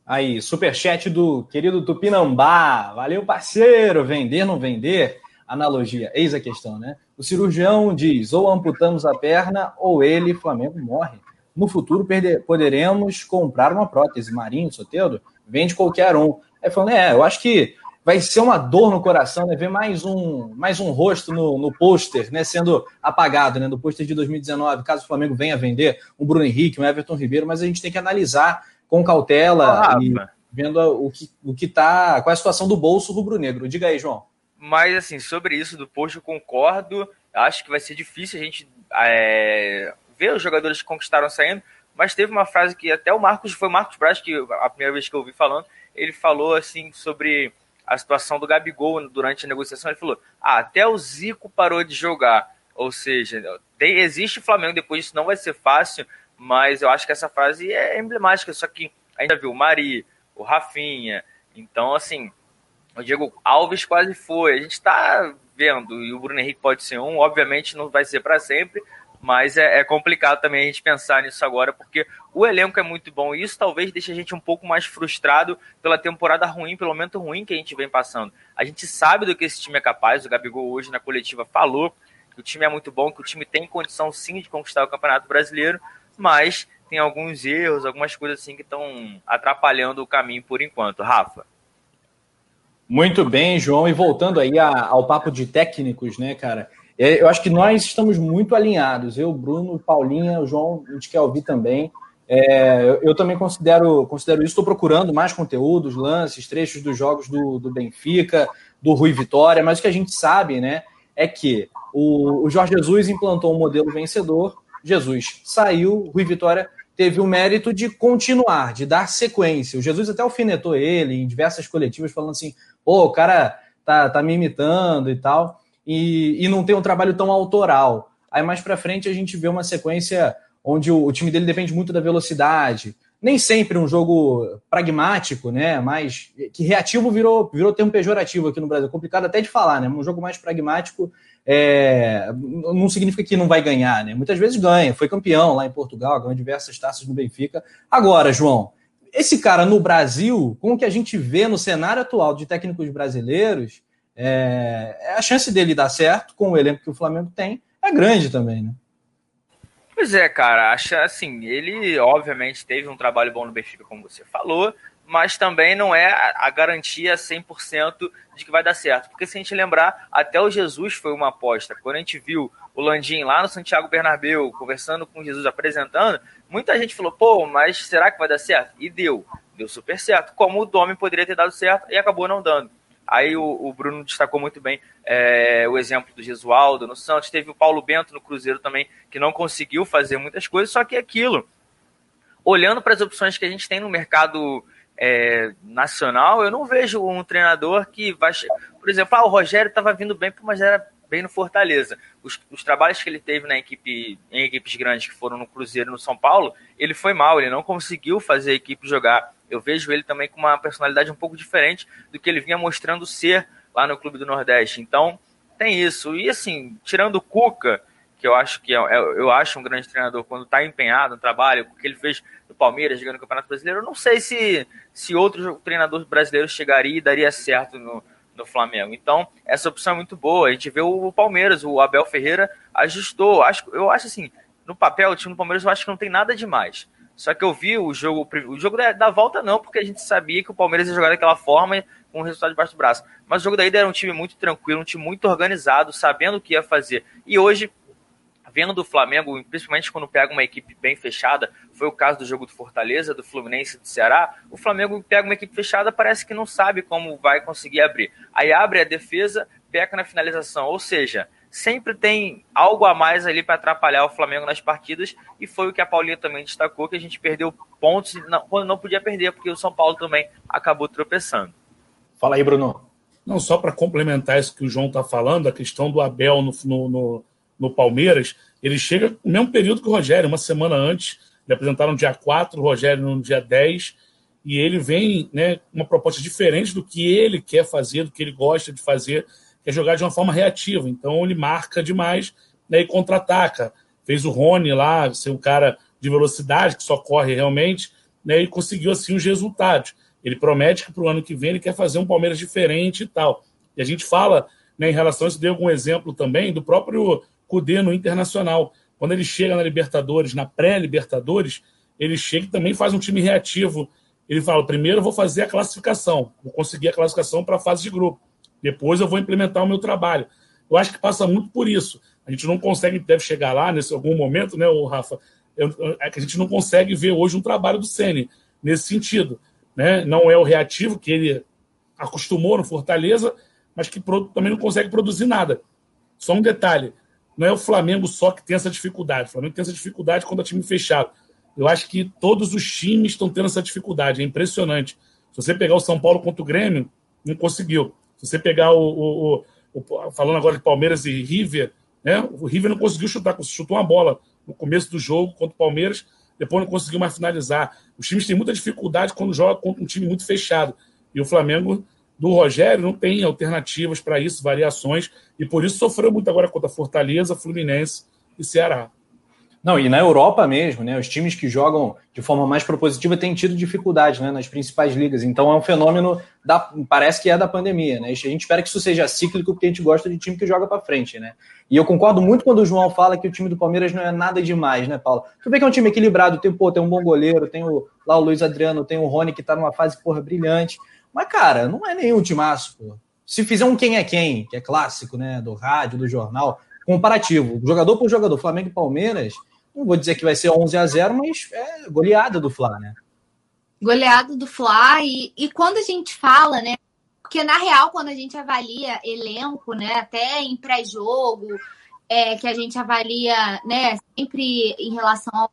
Aí, superchat do querido Tupinambá. Valeu, parceiro. Vender, não vender? Analogia. Eis a questão, né? O cirurgião diz: ou amputamos a perna, ou ele, Flamengo, morre. No futuro perder, poderemos comprar uma prótese. Marinho, Soteldo, vende qualquer um. Aí falando, é, eu acho que vai ser uma dor no coração, né? Ver mais um, mais um rosto no, no pôster, né? Sendo apagado, né? Do pôster de 2019, caso o Flamengo venha vender um Bruno Henrique, um Everton Ribeiro, mas a gente tem que analisar com cautela oh, e vendo o que, o que tá, qual é a situação do bolso rubro-negro. Diga aí, João. Mas, assim, sobre isso do post, eu concordo. Acho que vai ser difícil a gente é, ver os jogadores que conquistaram saindo. Mas teve uma frase que até o Marcos, foi o Marcos Braz, que a primeira vez que eu ouvi falando, ele falou assim sobre a situação do Gabigol durante a negociação. Ele falou: ah, até o Zico parou de jogar. Ou seja, tem, existe Flamengo depois disso, não vai ser fácil, mas eu acho que essa frase é emblemática. Só que ainda viu o Mari, o Rafinha. Então, assim, o Diego Alves quase foi. A gente está vendo, e o Bruno Henrique pode ser um, obviamente não vai ser para sempre, mas é, é, complicado também a gente pensar nisso agora, porque o elenco é muito bom e isso talvez deixe a gente um pouco mais frustrado pela temporada ruim, pelo momento ruim que a gente vem passando. A gente sabe do que esse time é capaz, o Gabigol hoje na coletiva falou que o time é muito bom, que o time tem condição sim de conquistar o Campeonato Brasileiro, mas tem alguns erros, algumas coisas assim que estão atrapalhando o caminho por enquanto. Rafa. Muito bem, João. E voltando aí ao papo de técnicos, né, cara? É, eu acho que nós estamos muito alinhados. Eu, Bruno, Paulinha, o João, a gente quer ouvir também. É, eu, também considero, considero isso. Estou procurando mais conteúdos, lances, trechos dos jogos do, do Benfica, do Rui Vitória, mas o que a gente sabe, né, é que o, o Jorge Jesus implantou um modelo vencedor. Jesus saiu, Rui Vitória teve o mérito de continuar, de dar sequência. O Jesus até alfinetou ele em diversas coletivas, falando assim: pô, o cara tá, tá me imitando e tal, e, e não tem um trabalho tão autoral. Aí mais para frente a gente vê uma sequência onde o, o, time dele depende muito da velocidade. Nem sempre um jogo pragmático, né? Mas que reativo virou, virou termo pejorativo aqui no Brasil. Complicado até de falar, né? Um jogo mais pragmático é, não significa que não vai ganhar, né? Muitas vezes ganha, foi campeão lá em Portugal, ganhou diversas taças no Benfica. Agora, João, esse cara no Brasil, com o que a gente vê no cenário atual de técnicos brasileiros, é, a chance dele dar certo com o elenco que o Flamengo tem é grande também, né? Pois é, cara, acha assim, ele obviamente teve um trabalho bom no Benfica, como você falou, mas também não é a garantia 100% de que vai dar certo. Porque se a gente lembrar, até o Jesus foi uma aposta. Quando a gente viu o Landim lá no Santiago Bernabéu, conversando com Jesus, apresentando, muita gente falou, pô, mas será que vai dar certo? E deu, deu super certo. Como o Domi poderia ter dado certo e acabou não dando. Aí o, o Bruno destacou muito bem é, o exemplo do Gesualdo no Santos. Teve o Paulo Bento no Cruzeiro também, que não conseguiu fazer muitas coisas, só que é aquilo. Olhando para as opções que a gente tem no mercado é, nacional, eu não vejo um treinador que vai. Por exemplo, ah, o Rogério estava vindo bem, mas era bem no Fortaleza. Os, os, trabalhos que ele teve na equipe, em equipes grandes que foram no Cruzeiro e no São Paulo, ele foi mal, ele não conseguiu fazer a equipe jogar. Eu vejo ele também com uma personalidade um pouco diferente do que ele vinha mostrando ser lá no Clube do Nordeste. Então, tem isso. E assim, tirando o Cuca, que eu acho que é, é eu acho um grande treinador quando está empenhado no trabalho, o que ele fez no Palmeiras, jogando no Campeonato Brasileiro, eu não sei se, se outro treinador brasileiro chegaria e daria certo no, no Flamengo. Então, essa opção é muito boa. A gente vê o Palmeiras, o Abel Ferreira ajustou. Acho, eu acho assim, no papel, o time do Palmeiras eu acho que não tem nada demais. Só que eu vi o jogo, o jogo da, da volta não, porque a gente sabia que o Palmeiras ia jogar daquela forma com o resultado debaixo do braço. Mas o jogo da ida era um time muito tranquilo, um time muito organizado, sabendo o que ia fazer. E hoje vendo o Flamengo, principalmente quando pega uma equipe bem fechada, foi o caso do jogo do Fortaleza, do Fluminense do Ceará, o Flamengo pega uma equipe fechada, parece que não sabe como vai conseguir abrir. Aí abre a defesa, peca na finalização, ou seja, sempre tem algo a mais ali para atrapalhar o Flamengo nas partidas, e foi o que a Paulinha também destacou, que a gente perdeu pontos quando não podia perder, porque o São Paulo também acabou tropeçando. Fala aí, Bruno. Não, só para complementar isso que o João está falando, a questão do Abel no, no, no no Palmeiras, ele chega no mesmo período que o Rogério, uma semana antes. Ele apresentaram no dia 4, o Rogério no dia 10. E ele vem né, uma proposta diferente do que ele quer fazer, do que ele gosta de fazer, que é jogar de uma forma reativa. Então ele marca demais né, e contra-ataca. Fez o Rony lá, ser um cara de velocidade, que só corre realmente, né, e conseguiu assim os resultados. Ele promete que para o ano que vem ele quer fazer um Palmeiras diferente e tal. E a gente fala né, em relação a isso, deu algum exemplo também do próprio Cudê no Internacional. Quando ele chega na Libertadores, na pré-Libertadores, ele chega e também faz um time reativo. ele fala: primeiro vou fazer a classificação, vou conseguir a classificação para a fase de grupo. Depois eu vou implementar o meu trabalho. Eu acho que passa muito por isso. A gente não consegue, deve chegar lá nesse algum momento, né, o Rafa? É que a gente não consegue ver hoje um trabalho do Ceni nesse sentido. Né? Não é o reativo que ele acostumou no Fortaleza, mas que também não consegue produzir nada. Só um detalhe: não é o Flamengo só que tem essa dificuldade. O Flamengo tem essa dificuldade quando é time fechado. Eu acho que todos os times estão tendo essa dificuldade. É impressionante. Se você pegar o São Paulo contra o Grêmio, não conseguiu. Se você pegar o, o, o, falando agora de Palmeiras e River, né? O River não conseguiu chutar, chutou uma bola no começo do jogo contra o Palmeiras, depois não conseguiu mais finalizar. Os times têm muita dificuldade quando jogam contra um time muito fechado. E o Flamengo do Rogério não tem alternativas para isso, variações, e por isso sofreu muito agora contra Fortaleza, Fluminense e Ceará. Não, e na Europa mesmo, né? Os times que jogam de forma mais propositiva têm tido dificuldade né, nas principais ligas. Então é um fenômeno da. Parece que é da pandemia, né? A gente espera que isso seja cíclico, porque a gente gosta de time que joga para frente, né? E eu concordo muito quando o João fala que o time do Palmeiras não é nada demais, né, Paulo? Tu vê que é um time equilibrado, tem, pô, tem um bom goleiro, tem o, lá o Luiz Adriano, tem o Rony que tá numa fase, porra, brilhante. Mas, cara, não é nenhum timaço, pô. Se fizer um quem é quem, que é clássico, né? Do rádio, do jornal, comparativo, jogador por jogador, Flamengo e Palmeiras não vou dizer que vai ser 11 a 0 mas é goleada do Fla, né? Goleada do Fla. E, e quando a gente fala, né? Porque na real, quando a gente avalia elenco, né? Até em pré-jogo, é, que a gente avalia, né? Sempre em relação ao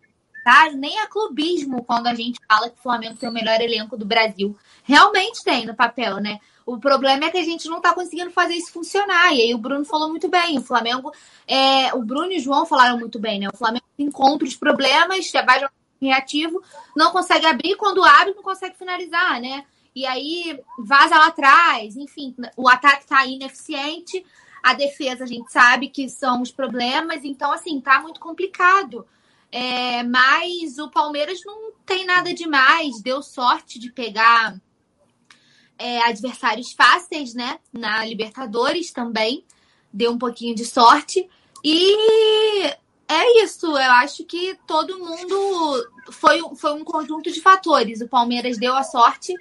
nem a clubismo quando a gente fala que o Flamengo tem o melhor elenco do Brasil. Realmente tem no papel, né? O problema é que a gente não está conseguindo fazer isso funcionar. E aí o Bruno falou muito bem. O Flamengo, é, o Bruno e o João falaram muito bem, né? O Flamengo encontra os problemas, vai jogar reativo, não consegue abrir, quando abre, não consegue finalizar, né? E aí vaza lá atrás, enfim, o ataque está ineficiente, a defesa a gente sabe que são os problemas, então assim, tá muito complicado. É, mas o Palmeiras não tem nada demais, deu sorte de pegar é, adversários fáceis, né? Na Libertadores também. Deu um pouquinho de sorte. E é isso. Eu acho que todo mundo foi, foi um conjunto de fatores. O Palmeiras deu a sorte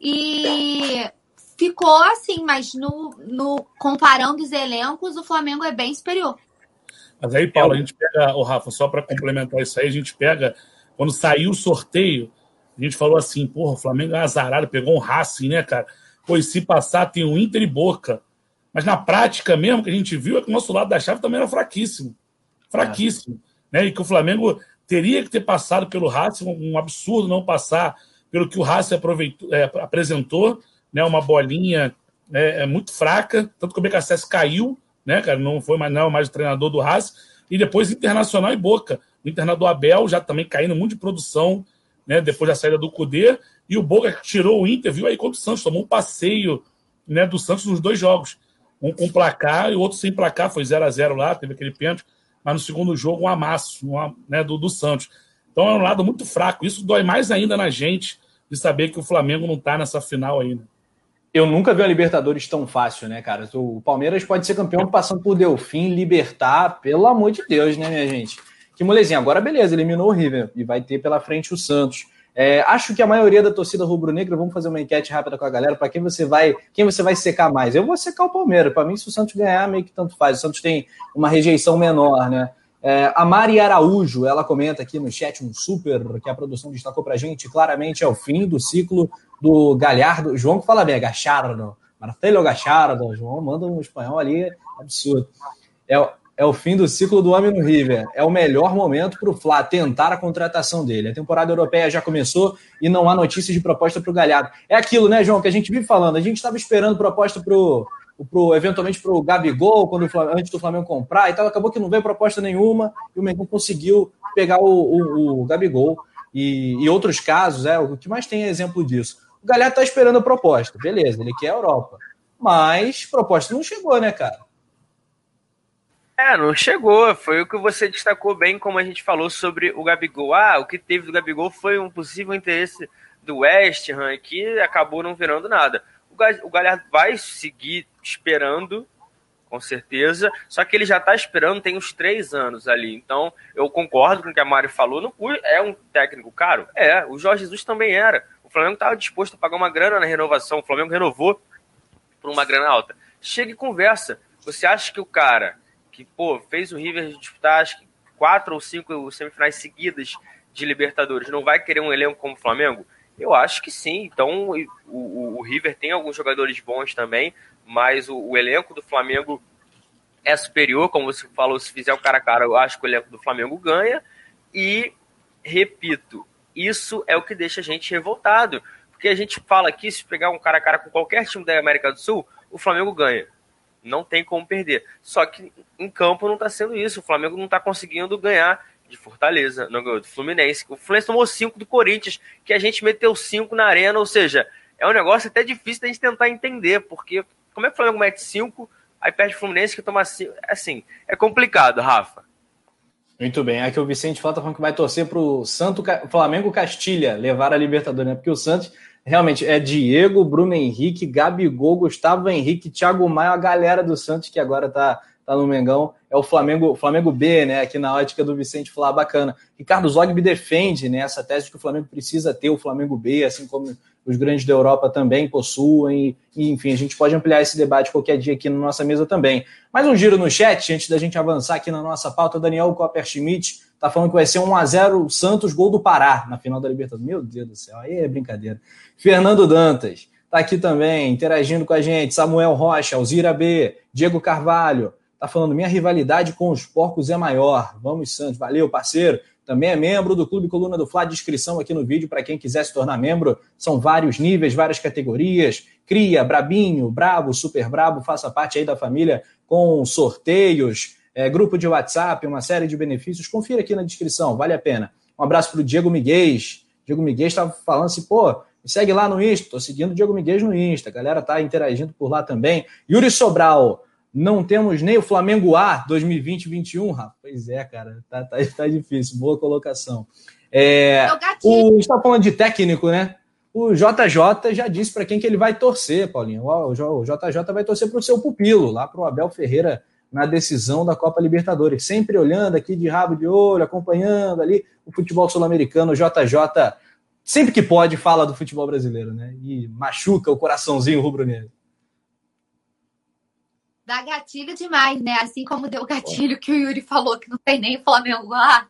e ficou assim, mas no, no comparando os elencos, o Flamengo é bem superior. Mas aí, Paulo, a gente pega, o Rafa, só para complementar isso aí, a gente pega, quando saiu o sorteio, a gente falou assim, porra, o Flamengo é azarado, pegou um Racing, né, cara? Pois se passar, tem o Inter e Boca. Mas na prática mesmo, que a gente viu é que o nosso lado da chave também era fraquíssimo. Fraquíssimo. É. Né? E que o Flamengo teria que ter passado pelo Racing, um absurdo não passar pelo que o Racing é, apresentou, né? uma bolinha é, é muito fraca, tanto que o BKSS caiu, né, cara? Não foi mais, não, mais o treinador do Racing. E depois Internacional e Boca. O Internacional Abel já também caindo muito de produção, né, depois da saída do Cudê, e o Boca tirou o Inter, viu aí contra o Santos, tomou um passeio né, do Santos nos dois jogos. Um com placar e o outro sem placar, foi 0 a 0 lá, teve aquele pênalti, mas no segundo jogo um amasso um, né, do, do Santos. Então é um lado muito fraco. Isso dói mais ainda na gente de saber que o Flamengo não está nessa final ainda. Eu nunca vi a Libertadores tão fácil, né, cara? O Palmeiras pode ser campeão passando por Delfim, Libertar, pelo amor de Deus, né, minha gente? Que molezinha, agora beleza, eliminou o River e vai ter pela frente o Santos. É, acho que a maioria da torcida rubro-negra, vamos fazer uma enquete rápida com a galera, para quem você vai, quem você vai secar mais? Eu vou secar o Palmeiras. Para mim, se o Santos ganhar, meio que tanto faz. O Santos tem uma rejeição menor, né? É, a Mari Araújo, ela comenta aqui no chat um super que a produção destacou pra gente. Claramente é o fim do ciclo do Galhardo. João que fala bem, Gachardo. Marcelo Gachardo. João manda um espanhol ali absurdo. É, é o fim do ciclo do homem no River. É o melhor momento para o Flá tentar a contratação dele. A temporada europeia já começou e não há notícias de proposta para o Galhardo. É aquilo, né, João, que a gente vive falando. A gente estava esperando proposta para pro, eventualmente para o Gabigol, quando antes do Flamengo comprar e tal. Acabou que não veio proposta nenhuma e o Mengão conseguiu pegar o, o, o Gabigol. E, e, outros casos, é, o que mais tem é exemplo disso. O Galhardo está esperando a proposta, beleza, ele quer a Europa. Mas proposta não chegou, né, cara? É, não chegou. Foi o que você destacou bem, como a gente falou sobre o Gabigol. Ah, o que teve do Gabigol foi um possível interesse do West Ham, que acabou não virando nada. O Galhardo vai seguir esperando, com certeza, só que ele já está esperando tem uns três anos ali. Então, eu concordo com o que a Mari falou. No, é um técnico caro? É, o Jorge Jesus também era. Flamengo estava disposto a pagar uma grana na renovação, o Flamengo renovou por uma grana alta. Chega e conversa. Você acha que o cara que, pô, fez o River disputar acho que quatro ou cinco semifinais seguidas de Libertadores, não vai querer um elenco como o Flamengo? Eu acho que sim. Então, o, o, o River tem alguns jogadores bons também, mas o, o, elenco do Flamengo é superior, como você falou, se fizer o cara a cara, eu acho que o elenco do Flamengo ganha. E, repito, isso é o que deixa a gente revoltado. Porque a gente fala aqui, se pegar um cara a cara com qualquer time da América do Sul, o Flamengo ganha. Não tem como perder. Só que em campo não está sendo isso. O Flamengo não está conseguindo ganhar de Fortaleza, não ganhou do Fluminense. O Fluminense tomou 5 do Corinthians, que a gente meteu 5 na arena, ou seja, é um negócio até difícil da gente tentar entender, porque como é que o Flamengo mete 5, aí perde o Fluminense que toma 5? Assim, é complicado, Rafa. Muito bem, aqui o Vicente Flá tá falando que vai torcer pro Santo Flamengo Castilha levar a Libertadores, né? Porque o Santos realmente é Diego, Bruno Henrique, Gabigol, Gustavo Henrique, Thiago Maia, a galera do Santos que agora tá tá no Mengão, é o Flamengo, Flamengo B, né? Aqui na ótica do Vicente Flá, bacana. Ricardo Zogby defende né, essa tese de que o Flamengo precisa ter o Flamengo B, assim como os grandes da Europa também possuem. E, enfim, a gente pode ampliar esse debate qualquer dia aqui na nossa mesa também. Mais um giro no chat, antes da gente avançar aqui na nossa pauta. Daniel Copper-Schmidt tá falando que vai ser 1x0 Santos, gol do Pará na final da Libertadores. Meu Deus do céu, aí é brincadeira. Fernando Dantas tá aqui também, interagindo com a gente. Samuel Rocha, Alzira B, Diego Carvalho. Tá falando, minha rivalidade com os porcos é maior. Vamos, Santos. Valeu, parceiro. Também é membro do Clube Coluna do Fla. Descrição aqui no vídeo para quem quiser se tornar membro. São vários níveis, várias categorias. Cria, Brabinho, Brabo, Super Brabo. Faça parte aí da família com sorteios, é, grupo de WhatsApp, uma série de benefícios. Confira aqui na descrição, vale a pena. Um abraço para o Diego Miguel. Diego Miguel estava falando assim, pô, me segue lá no Insta. Tô seguindo o Diego Miguel no Insta. A galera tá interagindo por lá também. Yuri Sobral. Não temos nem o Flamengo A 2020-21, Rafa. Pois é, cara, tá, tá, tá difícil. Boa colocação. É, o, está falando de técnico, né? O JJ já disse para quem que ele vai torcer, Paulinho. O JJ vai torcer para o seu pupilo, lá para o Abel Ferreira na decisão da Copa Libertadores. Sempre olhando aqui de rabo de olho, acompanhando ali o futebol sul-americano. O JJ, sempre que pode, fala do futebol brasileiro, né? E machuca o coraçãozinho rubro-negro dá gatilho demais, né? Assim como deu gatilho que o Yuri falou que não tem nem Flamengo lá,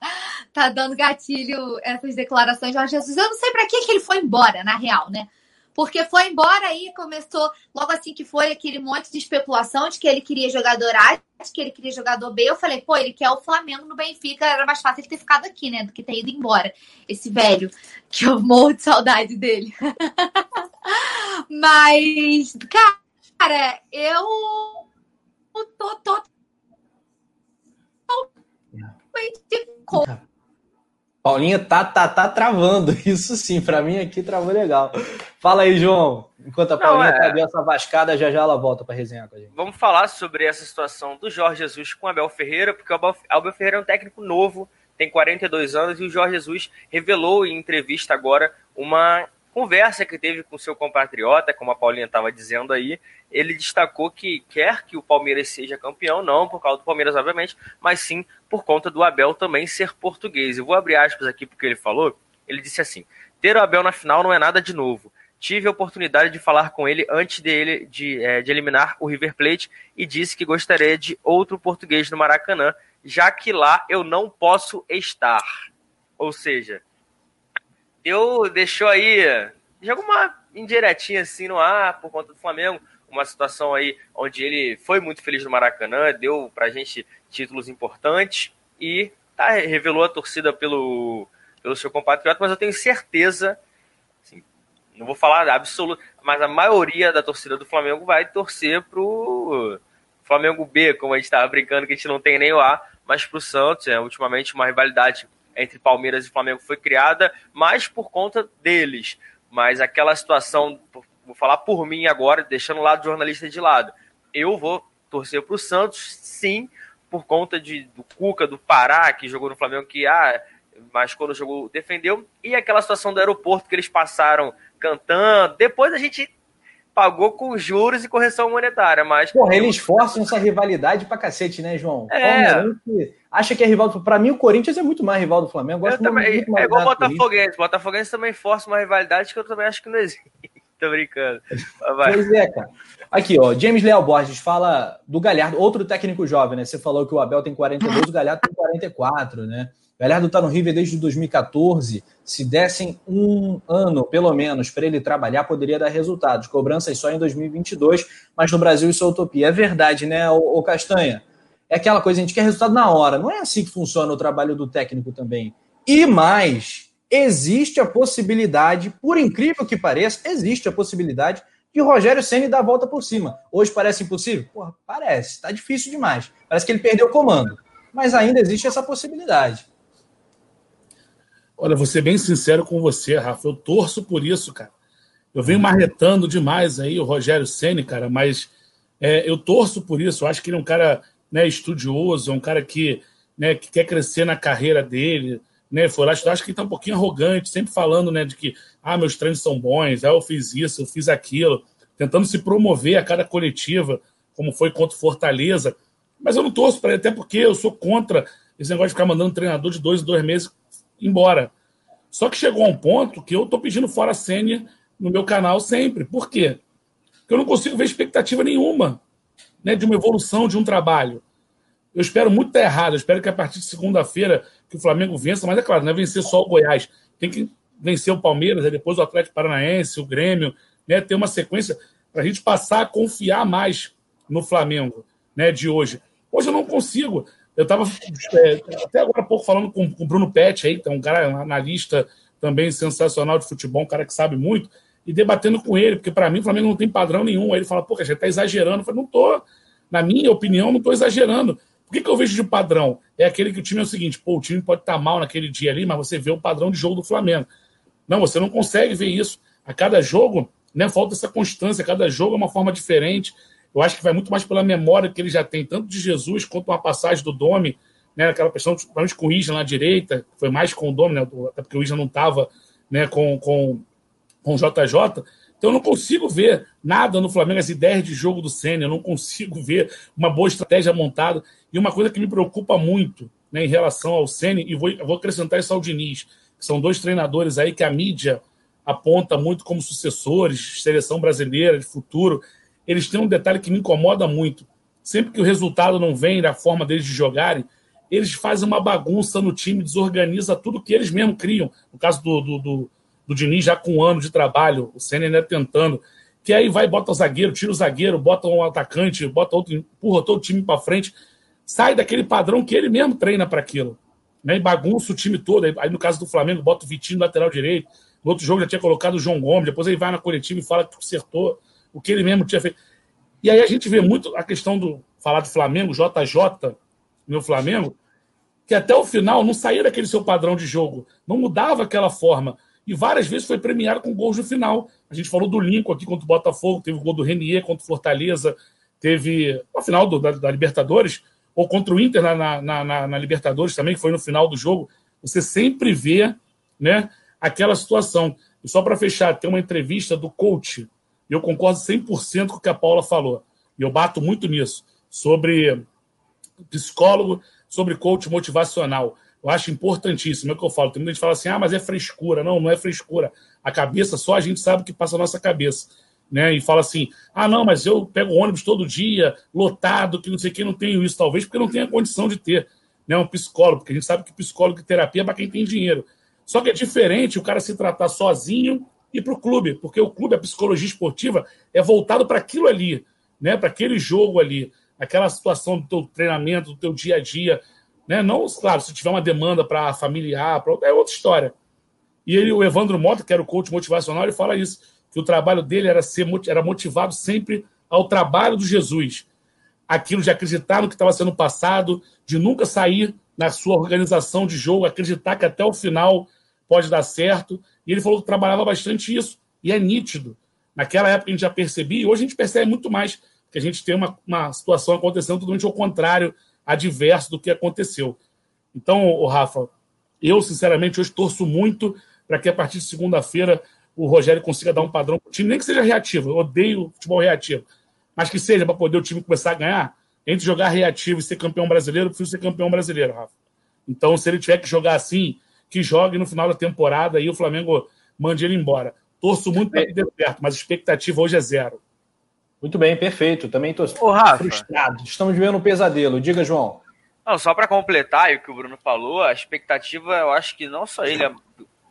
tá dando gatilho essas declarações de Jorge Jesus. Eu não sei para que que ele foi embora, na real, né? Porque foi embora aí, começou logo assim que foi aquele monte de especulação de que ele queria jogador A, de que ele queria jogador B. Eu falei, pô, ele quer o Flamengo no Benfica, era mais fácil ele ter ficado aqui, né? Do que ter ido embora. Esse velho, que eu morro de saudade dele. Mas, cara, eu tô, tô totalmente Paulinha tá, tá, tá travando, isso sim, para mim aqui travou legal. Fala aí, João. Enquanto a Paulinha Não, é... tá essa vascada, já já ela volta para resenhar com a gente. Vamos falar sobre essa situação do Jorge Jesus com o Abel Ferreira, porque o Abel Ferreira é um técnico novo, tem 42 anos, e o Jorge Jesus revelou em entrevista agora uma conversa que teve com seu compatriota, como a Paulinha estava dizendo aí, ele destacou que quer que o Palmeiras seja campeão, não por causa do Palmeiras, obviamente, mas sim por conta do Abel também ser português. Eu vou abrir aspas aqui porque ele falou. Ele disse assim: ter o Abel na final não é nada de novo. Tive a oportunidade de falar com ele antes dele de, é, de eliminar o River Plate e disse que gostaria de outro português no Maracanã, já que lá eu não posso estar. Ou seja, deu, deixou aí, joga uma indiretinha assim no ar por conta do Flamengo, uma situação aí onde ele foi muito feliz no Maracanã, deu pra gente títulos importantes e tá, revelou a torcida pelo, pelo seu compatriota, mas eu tenho certeza, assim, não vou falar absoluto, mas a maioria da torcida do Flamengo vai torcer pro Flamengo B, como a gente estava brincando, que a gente não tem nem o A, mas pro Santos, é ultimamente uma rivalidade entre Palmeiras e Flamengo foi criada mais por conta deles. Mas aquela situação, vou falar por mim agora, deixando o lado jornalista de lado. Eu vou torcer para o Santos, sim, por conta de, do Cuca, do Pará, que jogou no Flamengo, que ah, mas quando jogou defendeu. E aquela situação do aeroporto que eles passaram cantando. Depois a gente pagou com juros e correção monetária, mas... Porra, eles forçam essa rivalidade pra cacete, né, João? É. acha que é rival do... Pra mim, o Corinthians é muito mais rival do Flamengo. Eu também, é igual o Botafoguense. Botafoguense também força uma rivalidade que eu também acho que não existe. Tô brincando. Vai. Pois é, cara. Aqui, ó, James Leal Borges fala do Galhardo, outro técnico jovem, né? Você falou que o Abel tem 42, o Galhardo tem 44, né? Galhardo tá no River desde 2014. Se dessem um ano, pelo menos, para ele trabalhar, poderia dar resultados. Cobranças só em 2022, mas no Brasil isso é utopia. É verdade, né, o Castanha? É aquela coisa, a gente quer resultado na hora. Não é assim que funciona o trabalho do técnico também. E mais, existe a possibilidade, por incrível que pareça, existe a possibilidade o Rogério Ceni dá a volta por cima. Hoje parece impossível? Porra, parece. Está difícil demais. Parece que ele perdeu o comando. Mas ainda existe essa possibilidade. Olha, vou ser bem sincero com você, Rafa. Eu torço por isso, cara. Eu venho marretando demais aí o Rogério Ceni, cara, mas é, eu torço por isso. Eu acho que ele é um cara né, estudioso, é um cara que, né, que quer crescer na carreira dele, né, foi lá acho que ele está um pouquinho arrogante, sempre falando, né, de que, ah, meus treinos são bons, ah, eu fiz isso, eu fiz aquilo, tentando se promover a cada coletiva, como foi contra o Fortaleza, mas eu não torço para ele, até porque eu sou contra esse negócio de ficar mandando treinador de dois em dois meses embora. Só que chegou a um ponto que eu estou pedindo fora a senha no meu canal sempre. Por quê? Porque eu não consigo ver expectativa nenhuma né, de uma evolução de um trabalho. Eu espero muito estar errado. Eu espero que a partir de segunda-feira que o Flamengo vença, mas é claro, não é vencer só o Goiás. Tem que vencer o Palmeiras, depois o Atlético Paranaense, o Grêmio, né? Ter uma sequência para a gente passar a confiar mais no Flamengo, né? De hoje. Hoje eu não consigo. Eu estava é, até agora há pouco falando com, o Bruno Pet aí, que é um cara, um analista também sensacional de futebol, um cara que sabe muito, e debatendo com ele, porque para mim o Flamengo não tem padrão nenhum. Aí ele fala, pô, a gente tá exagerando. Eu falei, não tô. Na minha opinião, não tô exagerando. Por que, que eu vejo de padrão? É aquele que o time é o seguinte: pô, o time pode estar tá mal naquele dia ali, mas você vê o padrão de jogo do Flamengo. Não, você não consegue ver isso. A cada jogo, né, falta essa constância, cada jogo é uma forma diferente. Eu acho que vai muito mais pela memória que ele já tem, tanto de Jesus quanto uma passagem do Domi, né, aquela questão, principalmente com o Isla na direita, foi mais com o Domi, né, até porque o Isla não estava né, com, com, com o JJ. Então eu não consigo ver nada no Flamengo, as ideias de jogo do Senna, eu não consigo ver uma boa estratégia montada. E uma coisa que me preocupa muito né, em relação ao Senna, e vou, vou acrescentar isso ao Diniz, que são dois treinadores aí que a mídia aponta muito como sucessores, seleção brasileira de futuro. Eles têm um detalhe que me incomoda muito. Sempre que o resultado não vem da forma deles de jogarem, eles fazem uma bagunça no time, desorganiza tudo que eles mesmos criam. No caso do, do, do do Diniz já com um ano de trabalho, o Senna ainda tentando, que aí vai, bota o zagueiro, tira o zagueiro, bota um atacante, bota outro, empurra todo o time para frente, sai daquele padrão que ele mesmo treina para aquilo. Né? E bagunça o time todo. Aí, no caso do Flamengo, bota o Vitinho no lateral direito. No outro jogo já tinha colocado o João Gomes, depois ele vai na coletiva e fala que acertou o que ele mesmo tinha feito. E aí a gente vê muito a questão do falar do Flamengo, JJ, meu Flamengo, que até o final não saía daquele seu padrão de jogo, não mudava aquela forma e várias vezes foi premiado com gols no final. A gente falou do Lincoln aqui contra o Botafogo, teve o gol do Renier contra o Fortaleza, teve a final do, da, da, Libertadores, ou contra o Inter na, na, na, na, Libertadores também, que foi no final do jogo. Você sempre vê né, aquela situação. E só para fechar, tem uma entrevista do coach, e eu concordo 100% com o que a Paula falou, e eu bato muito nisso, sobre psicólogo, sobre coach motivacional. Eu acho importantíssimo, é o que eu falo. Tem muita gente que fala assim, ah, mas é frescura. Não, não é frescura. A cabeça, só a gente sabe o que passa na nossa cabeça. Né? E fala assim, ah, não, mas eu pego ônibus todo dia, lotado, que não sei o que, não tenho isso. Talvez porque não tenha condição de ter né, um psicólogo, porque a gente sabe que psicólogo e terapia é para quem tem dinheiro. Só que é diferente o cara se tratar sozinho e para o clube, porque o clube, a psicologia esportiva, é voltado para aquilo ali, né, para aquele jogo ali, aquela situação do teu treinamento, do teu dia a dia. Né? Não, claro, se tiver uma demanda para familiar, pra, é outra história. E ele, o Evandro Mota, que era o coach motivacional, ele fala isso, que o trabalho dele era, ser, era motivado sempre ao trabalho do Jesus. Aquilo de acreditar no que estava sendo passado, de nunca sair na sua organização de jogo, acreditar que até o final pode dar certo. E ele falou que trabalhava bastante isso. E é nítido. Naquela época a gente já percebia, e hoje a gente percebe muito mais, que a gente tem uma, uma situação acontecendo totalmente ao contrário adverso do que aconteceu. Então, o Rafa, eu sinceramente hoje torço muito para que a partir de segunda-feira o Rogério consiga dar um padrão para o time, nem que seja reativo. Eu odeio futebol reativo, mas que seja para poder o time começar a ganhar. Entre jogar reativo e ser campeão brasileiro, eu prefiro ser campeão brasileiro, Rafa. Então, se ele tiver que jogar assim, que jogue no final da temporada e o Flamengo mande ele embora. Torço muito para que dê certo, mas a expectativa hoje é zero. Muito bem, perfeito. Também estou frustrado. Estamos vivendo um pesadelo. Diga, João. Não, só para completar o que o Bruno falou, a expectativa, eu acho que não só ele,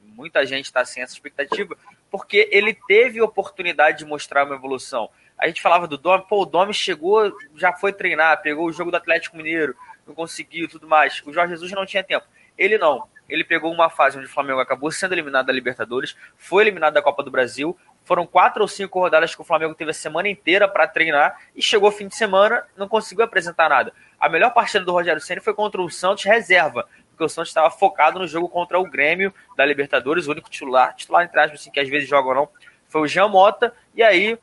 muita gente está sem essa expectativa, porque ele teve oportunidade de mostrar uma evolução. A gente falava do Domi, pô, o Domi chegou, já foi treinar, pegou o jogo do Atlético Mineiro, não conseguiu tudo mais. O Jorge Jesus não tinha tempo. Ele não. Ele pegou uma fase onde o Flamengo acabou sendo eliminado da Libertadores, foi eliminado da Copa do Brasil. Foram quatro ou cinco rodadas que o Flamengo teve a semana inteira para treinar e chegou fim de semana, não conseguiu apresentar nada. A melhor partida do Rogério Ceni foi contra o Santos reserva, porque o Santos estava focado no jogo contra o Grêmio da Libertadores, o único titular, titular entre aspas, assim, que às vezes joga ou não, foi o Jean Mota, e aí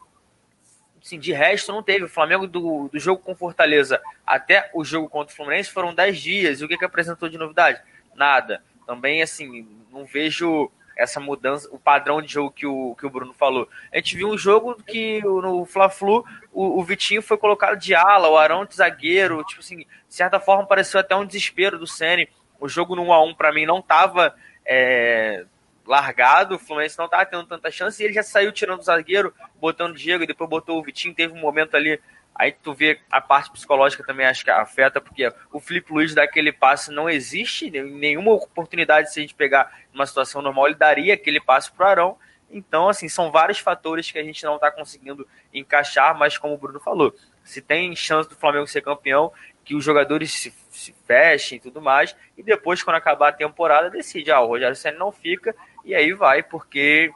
Assim, de resto, não teve. O Flamengo do, do jogo com Fortaleza até o jogo contra o Fluminense foram 10 dias. E o que, que apresentou de novidade? Nada. Também, assim, não vejo essa mudança, o padrão de jogo que o, que o Bruno falou. A gente viu um jogo que no Fla-Flu o, o, Vitinho foi colocado de ala, o Arão de zagueiro, tipo assim, de certa forma pareceu até um desespero do Ceni. O jogo no 1 a 1 para mim não tava é, largado, o Fluminense não estava tendo tanta chance, e ele já saiu tirando o zagueiro, botando o Diego, e depois botou o Vitinho, teve um momento ali, aí tu vê a parte psicológica também acho que afeta, porque o Felipe Luiz daquele passe não existe, nenhuma oportunidade se a gente pegar uma situação normal, ele daria aquele passe pro Arão, então assim, são vários fatores que a gente não está conseguindo encaixar, mas como o Bruno falou, se tem chance do Flamengo ser campeão, que os jogadores se, se fechem e tudo mais, e depois, quando acabar a temporada, decide, ah, o Rogério Senna não fica, e aí vai, porque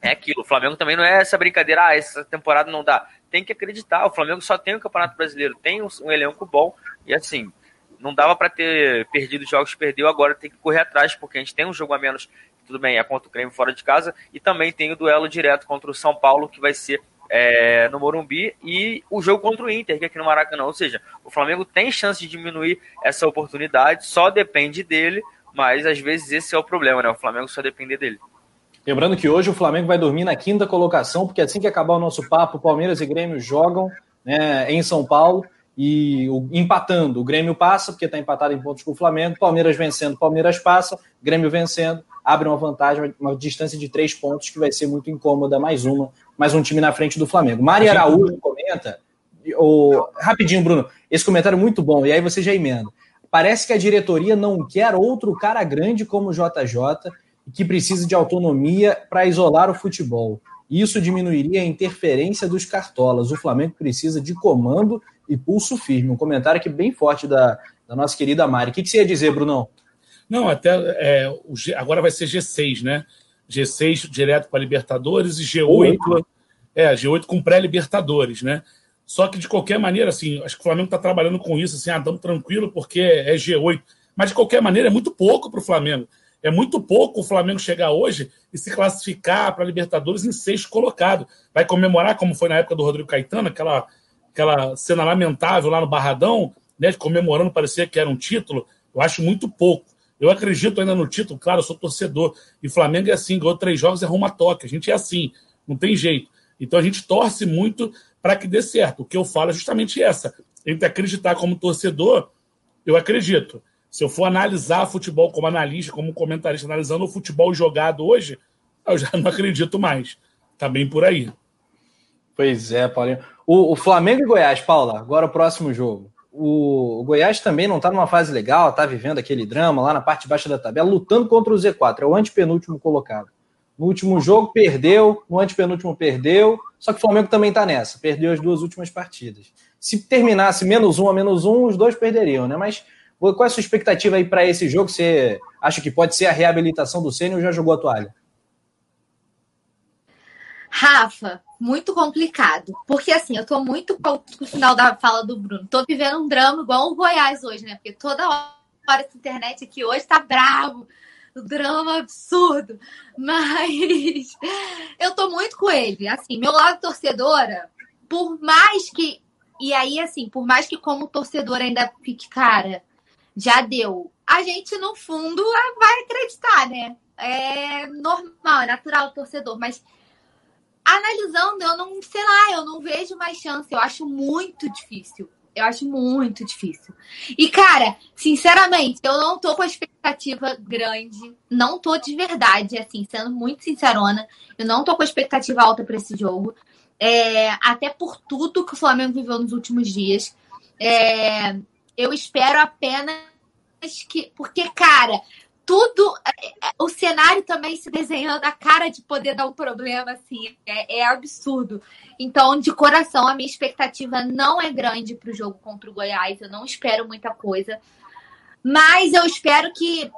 é aquilo. O Flamengo também não é essa brincadeira, ah, essa temporada não dá. Tem que acreditar, o Flamengo só tem o Campeonato Brasileiro, tem um, um elenco bom, e assim, não dava para ter perdido os jogos perdeu, agora tem que correr atrás, porque a gente tem um jogo a menos, tudo bem, é contra o Grêmio fora de casa, e também tem o duelo direto contra o São Paulo, que vai ser é, no Morumbi, e o jogo contra o Inter, que é aqui no Maracanã. Ou seja, o Flamengo tem chance de diminuir essa oportunidade, só depende dele, mas às vezes esse é o problema, né? O Flamengo só depender dele. Lembrando que hoje o Flamengo vai dormir na quinta colocação, porque assim que acabar o nosso papo, Palmeiras e Grêmio jogam né, em São Paulo e o, empatando. O Grêmio passa, porque está empatado em pontos com o Flamengo. Palmeiras vencendo, Palmeiras passa. Grêmio vencendo, abre uma vantagem, uma distância de três pontos que vai ser muito incômoda. Mais uma, mais um time na frente do Flamengo. Mari Araújo comenta. O, rapidinho, Bruno, esse comentário é muito bom, e aí você já emenda. Parece que a diretoria não quer outro cara grande como o JJ, que precisa de autonomia para isolar o futebol. Isso diminuiria a interferência dos cartolas. O Flamengo precisa de comando e pulso firme. Um comentário aqui bem forte da, da nossa querida Mari. O que, que você ia dizer, Brunão? Não, até é, G, agora vai ser G6, né? G6 direto para Libertadores e G8, é, G8 com pré-Libertadores, né? Só que, de qualquer maneira, assim, acho que o Flamengo está trabalhando com isso, assim, ah, estamos tranquilo porque é G8. Mas, de qualquer maneira, é muito pouco para o Flamengo. É muito pouco o Flamengo chegar hoje e se classificar para a Libertadores em sexto colocado. Vai comemorar, como foi na época do Rodrigo Caetano, aquela, aquela cena lamentável lá no Barradão, né, comemorando, parecia que era um título. Eu acho muito pouco. Eu acredito ainda no título, claro, eu sou torcedor. E Flamengo é assim, ganhou três jogos, é rumo a toque. A gente é assim, não tem jeito. Então a gente torce muito para que dê certo. O que eu falo é justamente essa. Entre acreditar como torcedor, eu acredito. Se eu for analisar futebol como analista, como comentarista, analisando o futebol jogado hoje, eu já não acredito mais. Tá bem por aí. Pois é, Paulinho. O, o Flamengo e Goiás, Paula, agora o próximo jogo. O, o Goiás também não está numa fase legal, está vivendo aquele drama lá na parte baixa da tabela, lutando contra o Z4, é o antepenúltimo colocado. No último jogo perdeu, no antepenúltimo perdeu, só que o Flamengo também está nessa, perdeu as duas últimas partidas. Se terminasse menos um a menos um, os dois perderiam, né? Mas qual é a sua expectativa aí para esse jogo? Você acha que pode ser a reabilitação do Ceni ou já jogou a toalha? Rafa, muito complicado. Porque assim, eu tô muito com o final da fala do Bruno. Tô vivendo um drama igual o Goiás hoje, né? Porque toda hora essa internet aqui hoje tá bravo drama absurdo. Mas eu tô muito com ele. Assim, meu lado torcedora, por mais que. E aí, assim, por mais que como torcedor ainda fique, cara, já deu. a gente, no fundo, vai acreditar, né? É normal, é natural o torcedor, mas analisando, eu não, sei lá, eu não vejo mais chance. Eu acho muito difícil. Eu acho muito difícil. E, cara, sinceramente, eu não tô com expectativa grande. Não tô de verdade, assim, sendo muito sincerona. Eu não tô com expectativa alta para esse jogo. É, até por tudo que o Flamengo viveu nos últimos dias. É, eu espero apenas que. Porque, cara, tudo, é, é, o cenário também se desenhando, a cara de poder dar um problema, assim, é, é absurdo. Então, de coração, a minha expectativa não é grande para o jogo contra o Goiás, eu não espero muita coisa, mas eu espero que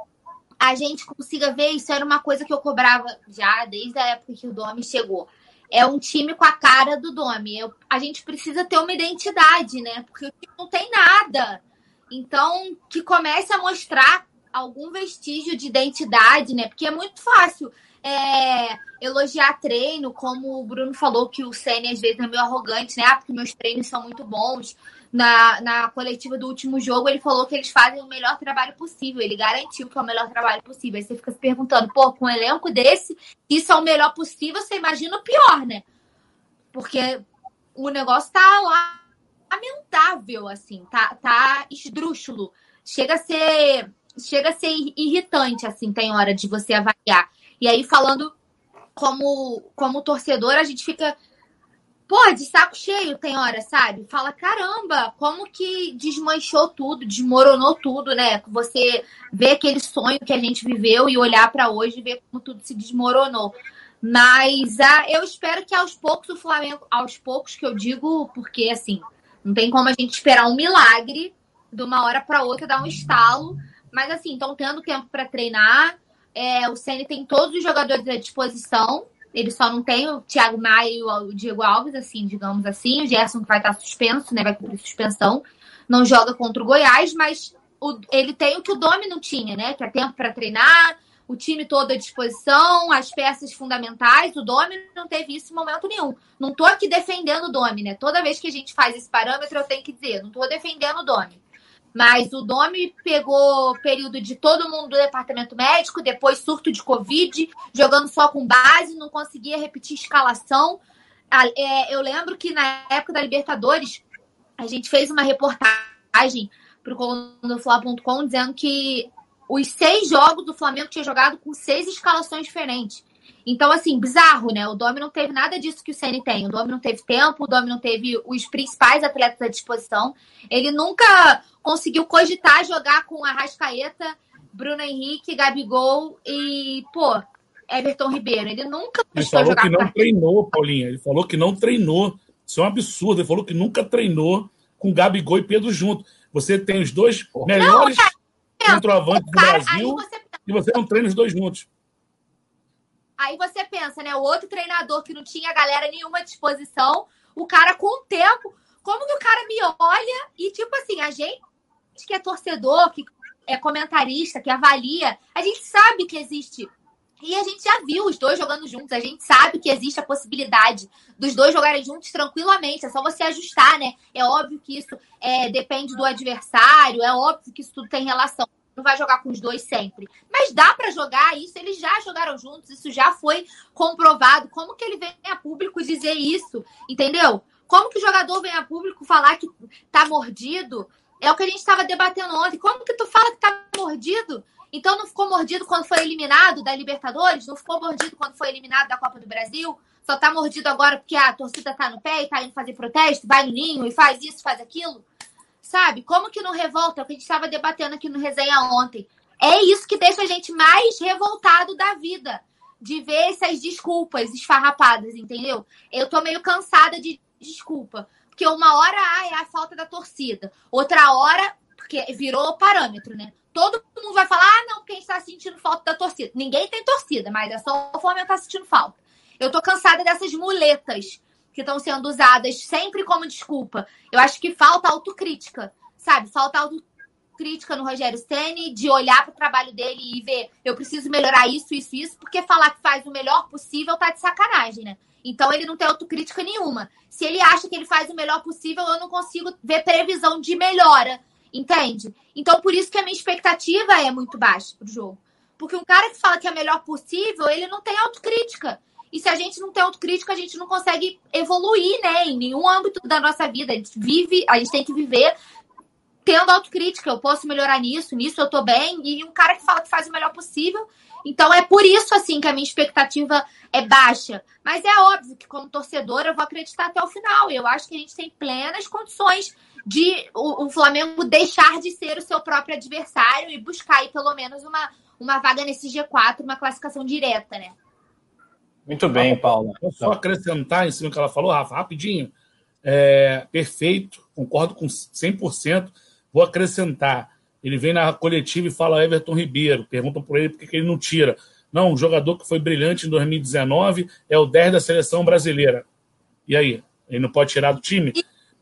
a gente consiga ver. Isso era uma coisa que eu cobrava já desde a época que o Domi chegou. É um time com a cara do Domi. Eu, a gente precisa ter uma identidade, né? Porque o time não tem nada. Então, que comece a mostrar algum vestígio de identidade, né? Porque é muito fácil é, elogiar treino, como o Bruno falou que o Senna às vezes é meio arrogante, né? Ah, porque meus treinos são muito bons. Na, na coletiva do último jogo, ele falou que eles fazem o melhor trabalho possível. Ele garantiu que é o melhor trabalho possível. Aí você fica se perguntando, pô, com um elenco desse, isso é o melhor possível, você imagina o pior, né? Porque o negócio tá lá lamentável, assim, tá, tá esdrúxulo. Chega a ser chega a ser irritante, assim, tem hora de você avaliar. E aí, falando como, como torcedor, a gente fica, pô, de saco cheio, tem hora, sabe? Fala, caramba, como que desmanchou tudo, desmoronou tudo, né? Você vê aquele sonho que a gente viveu e olhar para hoje e ver como tudo se desmoronou. Mas ah, eu espero que aos poucos o Flamengo, aos poucos que eu digo, porque assim, não tem como a gente esperar um milagre de uma hora para outra dar um estalo mas assim, estão tendo tempo para treinar. É, o Ceni tem todos os jogadores à disposição. Ele só não tem o Thiago Maia e o Diego Alves, assim, digamos assim. O Gerson vai estar suspenso, né? Vai cumprir suspensão. Não joga contra o Goiás, mas o, ele tem o que o Domi não tinha, né? Que é tempo para treinar, o time todo à disposição, as peças fundamentais. O Domi não teve isso em momento nenhum. Não tô aqui defendendo o Domi, né? Toda vez que a gente faz esse parâmetro, eu tenho que dizer, não tô defendendo o Domi. Mas o Domi pegou período de todo mundo do departamento médico, depois surto de Covid, jogando só com base, não conseguia repetir escalação. É, eu lembro que na época da Libertadores, a gente fez uma reportagem para o colunafla.com dizendo que os seis jogos do Flamengo tinha jogado com seis escalações diferentes. Então, assim, bizarro, né? O Domi não teve nada disso que o Ceni tem. O Domi não teve tempo, o Domi não teve os principais atletas à disposição. Ele nunca conseguiu cogitar jogar com Arrascaeta, Bruno Henrique, Gabigol e, pô, Everton Ribeiro. Ele nunca Ele falou que não treinou, Paulinha. Ele falou que não treinou. Isso é um absurdo. Ele falou que nunca treinou com Gabigol e Pedro junto. Você tem os dois melhores centroavantes do Brasil você... e você não treina os dois juntos. Aí você pensa, né? O outro treinador que não tinha galera nenhuma à disposição, o cara com o tempo. Como que o cara me olha e, tipo assim, a gente que é torcedor, que é comentarista, que avalia, a gente sabe que existe. E a gente já viu os dois jogando juntos, a gente sabe que existe a possibilidade dos dois jogarem juntos tranquilamente. É só você ajustar, né? É óbvio que isso é, depende do adversário, é óbvio que isso tudo tem relação não vai jogar com os dois sempre. Mas dá para jogar isso, eles já jogaram juntos, isso já foi comprovado. Como que ele vem a público dizer isso? Entendeu? Como que o jogador vem a público falar que tá mordido? É o que a gente estava debatendo ontem. Como que tu fala que tá mordido? Então não ficou mordido quando foi eliminado da Libertadores? Não ficou mordido quando foi eliminado da Copa do Brasil? Só tá mordido agora porque a torcida tá no pé e tá indo fazer protesto, vai no ninho e faz isso, faz aquilo? Sabe? Como que não revolta? É o que a gente estava debatendo aqui no resenha ontem. É isso que deixa a gente mais revoltado da vida. De ver essas desculpas esfarrapadas, entendeu? Eu tô meio cansada de desculpa. Porque uma hora ah, é a falta da torcida. Outra hora, porque virou parâmetro, né? Todo mundo vai falar, ah, não, porque a gente tá sentindo falta da torcida. Ninguém tem torcida, mas é só o Flamengo tá sentindo falta. Eu tô cansada dessas muletas que estão sendo usadas sempre como desculpa. Eu acho que falta autocrítica, sabe? Falta autocrítica no Rogério Ceni de olhar para o trabalho dele e ver, eu preciso melhorar isso, isso, isso, porque falar que faz o melhor possível tá de sacanagem, né? Então ele não tem autocrítica nenhuma. Se ele acha que ele faz o melhor possível, eu não consigo ver previsão de melhora. Entende? Então, por isso que a minha expectativa é muito baixa pro jogo. Porque um cara que fala que é melhor possível, ele não tem autocrítica. E se a gente não tem autocrítica, a gente não consegue evoluir, né? Em nenhum âmbito da nossa vida. A gente vive, a gente tem que viver tendo autocrítica. Eu posso melhorar nisso, nisso eu tô bem. E um cara que fala que faz o melhor possível. Então é por isso, assim, que a minha expectativa é baixa. Mas é óbvio que, como torcedora, eu vou acreditar até o final. Eu acho que a gente tem plenas condições de o, o Flamengo deixar de ser o seu próprio adversário e buscar aí, pelo menos, uma, uma vaga nesse G4, uma classificação direta, né? Muito bem, Paula. Vou só acrescentar em cima do que ela falou, Rafa, rapidinho. É, perfeito, concordo com 100%. Vou acrescentar. Ele vem na coletiva e fala Everton Ribeiro. Perguntam por ele por que ele não tira. Não, um jogador que foi brilhante em 2019 é o 10 da seleção brasileira. E aí? Ele não pode tirar do time?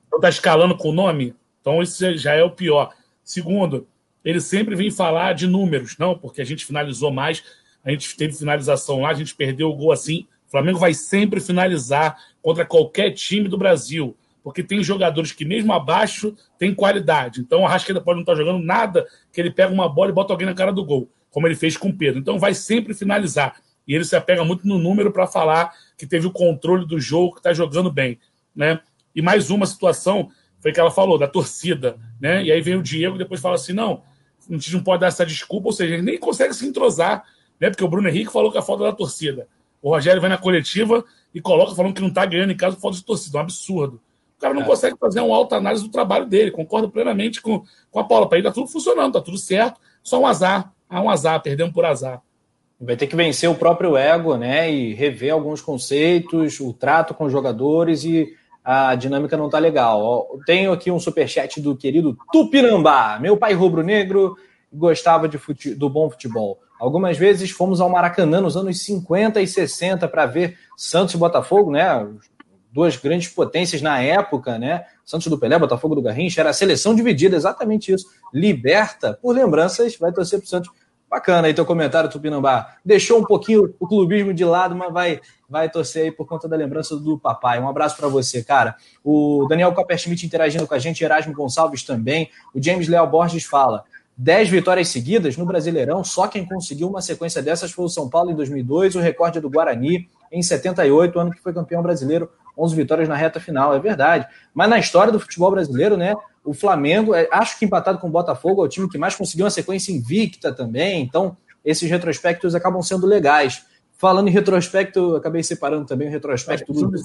Então tá escalando com o nome? Então isso já é o pior. Segundo, ele sempre vem falar de números. Não, porque a gente finalizou mais a gente teve finalização lá, a gente perdeu o gol assim. O Flamengo vai sempre finalizar contra qualquer time do Brasil, porque tem jogadores que, mesmo abaixo, tem qualidade. Então, o Arrascaeta pode não estar jogando nada, que ele pega uma bola e bota alguém na cara do gol, como ele fez com o Pedro. Então, vai sempre finalizar. E ele se apega muito no número para falar que teve o controle do jogo, que está jogando bem. Né? E mais uma situação foi que ela falou, da torcida. Né? E aí vem o Diego e depois fala assim: não, a gente não pode dar essa desculpa, ou seja, ele nem consegue se entrosar né? Porque o Bruno Henrique falou que a falta da torcida. O Rogério vai na coletiva e coloca falando que não está ganhando em casa por falta de torcida. É um absurdo. O cara não é. consegue fazer uma alta análise do trabalho dele. Concordo plenamente com, com a Paula. Para ele está tudo funcionando, está tudo certo. Só um azar. Há um azar, perdemos por azar. Vai ter que vencer o próprio ego, né? E rever alguns conceitos, o trato com os jogadores e a dinâmica não tá legal. Tenho aqui um superchat do querido Tupinambá. Meu pai rubro-negro gostava de fute... do bom futebol. Algumas vezes fomos ao Maracanã nos anos 50 e 60 para ver Santos e Botafogo, né? Duas grandes potências na época, né? Santos do Pelé, Botafogo do Garrincha, era a seleção dividida, exatamente isso. Liberta por lembranças, vai torcer pro Santos. Bacana aí teu comentário, Tupinambá. Deixou um pouquinho o clubismo de lado, mas vai, vai torcer aí por conta da lembrança do papai. Um abraço para você, cara. O Daniel Copperschmidt interagindo com a gente, Erasmo Gonçalves também. O James Leal Borges fala: 10 vitórias seguidas no Brasileirão. Só quem conseguiu uma sequência dessas foi o São Paulo em 2002, o recorde do Guarani em 78, ano que foi campeão brasileiro, 11 vitórias na reta final, é verdade. Mas na história do futebol brasileiro, né, o Flamengo, é, acho que empatado com o Botafogo, é o time que mais conseguiu uma sequência invicta também. Então, esses retrospectos acabam sendo legais. Falando em retrospecto, acabei separando também o retrospecto do, do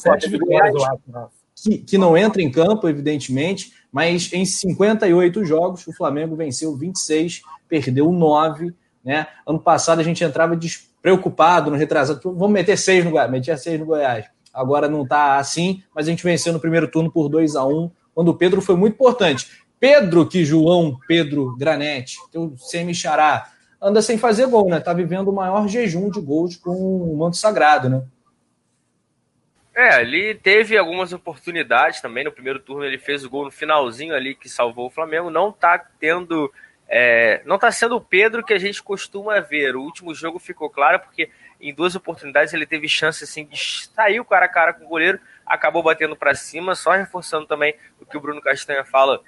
que, que não entra em campo, evidentemente, mas em 58 jogos, o Flamengo venceu 26, perdeu 9. Né? Ano passado a gente entrava despreocupado no retrasado. Vamos meter 6 no Goiás, metia 6 no Goiás. Agora não está assim, mas a gente venceu no primeiro turno por 2 a 1 quando o Pedro foi muito importante. Pedro, que João Pedro Granete, teu semi-xará, anda sem fazer gol, né? Tá vivendo o maior jejum de gols com o manto sagrado, né? É, ele teve algumas oportunidades também. No primeiro turno ele fez o gol no finalzinho ali que salvou o Flamengo. Não tá tendo. É, não tá sendo o Pedro que a gente costuma ver. O último jogo ficou claro porque em duas oportunidades ele teve chance assim de sair cara a cara com o goleiro, acabou batendo para cima, só reforçando também o que o Bruno Castanha fala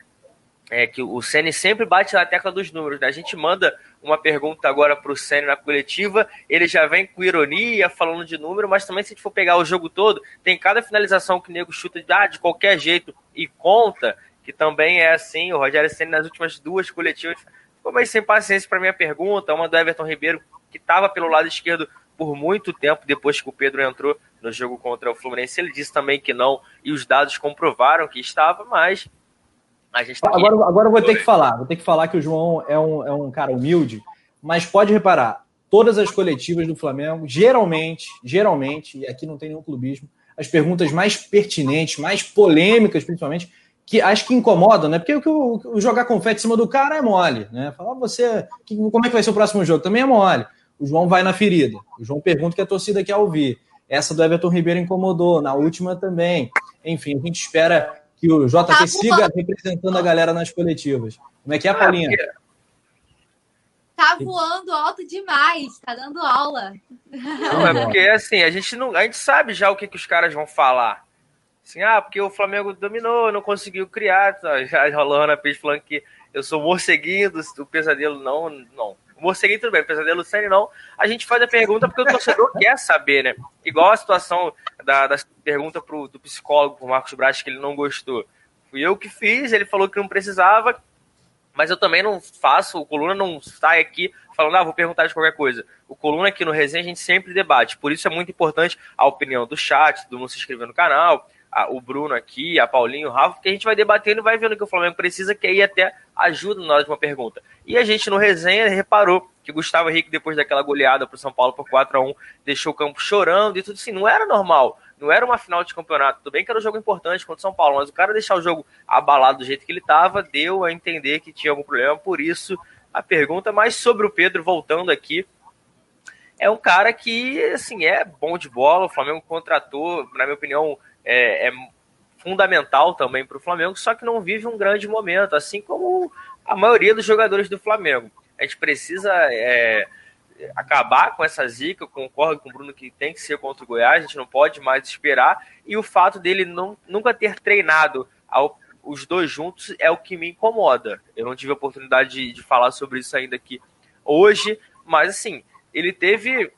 é que o Ceni sempre bate na tecla dos números. Né? A gente manda uma pergunta agora para o Ceni na coletiva, ele já vem com ironia, falando de número, mas também se a gente for pegar o jogo todo, tem cada finalização que o nego chuta de, ah, de qualquer jeito e conta, que também é assim. O Rogério Ceni nas últimas duas coletivas ficou meio sem paciência para minha pergunta, uma do Everton Ribeiro, que estava pelo lado esquerdo por muito tempo depois que o Pedro entrou no jogo contra o Fluminense. Ele disse também que não, e os dados comprovaram que estava, mas Tá agora, agora eu vou ter que falar. Vou ter que falar que o João é um, é um cara humilde, mas pode reparar, todas as coletivas do Flamengo, geralmente, geralmente, e aqui não tem nenhum clubismo, as perguntas mais pertinentes, mais polêmicas, principalmente, que acho que incomodam, né? Porque o, o, o jogar confete em cima do cara é mole, né? Falar ah, você, que, como é que vai ser o próximo jogo? Também é mole. O João vai na ferida. O João pergunta o que a torcida quer ouvir. Essa do Everton Ribeiro incomodou, na última também. Enfim, a gente espera que o JP tá siga representando a galera nas coletivas. Como é que é, Paulinha? Tá voando alto demais, tá dando aula. Não, é porque assim, a gente não, a gente sabe já o que, que os caras vão falar. Assim, ah, porque o Flamengo dominou, não conseguiu criar. Tá? Já rolou na peixe falando que eu sou morceguinho do, do pesadelo. Não, não. Morceguinho tudo bem, pesadelo sério não. A gente faz a pergunta porque o torcedor quer saber, né? Igual a situação da, da pergunta pro, do psicólogo, pro Marcos Braz, que ele não gostou. Fui eu que fiz, ele falou que não precisava, mas eu também não faço, o Coluna não sai aqui falando, ah, vou perguntar de qualquer coisa. O Coluna aqui no Resenha a gente sempre debate, por isso é muito importante a opinião do chat, do mundo se inscrever no canal, a, o Bruno aqui, a Paulinho, o Rafa, porque a gente vai debatendo e vai vendo que o Flamengo precisa, que aí até ajuda na hora de uma pergunta. E a gente no Resenha reparou que Gustavo Henrique, depois daquela goleada para o São Paulo por 4 a 1 deixou o campo chorando e tudo assim, não era normal. Não era uma final de campeonato. Tudo bem que era um jogo importante contra o São Paulo, mas o cara deixar o jogo abalado do jeito que ele estava deu a entender que tinha algum problema. Por isso, a pergunta. Mas sobre o Pedro, voltando aqui, é um cara que, assim, é bom de bola. O Flamengo contratou, na minha opinião, é, é fundamental também para o Flamengo, só que não vive um grande momento, assim como a maioria dos jogadores do Flamengo. A gente precisa. É, acabar com essa zica, concordo com o Bruno que tem que ser contra o Goiás, a gente não pode mais esperar, e o fato dele não, nunca ter treinado ao, os dois juntos é o que me incomoda. Eu não tive a oportunidade de, de falar sobre isso ainda aqui hoje, mas assim, ele teve,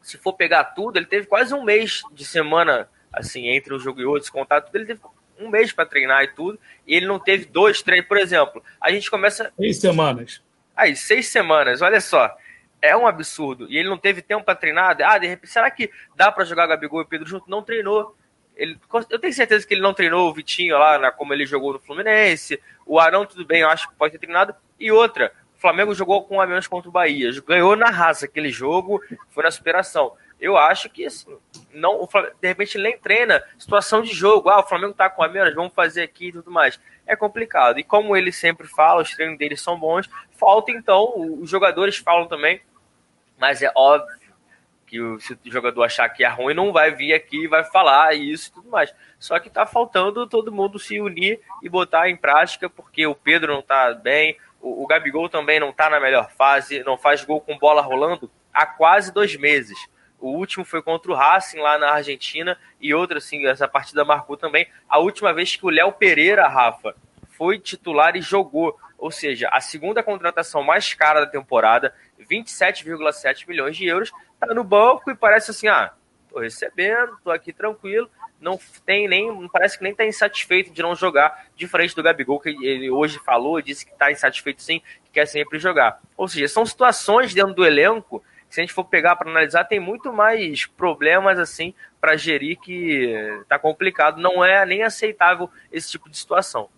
se for pegar tudo, ele teve quase um mês de semana, assim, entre um jogo e outro, esse contato, ele teve um mês para treinar e tudo, e ele não teve dois, três, por exemplo. A gente começa. Seis semanas. Aí, seis semanas, olha só é um absurdo. E ele não teve tempo para treinar. Ah, de repente, será que dá para jogar Gabigol e Pedro junto? Não treinou. Ele, eu tenho certeza que ele não treinou o Vitinho lá, como ele jogou no Fluminense. O Arão, tudo bem, eu acho que pode ter treinado. E outra, o Flamengo jogou com a menos contra o Bahia. Ganhou na raça aquele jogo, foi na superação. Eu acho que, assim, não, Flamengo, de repente ele nem treina situação de jogo. Ah, o Flamengo tá com a menos, vamos fazer aqui e tudo mais. É complicado. E como ele sempre fala, os treinos dele são bons, falta então, os jogadores falam também, mas é óbvio que o, se o jogador achar que é ruim, não vai vir aqui e vai falar isso e tudo mais. Só que tá faltando todo mundo se unir e botar em prática, porque o Pedro não tá bem, o, o Gabigol também não tá na melhor fase, não faz gol com bola rolando há quase dois meses. O último foi contra o Racing lá na Argentina e outra, assim, essa partida marcou também. A última vez que o Léo Pereira, Rafa, foi titular e jogou. Ou seja, a segunda contratação mais cara da temporada, 27,7 milhões de euros, tá no banco e parece assim, ah, tô recebendo, tô aqui tranquilo, não tem nem, parece que nem tá insatisfeito de não jogar, diferente do Gabigol, que ele hoje falou, disse que tá insatisfeito sim, que quer sempre jogar. Ou seja, são situações dentro do elenco, se a gente for pegar para analisar, tem muito mais problemas assim para gerir que tá complicado, não é nem aceitável esse tipo de situação.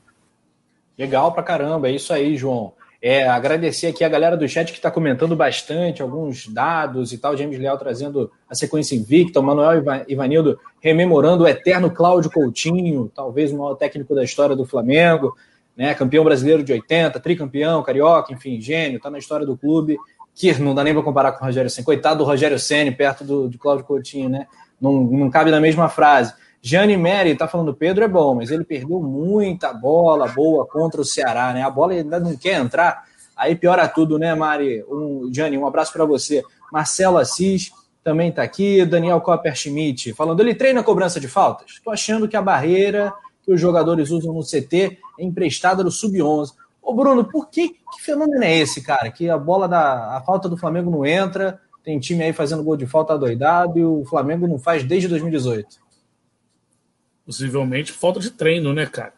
Legal pra caramba, é isso aí, João. É, agradecer aqui a galera do chat que está comentando bastante alguns dados e tal. James Leal trazendo a sequência invicta, o Manuel Ivanildo rememorando o eterno Cláudio Coutinho, talvez o maior técnico da história do Flamengo, né? Campeão brasileiro de 80, tricampeão, carioca, enfim, gênio, está na história do clube. Que não dá nem para comparar com o Rogério Senna. Coitado do Rogério Senna perto do, de Cláudio Coutinho, né? Não, não cabe na mesma frase. Jane Mary tá falando, Pedro é bom, mas ele perdeu muita bola boa contra o Ceará, né? A bola ainda não quer entrar, aí piora tudo, né, Mari? Um, Jane, um abraço para você. Marcelo Assis também tá aqui, Daniel Copper Schmidt falando, ele treina cobrança de faltas? Tô achando que a barreira que os jogadores usam no CT é emprestada do Sub-11. Ô Bruno, por que, que fenômeno é esse, cara? Que a bola da a falta do Flamengo não entra, tem time aí fazendo gol de falta doidado e o Flamengo não faz desde 2018 possivelmente falta de treino, né, cara?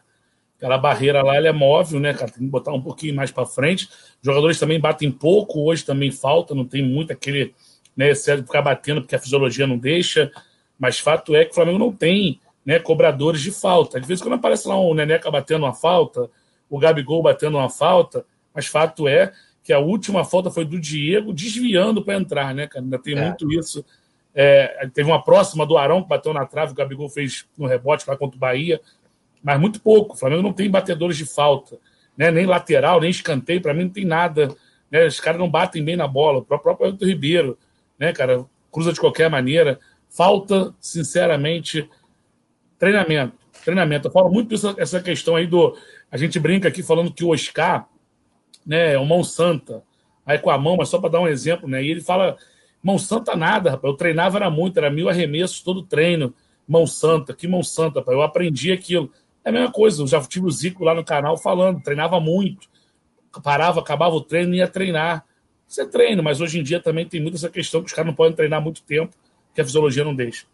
Aquela barreira lá, ela é móvel, né, cara? Tem que botar um pouquinho mais para frente. Os jogadores também batem pouco, hoje também falta, não tem muito aquele, né, excesso de ficar batendo porque a fisiologia não deixa. Mas fato é que o Flamengo não tem, né, cobradores de falta. Às vezes quando aparece lá um Neneca batendo uma falta, o Gabigol batendo uma falta, mas fato é que a última falta foi do Diego desviando para entrar, né, cara? Ainda tem é. muito isso é, teve uma próxima do Arão que bateu na trave, o Gabigol fez no rebote lá contra o Bahia, mas muito pouco. O Flamengo não tem batedores de falta, né? nem lateral, nem escanteio, para mim não tem nada. Né? Os caras não batem bem na bola. O próprio Everton Ribeiro, né, cara, cruza de qualquer maneira. Falta, sinceramente, treinamento. Treinamento. Eu falo muito essa, essa questão aí do. A gente brinca aqui falando que o Oscar né, é o mão santa, aí com a mão, mas só para dar um exemplo, né? E ele fala Mão Santa nada, rapaz. Eu treinava era muito, era mil arremessos todo treino. mão santa, que mão santa, pai. Eu aprendi aquilo. É a mesma coisa, eu já tive o Zico lá no canal falando, treinava muito. Parava, acabava o treino e ia treinar. Você treina, mas hoje em dia também tem muito essa questão que os caras não podem treinar muito tempo, que a fisiologia não deixa.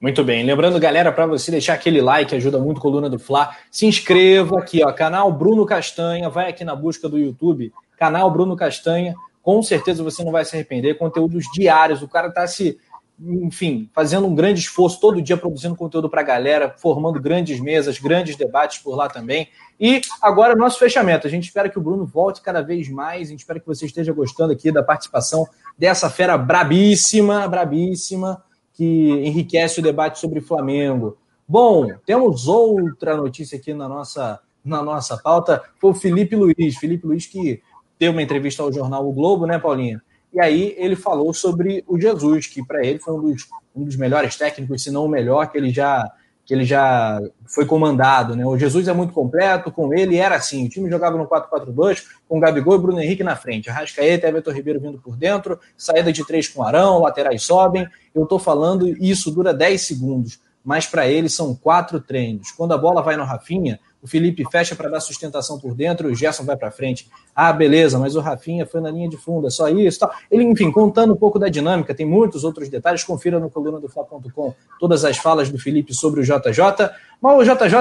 Muito bem. Lembrando, galera, para você deixar aquele like, ajuda muito coluna do Fla. Se inscreva aqui, ó, canal Bruno Castanha. Vai aqui na busca do YouTube, canal Bruno Castanha. Com certeza você não vai se arrepender. Conteúdos diários. O cara tá se, enfim, fazendo um grande esforço todo dia produzindo conteúdo para a galera, formando grandes mesas, grandes debates por lá também. E agora nosso fechamento. A gente espera que o Bruno volte cada vez mais. A gente espera que você esteja gostando aqui da participação dessa fera brabíssima, brabíssima que enriquece o debate sobre Flamengo. Bom, temos outra notícia aqui na nossa, na nossa pauta. Foi o Felipe Luiz. Felipe Luiz que deu uma entrevista ao jornal O Globo, né, Paulinha? E aí ele falou sobre o Jesus, que para ele foi um dos, um dos melhores técnicos, se não o melhor, que ele já que ele já foi comandado. Né? O Jesus é muito completo, com ele era assim: o time jogava no 4-4-2, com Gabigol e Bruno Henrique na frente, Arrascaeta e Everton Ribeiro vindo por dentro, saída de três com Arão, laterais sobem. Eu estou falando, isso dura 10 segundos, mas para ele são quatro treinos. Quando a bola vai no Rafinha, o Felipe fecha para dar sustentação por dentro, o Gerson vai para frente. Ah, beleza, mas o Rafinha foi na linha de fundo, é só isso. Tal. Ele, enfim, contando um pouco da dinâmica, tem muitos outros detalhes, confira no coluna do Fla.com todas as falas do Felipe sobre o JJ. Mas o JJ,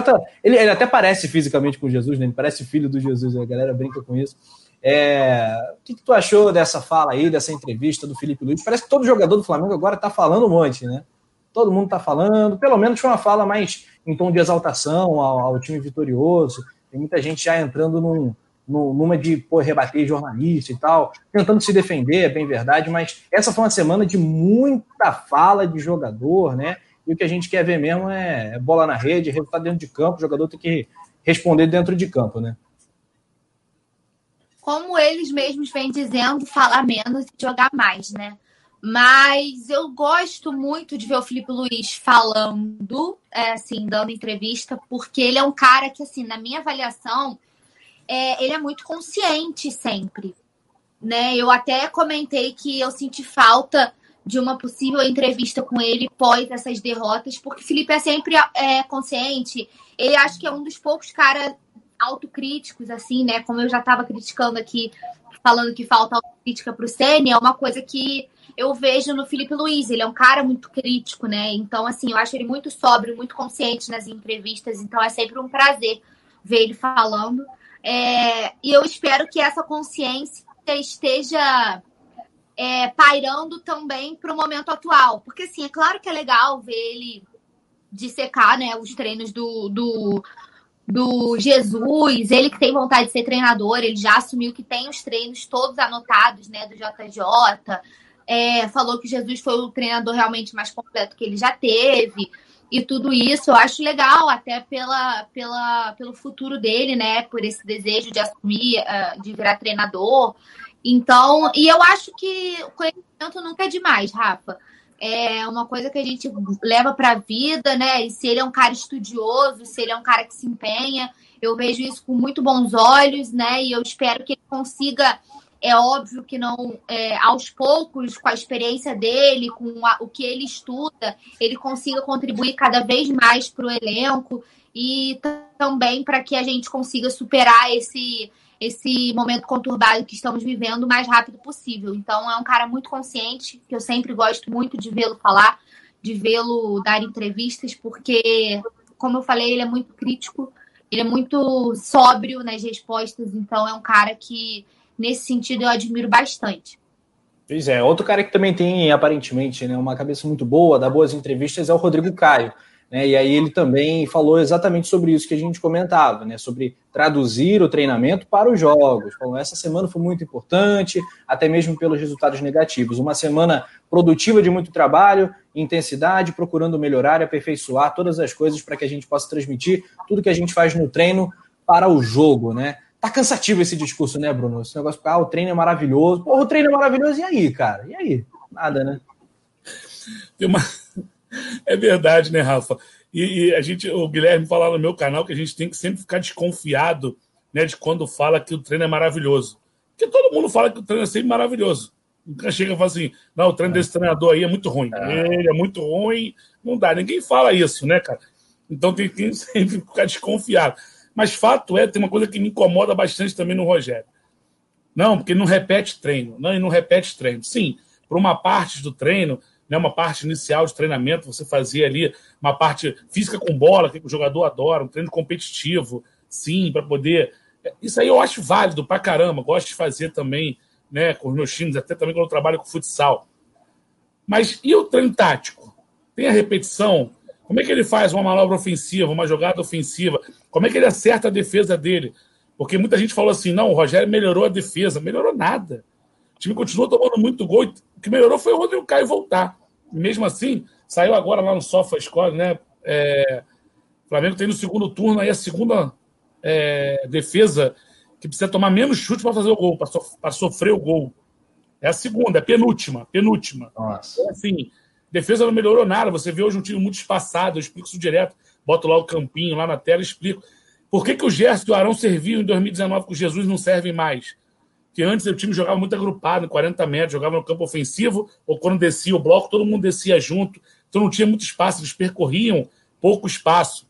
ele, ele até parece fisicamente com Jesus, né? ele parece filho do Jesus, a galera brinca com isso. É, o que, que, tu achou dessa fala aí, dessa entrevista do Felipe Luiz? Parece que todo jogador do Flamengo agora está falando um monte, né? Todo mundo está falando, pelo menos foi uma fala mais em tom de exaltação ao, ao time vitorioso. Tem muita gente já entrando num, num, numa de pô, rebater jornalista e tal, tentando se defender, é bem verdade, mas essa foi uma semana de muita fala de jogador, né? E o que a gente quer ver mesmo é, é bola na rede, resultado dentro de campo, o jogador tem que responder dentro de campo, né? Como eles mesmos vêm dizendo, falar menos e jogar mais, né? Mas eu gosto muito de ver o Felipe Luiz falando, é, assim, dando entrevista, porque ele é um cara que, assim, na minha avaliação, é, ele é muito consciente sempre. Né? Eu até comentei que eu senti falta de uma possível entrevista com ele pós essas derrotas, porque Felipe é sempre é, consciente. Ele acho que é um dos poucos caras autocríticos, assim, né? Como eu já estava criticando aqui, falando que falta autocrítica para o Ceni, é uma coisa que eu vejo no Felipe Luiz. Ele é um cara muito crítico, né? Então, assim, eu acho ele muito sóbrio, muito consciente nas entrevistas. Então, é sempre um prazer ver ele falando. É, e eu espero que essa consciência esteja é, pairando também para o momento atual. Porque, assim, é claro que é legal ver ele dissecar né, os treinos do, do, do Jesus, ele que tem vontade de ser treinador, ele já assumiu que tem os treinos todos anotados, né, do JJ, é, falou que Jesus foi o treinador realmente mais completo que ele já teve e tudo isso. Eu acho legal, até pela, pela, pelo futuro dele, né? Por esse desejo de assumir, uh, de virar treinador. Então, e eu acho que o conhecimento nunca é demais, Rafa. É uma coisa que a gente leva para a vida, né? E se ele é um cara estudioso, se ele é um cara que se empenha, eu vejo isso com muito bons olhos, né? E eu espero que ele consiga é óbvio que não, é, aos poucos, com a experiência dele, com a, o que ele estuda, ele consiga contribuir cada vez mais para o elenco e também para que a gente consiga superar esse, esse momento conturbado que estamos vivendo o mais rápido possível. Então, é um cara muito consciente, que eu sempre gosto muito de vê-lo falar, de vê-lo dar entrevistas, porque, como eu falei, ele é muito crítico, ele é muito sóbrio nas respostas, então é um cara que nesse sentido eu admiro bastante. Pois é, outro cara que também tem, aparentemente, né, uma cabeça muito boa, dá boas entrevistas, é o Rodrigo Caio. Né, e aí ele também falou exatamente sobre isso que a gente comentava, né, sobre traduzir o treinamento para os jogos. Falou, essa semana foi muito importante, até mesmo pelos resultados negativos. Uma semana produtiva de muito trabalho, intensidade, procurando melhorar aperfeiçoar todas as coisas para que a gente possa transmitir tudo que a gente faz no treino para o jogo, né? Tá cansativo esse discurso, né, Bruno? Esse negócio, ah, o treino é maravilhoso. Porra, o treino é maravilhoso, e aí, cara? E aí? Nada, né? Uma... É verdade, né, Rafa? E, e, a gente, o Guilherme falou no meu canal que a gente tem que sempre ficar desconfiado né, de quando fala que o treino é maravilhoso. Porque todo mundo fala que o treino é sempre maravilhoso. Nunca chega e fala assim, não, o treino desse treinador aí é muito ruim. É. Ele é muito ruim. Não dá. Ninguém fala isso, né, cara? Então tem que sempre ficar desconfiado. Mas fato é, tem uma coisa que me incomoda bastante também no Rogério. Não, porque não repete treino. Não, e não repete treino. Sim, por uma parte do treino, né, uma parte inicial de treinamento, você fazia ali uma parte física com bola, que o jogador adora, um treino competitivo, sim, para poder. Isso aí eu acho válido pra caramba. Gosto de fazer também né, com os meus times, até também quando eu trabalho com futsal. Mas e o treino tático? Tem a repetição? Como é que ele faz uma manobra ofensiva, uma jogada ofensiva? Como é que ele acerta a defesa dele? Porque muita gente falou assim: não, o Rogério melhorou a defesa. Melhorou nada. O time continuou tomando muito gol. O que melhorou foi o Rodrigo Caio voltar. E mesmo assim, saiu agora lá no Sofa Score, né? É, o Flamengo tem no segundo turno aí a segunda é, defesa que precisa tomar menos chute para fazer o gol, para so, sofrer o gol. É a segunda, é a penúltima, penúltima. Nossa. Então, assim, defesa não melhorou nada. Você vê hoje um time muito espaçado, eu explico isso direto. Boto lá o campinho lá na tela explico. Por que, que o Gerson e o Arão serviam em 2019 com o Jesus não servem mais? Que antes o time jogava muito agrupado, em 40 metros, jogava no campo ofensivo, ou quando descia o bloco, todo mundo descia junto. Então não tinha muito espaço, eles percorriam pouco espaço.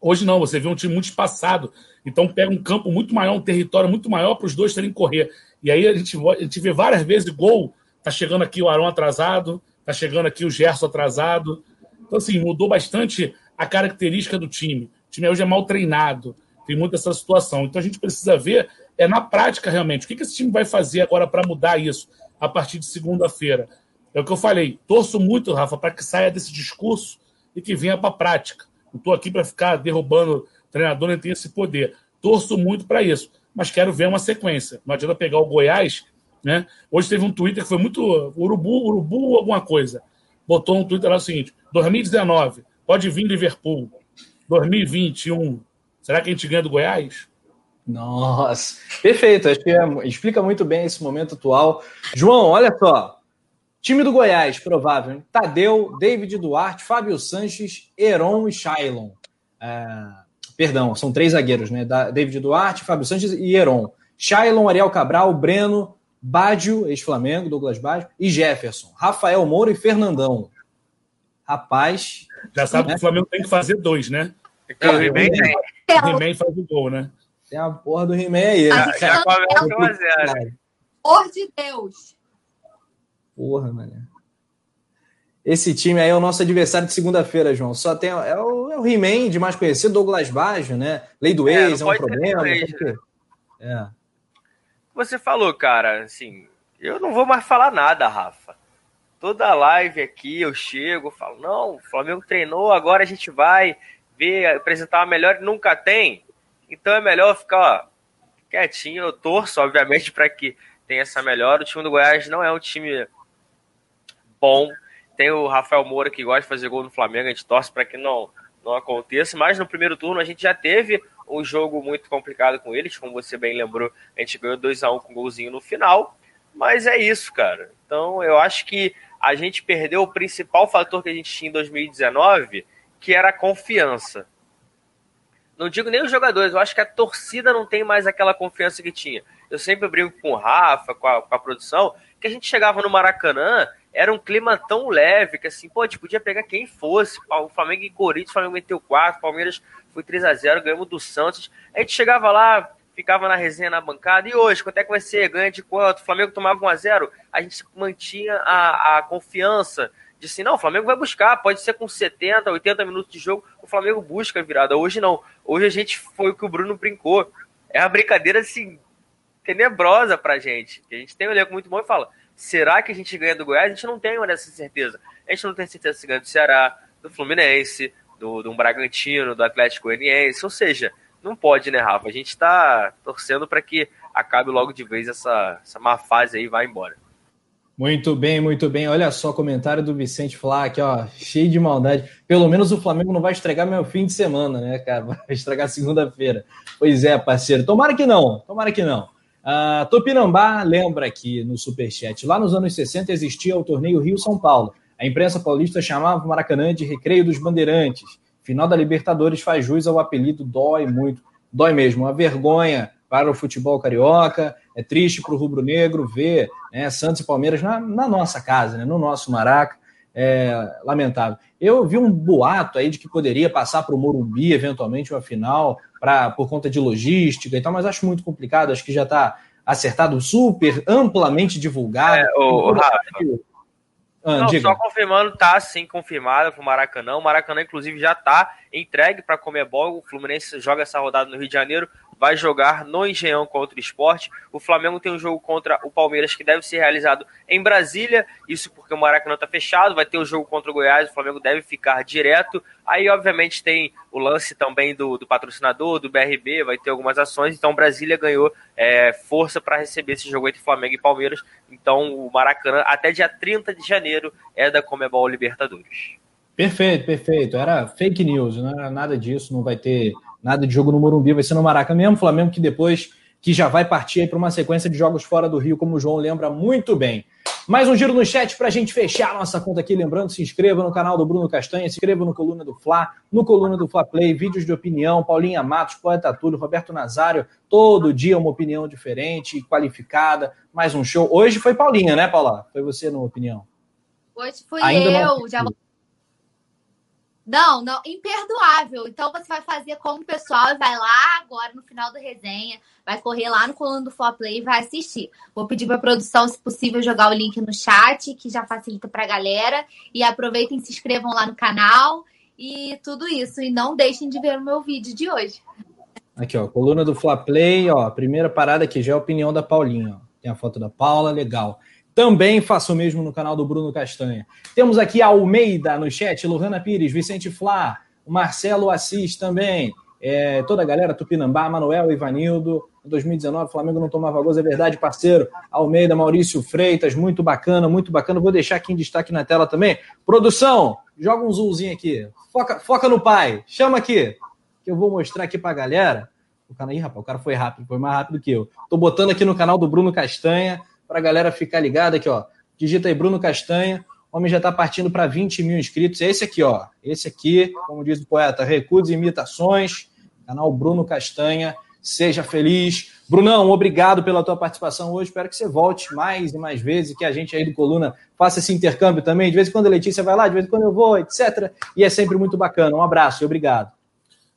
Hoje não, você vê um time muito espaçado. Então pega um campo muito maior, um território muito maior para os dois terem que correr. E aí a gente, a gente vê várias vezes gol. Tá chegando aqui o Arão atrasado, tá chegando aqui o Gerson atrasado. Então, assim, mudou bastante a característica do time. O time hoje é mal treinado, tem muita essa situação. Então a gente precisa ver é na prática realmente o que, que esse time vai fazer agora para mudar isso a partir de segunda-feira. É o que eu falei. Torço muito, Rafa, para que saia desse discurso e que venha para a prática. Não estou aqui para ficar derrubando treinador, nem tem esse poder. Torço muito para isso, mas quero ver uma sequência. Não adianta pegar o Goiás, né? Hoje teve um Twitter que foi muito urubu, urubu alguma coisa. Botou um Twitter lá o seguinte: 2019, pode vir Liverpool. 2021, será que a gente ganha do Goiás? Nossa, perfeito. Acho que é, explica muito bem esse momento atual. João, olha só. Time do Goiás, provável. Hein? Tadeu, David Duarte, Fábio Sanches, Heron e Shailon. É, perdão, são três zagueiros, né? David Duarte, Fábio Sanches e Heron. Shailon, Ariel Cabral, Breno, Bádio, ex-Flamengo, Douglas Bádio, e Jefferson. Rafael Moura e Fernandão. Rapaz. Já sabe né? que o Flamengo tem que fazer dois, né? É, o He-Man faz o gol, né? Tem a porra do He-Man aí. Né? Já começa 1 a 0. Por de Deus. Porra, mano. Esse time aí é o nosso adversário de segunda-feira, João. Só tem é o, é o He-Man de mais conhecido, Douglas Baggio, né? Lei do é, ex é um problema. Ex, né? É. Você falou, cara, assim, eu não vou mais falar nada, Rafa. Toda live aqui eu chego, falo, não, o Flamengo treinou, agora a gente vai ver, apresentar uma melhor nunca tem. Então é melhor ficar ó, quietinho. Eu torço, obviamente, para que tenha essa melhora. O time do Goiás não é um time bom. Tem o Rafael Moura que gosta de fazer gol no Flamengo, a gente torce para que não, não aconteça. Mas no primeiro turno a gente já teve um jogo muito complicado com eles, como você bem lembrou, a gente ganhou 2 a 1 um com um golzinho no final. Mas é isso, cara. Então eu acho que a gente perdeu o principal fator que a gente tinha em 2019, que era a confiança. Não digo nem os jogadores, eu acho que a torcida não tem mais aquela confiança que tinha. Eu sempre brinco com o Rafa, com a, com a produção, que a gente chegava no Maracanã era um clima tão leve que assim, pô, a gente podia pegar quem fosse. O Flamengo e Corinthians, o Flamengo meteu 4, Palmeiras foi 3 a 0 ganhamos do Santos. A gente chegava lá, ficava na resenha na bancada. E hoje, quanto é que vai ser? Ganha de quanto? O Flamengo tomava 1 a 0 A gente mantinha a, a confiança de assim, não, o Flamengo vai buscar, pode ser com 70, 80 minutos de jogo, o Flamengo busca a virada. Hoje não. Hoje a gente foi o que o Bruno brincou. É uma brincadeira assim, tenebrosa pra gente. A gente tem um elenco muito bom e fala Será que a gente ganha do Goiás? A gente não tem uma dessa certeza. A gente não tem certeza se ganha do Ceará, do Fluminense, do, do Bragantino, do Atlético Goianiense. Ou seja, não pode, né, Rafa? A gente está torcendo para que acabe logo de vez essa, essa má fase aí e vá embora. Muito bem, muito bem. Olha só, comentário do Vicente aqui, ó, cheio de maldade. Pelo menos o Flamengo não vai estragar meu fim de semana, né, cara? Vai estragar segunda-feira. Pois é, parceiro. Tomara que não, tomara que não. Uh, Tupinambá lembra aqui no Superchat. Lá nos anos 60 existia o torneio Rio-São Paulo. A imprensa paulista chamava o Maracanã de Recreio dos Bandeirantes. Final da Libertadores faz jus ao apelido, dói muito. Dói mesmo. Uma vergonha para o futebol carioca, é triste para o rubro-negro ver né, Santos e Palmeiras na, na, nossa casa, né, no nosso Maraca. É lamentável. Eu vi um boato aí de que poderia passar para o Morumbi, eventualmente, uma final, pra, por conta de logística e tal, mas acho muito complicado, acho que já está acertado, super amplamente divulgado. É, o, o Rafa, ah, não, diga. só confirmando, tá sim confirmado pro Maracanã. O Maracanã, inclusive, já tá entregue para Comebol. O Fluminense joga essa rodada no Rio de Janeiro, vai jogar no Engenhão contra o esporte. O Flamengo tem um jogo contra o Palmeiras que deve ser realizado em Brasília. Isso porque o Maracanã tá fechado. Vai ter o jogo contra o Goiás. O Flamengo deve ficar direto. Aí, obviamente, tem o lance também do, do patrocinador, do BRB. Vai ter algumas ações. Então, Brasília ganhou é, força para receber esse jogo entre Flamengo e Palmeiras. Então, o Maracanã, até dia 30 de janeiro, é da Comebol Libertadores. Perfeito, perfeito. Era fake news, não era nada disso. Não vai ter nada de jogo no Morumbi, vai ser no Maracanã mesmo. Flamengo que depois que já vai partir para uma sequência de jogos fora do Rio, como o João lembra muito bem. Mais um giro no chat para a gente fechar a nossa conta aqui. Lembrando, se inscreva no canal do Bruno Castanha, se inscreva no Coluna do Fla, no Coluna do Fla Play, vídeos de opinião, Paulinha Matos, Poeta Túlio, Roberto Nazário, todo dia uma opinião diferente, qualificada, mais um show. Hoje foi Paulinha, né, Paula? Foi você na opinião. Hoje fui Ainda eu, não... já não, não, imperdoável. Então você vai fazer como o pessoal vai lá agora no final da resenha, vai correr lá no coluna do For Play e vai assistir. Vou pedir para a produção, se possível, jogar o link no chat, que já facilita para a galera. E aproveitem, se inscrevam lá no canal e tudo isso. E não deixem de ver o meu vídeo de hoje. Aqui, ó, coluna do Fla Play, ó, primeira parada aqui já é a opinião da Paulinha. Ó. Tem a foto da Paula, legal. Também faço o mesmo no canal do Bruno Castanha. Temos aqui a Almeida no chat, Lohana Pires, Vicente Flá, Marcelo Assis também, é, toda a galera, Tupinambá, Manuel, Ivanildo. Em 2019, o Flamengo não tomava gols, é verdade, parceiro. Almeida, Maurício Freitas, muito bacana, muito bacana. Vou deixar aqui em destaque na tela também. Produção, joga um zoomzinho aqui. Foca, foca no pai, chama aqui, que eu vou mostrar aqui pra galera. O cara aí, rapaz, o cara foi rápido, foi mais rápido que eu. Tô botando aqui no canal do Bruno Castanha para a galera ficar ligada aqui, ó. Digita aí Bruno Castanha. O homem já está partindo para 20 mil inscritos. É esse aqui, ó. Esse aqui, como diz o poeta, recuos e imitações. Canal Bruno Castanha. Seja feliz. Brunão, obrigado pela tua participação hoje. Espero que você volte mais e mais vezes, que a gente aí do Coluna faça esse intercâmbio também. De vez em quando a Letícia vai lá, de vez em quando eu vou, etc. E é sempre muito bacana. Um abraço e obrigado.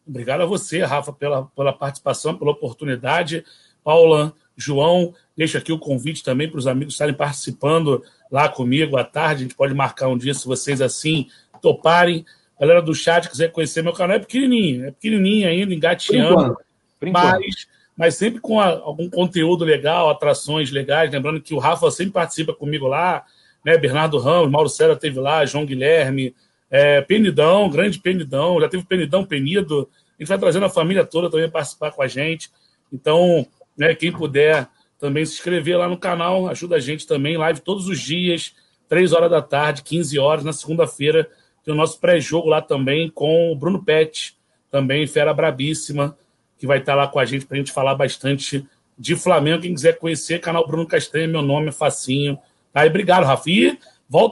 Obrigado a você, Rafa, pela, pela participação, pela oportunidade. Paula, João, deixo aqui o convite também para os amigos estarem participando lá comigo à tarde. A gente pode marcar um dia, se vocês assim toparem. Galera do chat quiser conhecer meu canal, é pequenininho, é pequenininho ainda, engateando. Por mas, mas sempre com a, algum conteúdo legal, atrações legais. Lembrando que o Rafa sempre participa comigo lá, né? Bernardo Ramos, Mauro Sera teve lá, João Guilherme, é, Penidão, grande Penidão, já teve Penidão, Penido. A gente vai trazendo a família toda também participar com a gente. Então, né, quem puder também se inscrever lá no canal, ajuda a gente também, live todos os dias, 3 horas da tarde, 15 horas, na segunda-feira, tem o nosso pré-jogo lá também com o Bruno Pet, também fera brabíssima, que vai estar lá com a gente para a gente falar bastante de Flamengo. Quem quiser conhecer, canal Bruno Castanha, meu nome é facinho. Tá? E obrigado, Rafa. E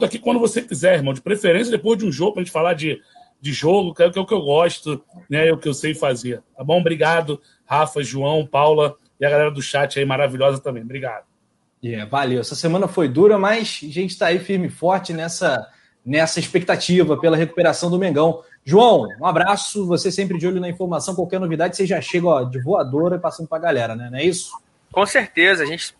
aqui quando você quiser, irmão. De preferência, depois de um jogo, para a gente falar de, de jogo, que é o que eu gosto, né? É o que eu sei fazer. Tá bom? Obrigado, Rafa, João, Paula e a galera do chat aí maravilhosa também. Obrigado. Yeah, valeu. Essa semana foi dura, mas a gente está aí firme e forte nessa, nessa expectativa pela recuperação do Mengão. João, um abraço. Você sempre de olho na informação. Qualquer novidade, você já chega ó, de voadora passando para a galera, né? Não é isso? Com certeza. A gente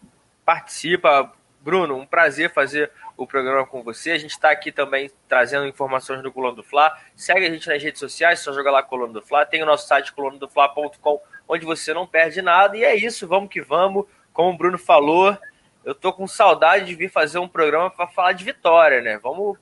participa. Bruno, um prazer fazer o programa com você. A gente está aqui também trazendo informações do Coluna do Fla. Segue a gente nas redes sociais, só joga lá Coluna do Fla. Tem o nosso site colunadofla.com onde você não perde nada. E é isso, vamos que vamos. Como o Bruno falou, eu tô com saudade de vir fazer um programa para falar de vitória, né? Vamos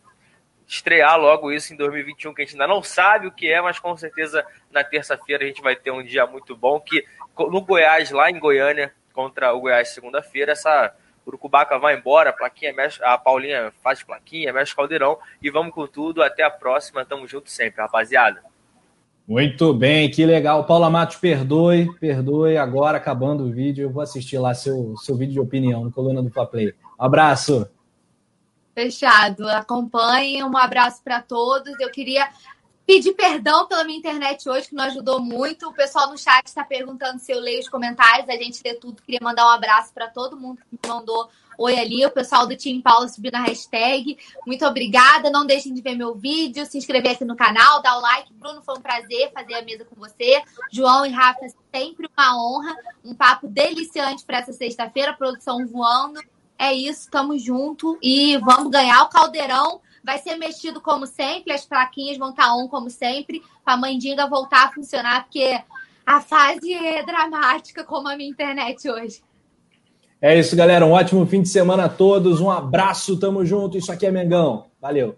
estrear logo isso em 2021, que a gente ainda não sabe o que é, mas com certeza na terça-feira a gente vai ter um dia muito bom. Que no Goiás, lá em Goiânia, contra o Goiás segunda-feira, essa Urucubaca vai embora, a plaquinha mexe, a Paulinha faz plaquinha, mexe caldeirão e vamos com tudo. Até a próxima, tamo junto sempre, rapaziada. Muito bem, que legal. Paula Matos, perdoe, perdoe. Agora, acabando o vídeo, eu vou assistir lá seu, seu vídeo de opinião no Coluna do Fla Play. Abraço. Fechado. Acompanhem. Um abraço para todos. Eu queria Pedir perdão pela minha internet hoje, que não ajudou muito. O pessoal no chat está perguntando se eu leio os comentários. A gente lê tudo. Queria mandar um abraço para todo mundo que me mandou oi ali. O pessoal do Team Paula subiu na hashtag. Muito obrigada. Não deixem de ver meu vídeo, se inscrever aqui no canal, dar o like. Bruno, foi um prazer fazer a mesa com você. João e Rafa, sempre uma honra. Um papo deliciante para essa sexta-feira. Produção voando. É isso, tamo junto e vamos ganhar o caldeirão vai ser mexido como sempre, as plaquinhas vão estar on como sempre, para a mandinga voltar a funcionar, porque a fase é dramática como a minha internet hoje. É isso, galera. Um ótimo fim de semana a todos. Um abraço, tamo junto. Isso aqui é Mengão. Valeu.